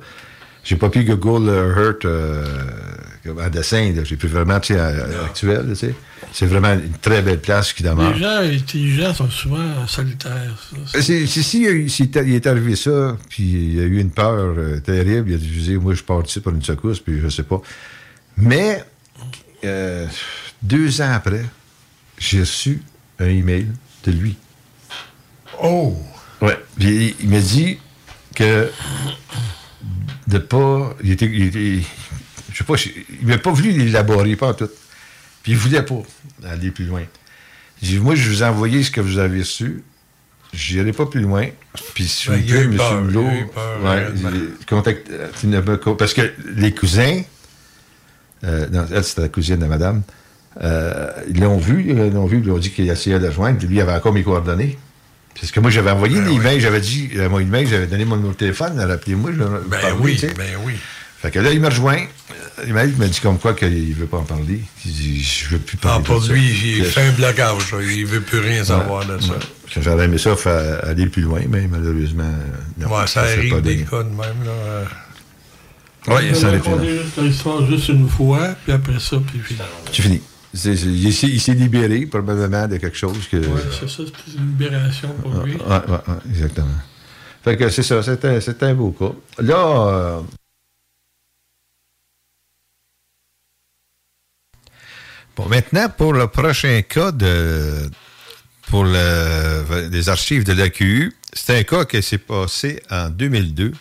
j'ai pas pu Google Earth euh, en dessin. J'ai pris vraiment, tu sais, à- actuel, tu sais. C'est vraiment une très belle place qui demeure. Les gens intelligents sont souvent solitaires. ça. Euh, c'est- Si il, est- arrivé ça, puis il y a eu une peur terrible, il a dit, moi, je pars ici pour une secousse, puis je sais pas. Mais, euh, deux ans après, j'ai reçu un email de lui. Oh! Ouais. Puis il, m'a dit que de pas. Il était. il était- je sais pas, il m'a pas voulu l'élaborer, pas en tout. Puis il voulait pas aller plus loin. J'ai dit, moi, je vous ai envoyé ce que vous avez reçu. J'irai pas plus loin. Puis si Ben, vous peur, M. peur, ouais, il- contacte- euh, parce que les cousins, euh, non, elle, c'était la cousine de madame, euh, ils l'ont vu, ils l'ont vu, ils lui ont dit qu'il essayait de la joindre, puis lui, il avait encore mes coordonnées. Parce que moi, j'avais envoyé Ben l'email, j'avais dit, euh, mon email, j'avais donné mon numéro de téléphone, rappelez-moi, je Ben parlais, oui, tu sais. ben oui. Fait que là, il m'a rejoint. Euh, Il m'a dit comme quoi qu'il ne veut pas en parler. Il dit, je veux plus Ah, parler pour de ça. lui, il Que- fait un blocage. Il veut plus rien savoir de ça. Ouais. J'aurais aimé ça faire aller plus loin, mais malheureusement, euh, non, Ouais, ça arrive pas des donné. cas de même. Là. euh. Oui, ça On a arrive. raconté juste l'histoire juste une fois, puis après ça, puis fini. C'est fini. C'est- c'est- il s'est- il s'est libéré probablement de quelque chose que. Ouais, c'est ça, c'est une libération pour Ouais, lui. ouais, ouais, ouais, exactement. Fait que c'est ça, c'était c'était un beau cas. Là, euh, bon, maintenant, pour le prochain cas de pour le- les archives de l'AQU, c'est un cas qui s'est passé en 2002,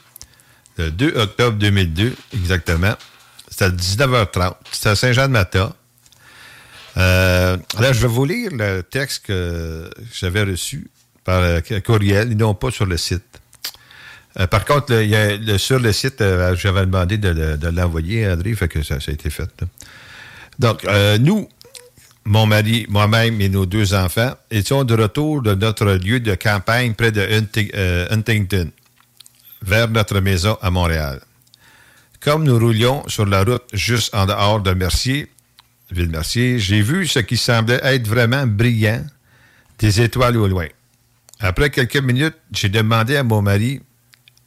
le 2 octobre 2002, exactement. C'était à 19h30. C'était à Saint-Jean-de-Mata. Euh, là, je vais vous lire le texte que j'avais reçu par euh, courriel, non pas sur le site. Euh, par contre, sur le site, euh, j'avais demandé de, le- de l'envoyer, André, fait que ça, a été fait. Donc, nous, mon mari, moi-même et nos deux enfants, étions de retour de notre lieu de campagne près de Hunting- Huntington, vers notre maison à Montréal. Comme nous roulions sur la route juste en dehors de Mercier, Ville-Mercier, j'ai vu ce qui semblait être vraiment brillant, des étoiles au loin. Après quelques minutes, j'ai demandé à mon mari,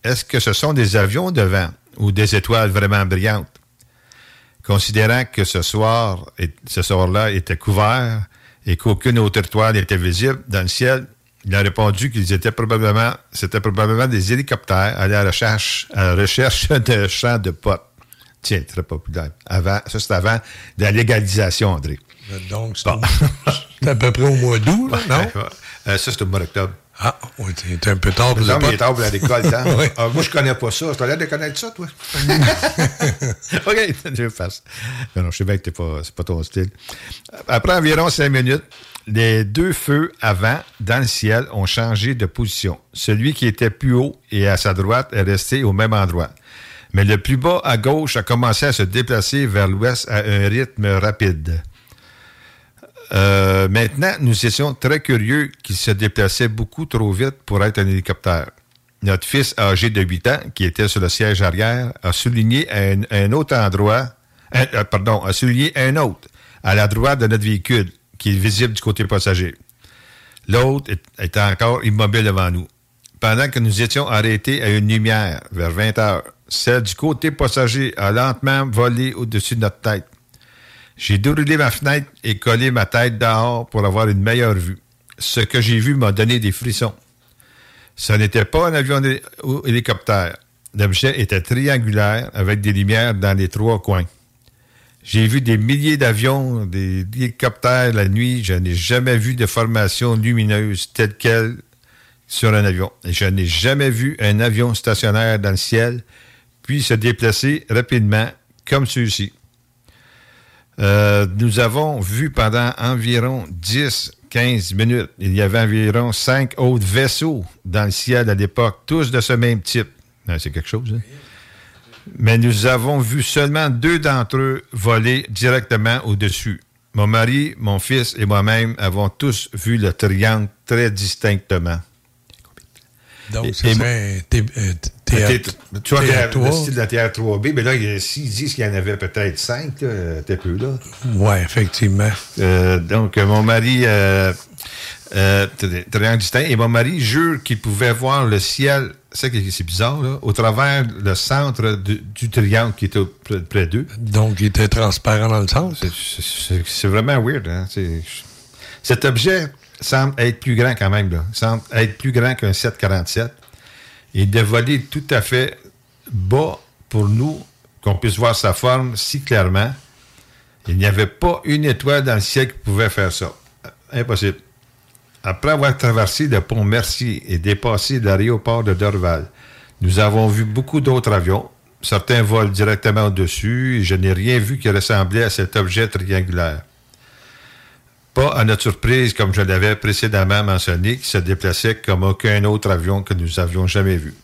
est-ce que ce sont des avions devant ou des étoiles vraiment brillantes? Considérant que ce soir, ce soir-là était couvert et qu'aucune autre étoile n'était visible dans le ciel, il a répondu qu'ils étaient probablement, des hélicoptères à la recherche, à la recherche de champs de potes. Tiens, très populaire. Avant, ça, c'est avant de la légalisation, André. Donc, c'est à peu près au mois d'août, là, non? Euh, ça, c'est au mois d'octobre. Ah, oui, t'es un peu tard pour Non, mais il pot. est tard pour la récolte, hein? Oui. Ah, moi, je connais pas ça. Tu as l'air de connaître ça, toi? OK, je fasse. Non, non, je sais bien que t'es pas, c'est pas ton style. Après environ cinq minutes, les deux feux avant, dans le ciel, ont changé de position. Celui qui était plus haut et à sa droite est resté au même endroit. Mais le plus bas à gauche a commencé à se déplacer vers l'ouest à un rythme rapide. Euh, maintenant, nous étions très curieux qu'il se déplaçait beaucoup trop vite pour être un hélicoptère. Notre fils âgé de 8 ans, qui était sur le siège arrière, a souligné un, autre endroit, euh, pardon, a souligné un autre, à la droite de notre véhicule, qui est visible du côté passager. L'autre était encore immobile devant nous. Pendant que nous étions arrêtés à une lumière, vers 20 heures, celle du côté passager a lentement volé au-dessus de notre tête. J'ai déroulé ma fenêtre et collé ma tête dehors pour avoir une meilleure vue. ce que j'ai vu m'a donné des frissons. Ce n'était pas un avion ou hélicoptère. L'objet était triangulaire avec des lumières dans les trois coins. J'ai vu des milliers d'avions, des hélicoptères la nuit. Je n'ai jamais vu de formation lumineuse telle qu'elle sur un avion. Je n'ai jamais vu un avion stationnaire dans le ciel puis se déplacer rapidement comme celui-ci. Euh, nous avons vu pendant environ 10-15 minutes, il y avait environ cinq autres vaisseaux dans le ciel à l'époque, tous de ce même type. Ouais, C'est quelque chose, hein? Mais nous avons vu seulement deux d'entre eux voler directement au-dessus. Mon mari, mon fils et moi-même avons tous vu le triangle très distinctement. Donc, Et- ce et- serait un T- euh, Le théâtre- T- Tu vois, le style de la théâtre 3B, mais là, il y a- s'ils disent qu'il y en avait peut-être cinq, là, t'es peu là. Oui, effectivement. Euh, donc, euh, mon mari, euh, euh, triangle distinct, et mon mari jure qu'il pouvait voir le ciel, c'est c'est bizarre, là, au travers le centre du, du triangle qui était près, près d'eux. Donc, il était transparent dans le sens. C'est- C'est c'est vraiment weird. Hein? C'est- Cet objet semble être plus grand quand même. Semble être plus grand qu'un 747. Et de voler tout à fait bas pour nous, qu'on puisse voir sa forme si clairement. Il n'y avait pas une étoile dans le ciel qui pouvait faire ça. Impossible. Après avoir traversé le pont Mercier et dépassé l'aéroport de Dorval, nous avons vu beaucoup d'autres avions. Certains volent directement au-dessus et je n'ai rien vu qui ressemblait à cet objet triangulaire. Pas à notre surprise, comme je l'avais précédemment mentionné, qui se déplaçait comme aucun autre avion que nous avions jamais vu.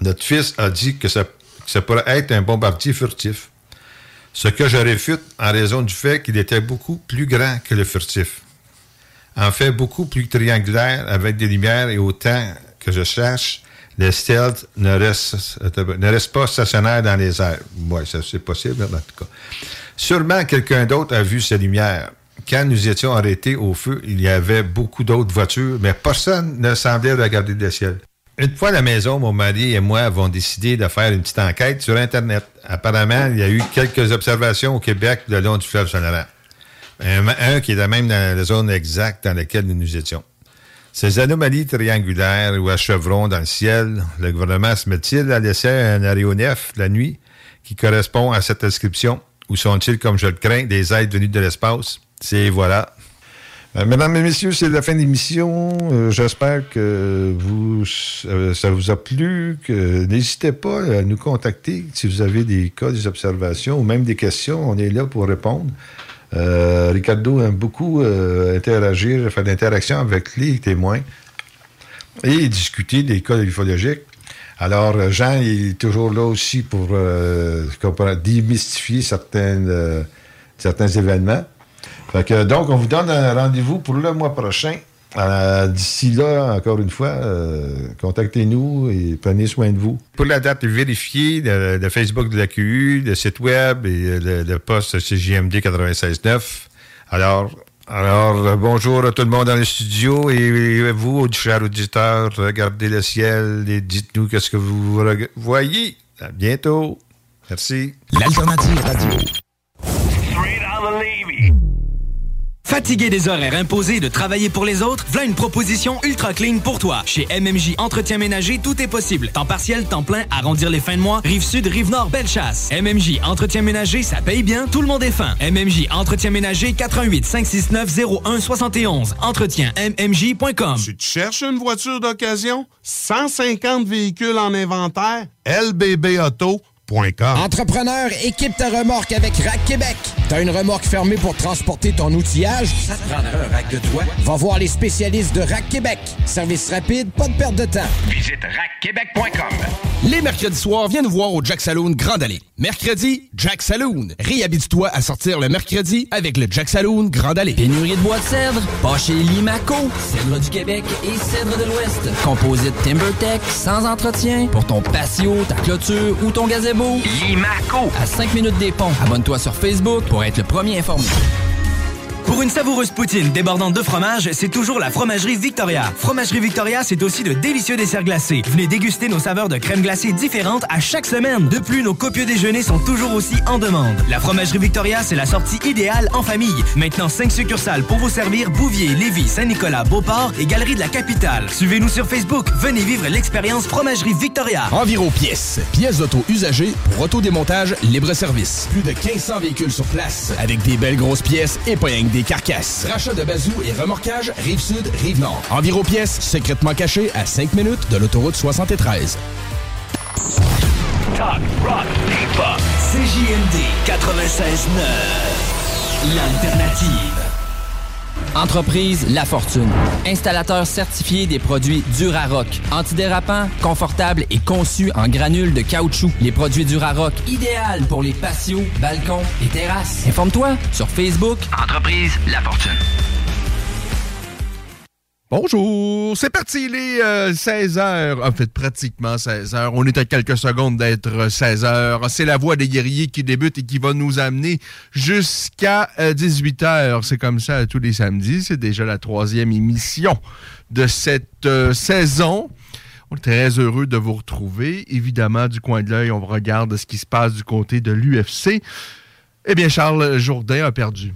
Notre fils a dit que ça, pourrait être un bombardier furtif. Ce que je réfute en raison du fait qu'il était beaucoup plus grand que le furtif. En fait, beaucoup plus triangulaire avec des lumières et autant que je cherche, les stealth ne restent, pas stationnaires dans les airs. Oui, c'est possible, en tout cas. Sûrement quelqu'un d'autre a vu ces lumières. Quand nous étions arrêtés au feu, il y avait beaucoup d'autres voitures, mais personne ne semblait regarder le ciel. Une fois à la maison, mon mari et moi avons décidé de faire une petite enquête sur Internet. Apparemment, il y a eu quelques observations au Québec le long du fleuve Saint-Laurent. Un, qui est même dans la zone exacte dans laquelle nous nous étions. Ces anomalies triangulaires ou à chevrons dans le ciel, le gouvernement se met-il à laisser un aéronef la nuit qui correspond à cette description ou sont-ils, comme je le crains, des êtres venus de l'espace? C'est voilà. Euh, mesdames et messieurs, c'est la fin de l'émission. Euh, J'espère que vous, euh, ça vous a plu. N'hésitez pas à nous contacter si vous avez des cas, des observations ou même des questions. On est là pour répondre. Ricardo aime beaucoup interagir, faire d'interactions avec les témoins et discuter des cas ufologiques. Alors, Jean est toujours là aussi pour démystifier certains événements. Fait que, donc, on vous donne un rendez-vous pour le mois prochain. Euh, D'ici là, encore une fois, euh, contactez-nous et prenez soin de vous. Pour la date vérifiée, le, le Facebook de la QU, le site web et euh, le, le poste CJMD 96.9. Alors, alors euh, bonjour à tout le monde dans le studio et vous, chers auditeurs, regardez le ciel et dites-nous qu'est-ce que vous voyez. À bientôt. Merci. L'alternative radio. Fatigué des horaires imposés de travailler pour les autres, voilà une proposition ultra clean pour toi. Chez MMJ Entretien Ménager, tout est possible. Temps partiel, temps plein, arrondir les fins de mois, rive sud, rive nord, belle chasse. MMJ Entretien Ménager, ça paye bien, tout le monde est fin. MMJ Entretien Ménager, 88 569 0171. Entretien MMJ.com. Tu te cherches une voiture d'occasion? 150 véhicules en inventaire? lbbauto.com. Entrepreneur, équipe ta remorque avec Rack Québec. T'as une remorque fermée pour transporter ton outillage? Ça te prendra un rack de toi? Va voir les spécialistes de Rack Québec. Service rapide, pas de perte de temps. Visite rackquebec.com. Les mercredis soirs, viens nous voir au Jack Saloon Grande Allée. Mercredi, Jack Saloon. Réhabite-toi à sortir le mercredi avec le Jack Saloon Grande Allée. Pénurie de bois de cèdre, pas chez Limaco. Cèdre du Québec et cèdre de l'Ouest. Composite TimberTech, sans entretien. Pour ton patio, ta clôture ou ton gazebo. Limaco. À 5 minutes des ponts. Abonne-toi sur Facebook pour être le premier informé. Pour une savoureuse poutine débordante de fromage, c'est toujours la Fromagerie Victoria. Fromagerie Victoria, c'est aussi de délicieux desserts glacés. Venez déguster nos saveurs de crème glacée différentes à chaque semaine. De plus, nos copieux déjeuners sont toujours aussi en demande. La Fromagerie Victoria, c'est la sortie idéale en famille. Maintenant, 5 succursales pour vous servir Bouvier, Lévis, Saint-Nicolas, Beauport et Galerie de la Capitale. Suivez-nous sur Facebook. Venez vivre l'expérience Fromagerie Victoria. Environ pièces. Pièces d'auto usagées pour autodémontage libre-service. Plus de 1500 véhicules sur place avec des belles grosses pièces et pas rien des carcasses. Rachat de bazou et remorquage Rive-Sud, Rive-Nord. Environ pièces secrètement cachées à 5 minutes de l'autoroute 73. Talk, rock, hip-hop. CJMD 96.9. L'alternative. Entreprise La Fortune. Installateur certifié des produits Durarock. Antidérapant, confortable et conçu en granules de caoutchouc. Les produits Durarock, idéal pour les patios, balcons et terrasses. Informe-toi sur Facebook. Entreprise La Fortune. Bonjour, c'est parti, il est 16h, en fait pratiquement 16h, on est à quelques secondes d'être 16h, c'est la voix des guerriers qui débute et qui va nous amener jusqu'à 18h, c'est comme ça tous les samedis, c'est déjà la troisième émission de cette euh, saison. On est très heureux de vous retrouver, évidemment du coin de l'œil, on regarde ce qui se passe du côté de l'UFC. Eh bien, Charles Jourdain a perdu.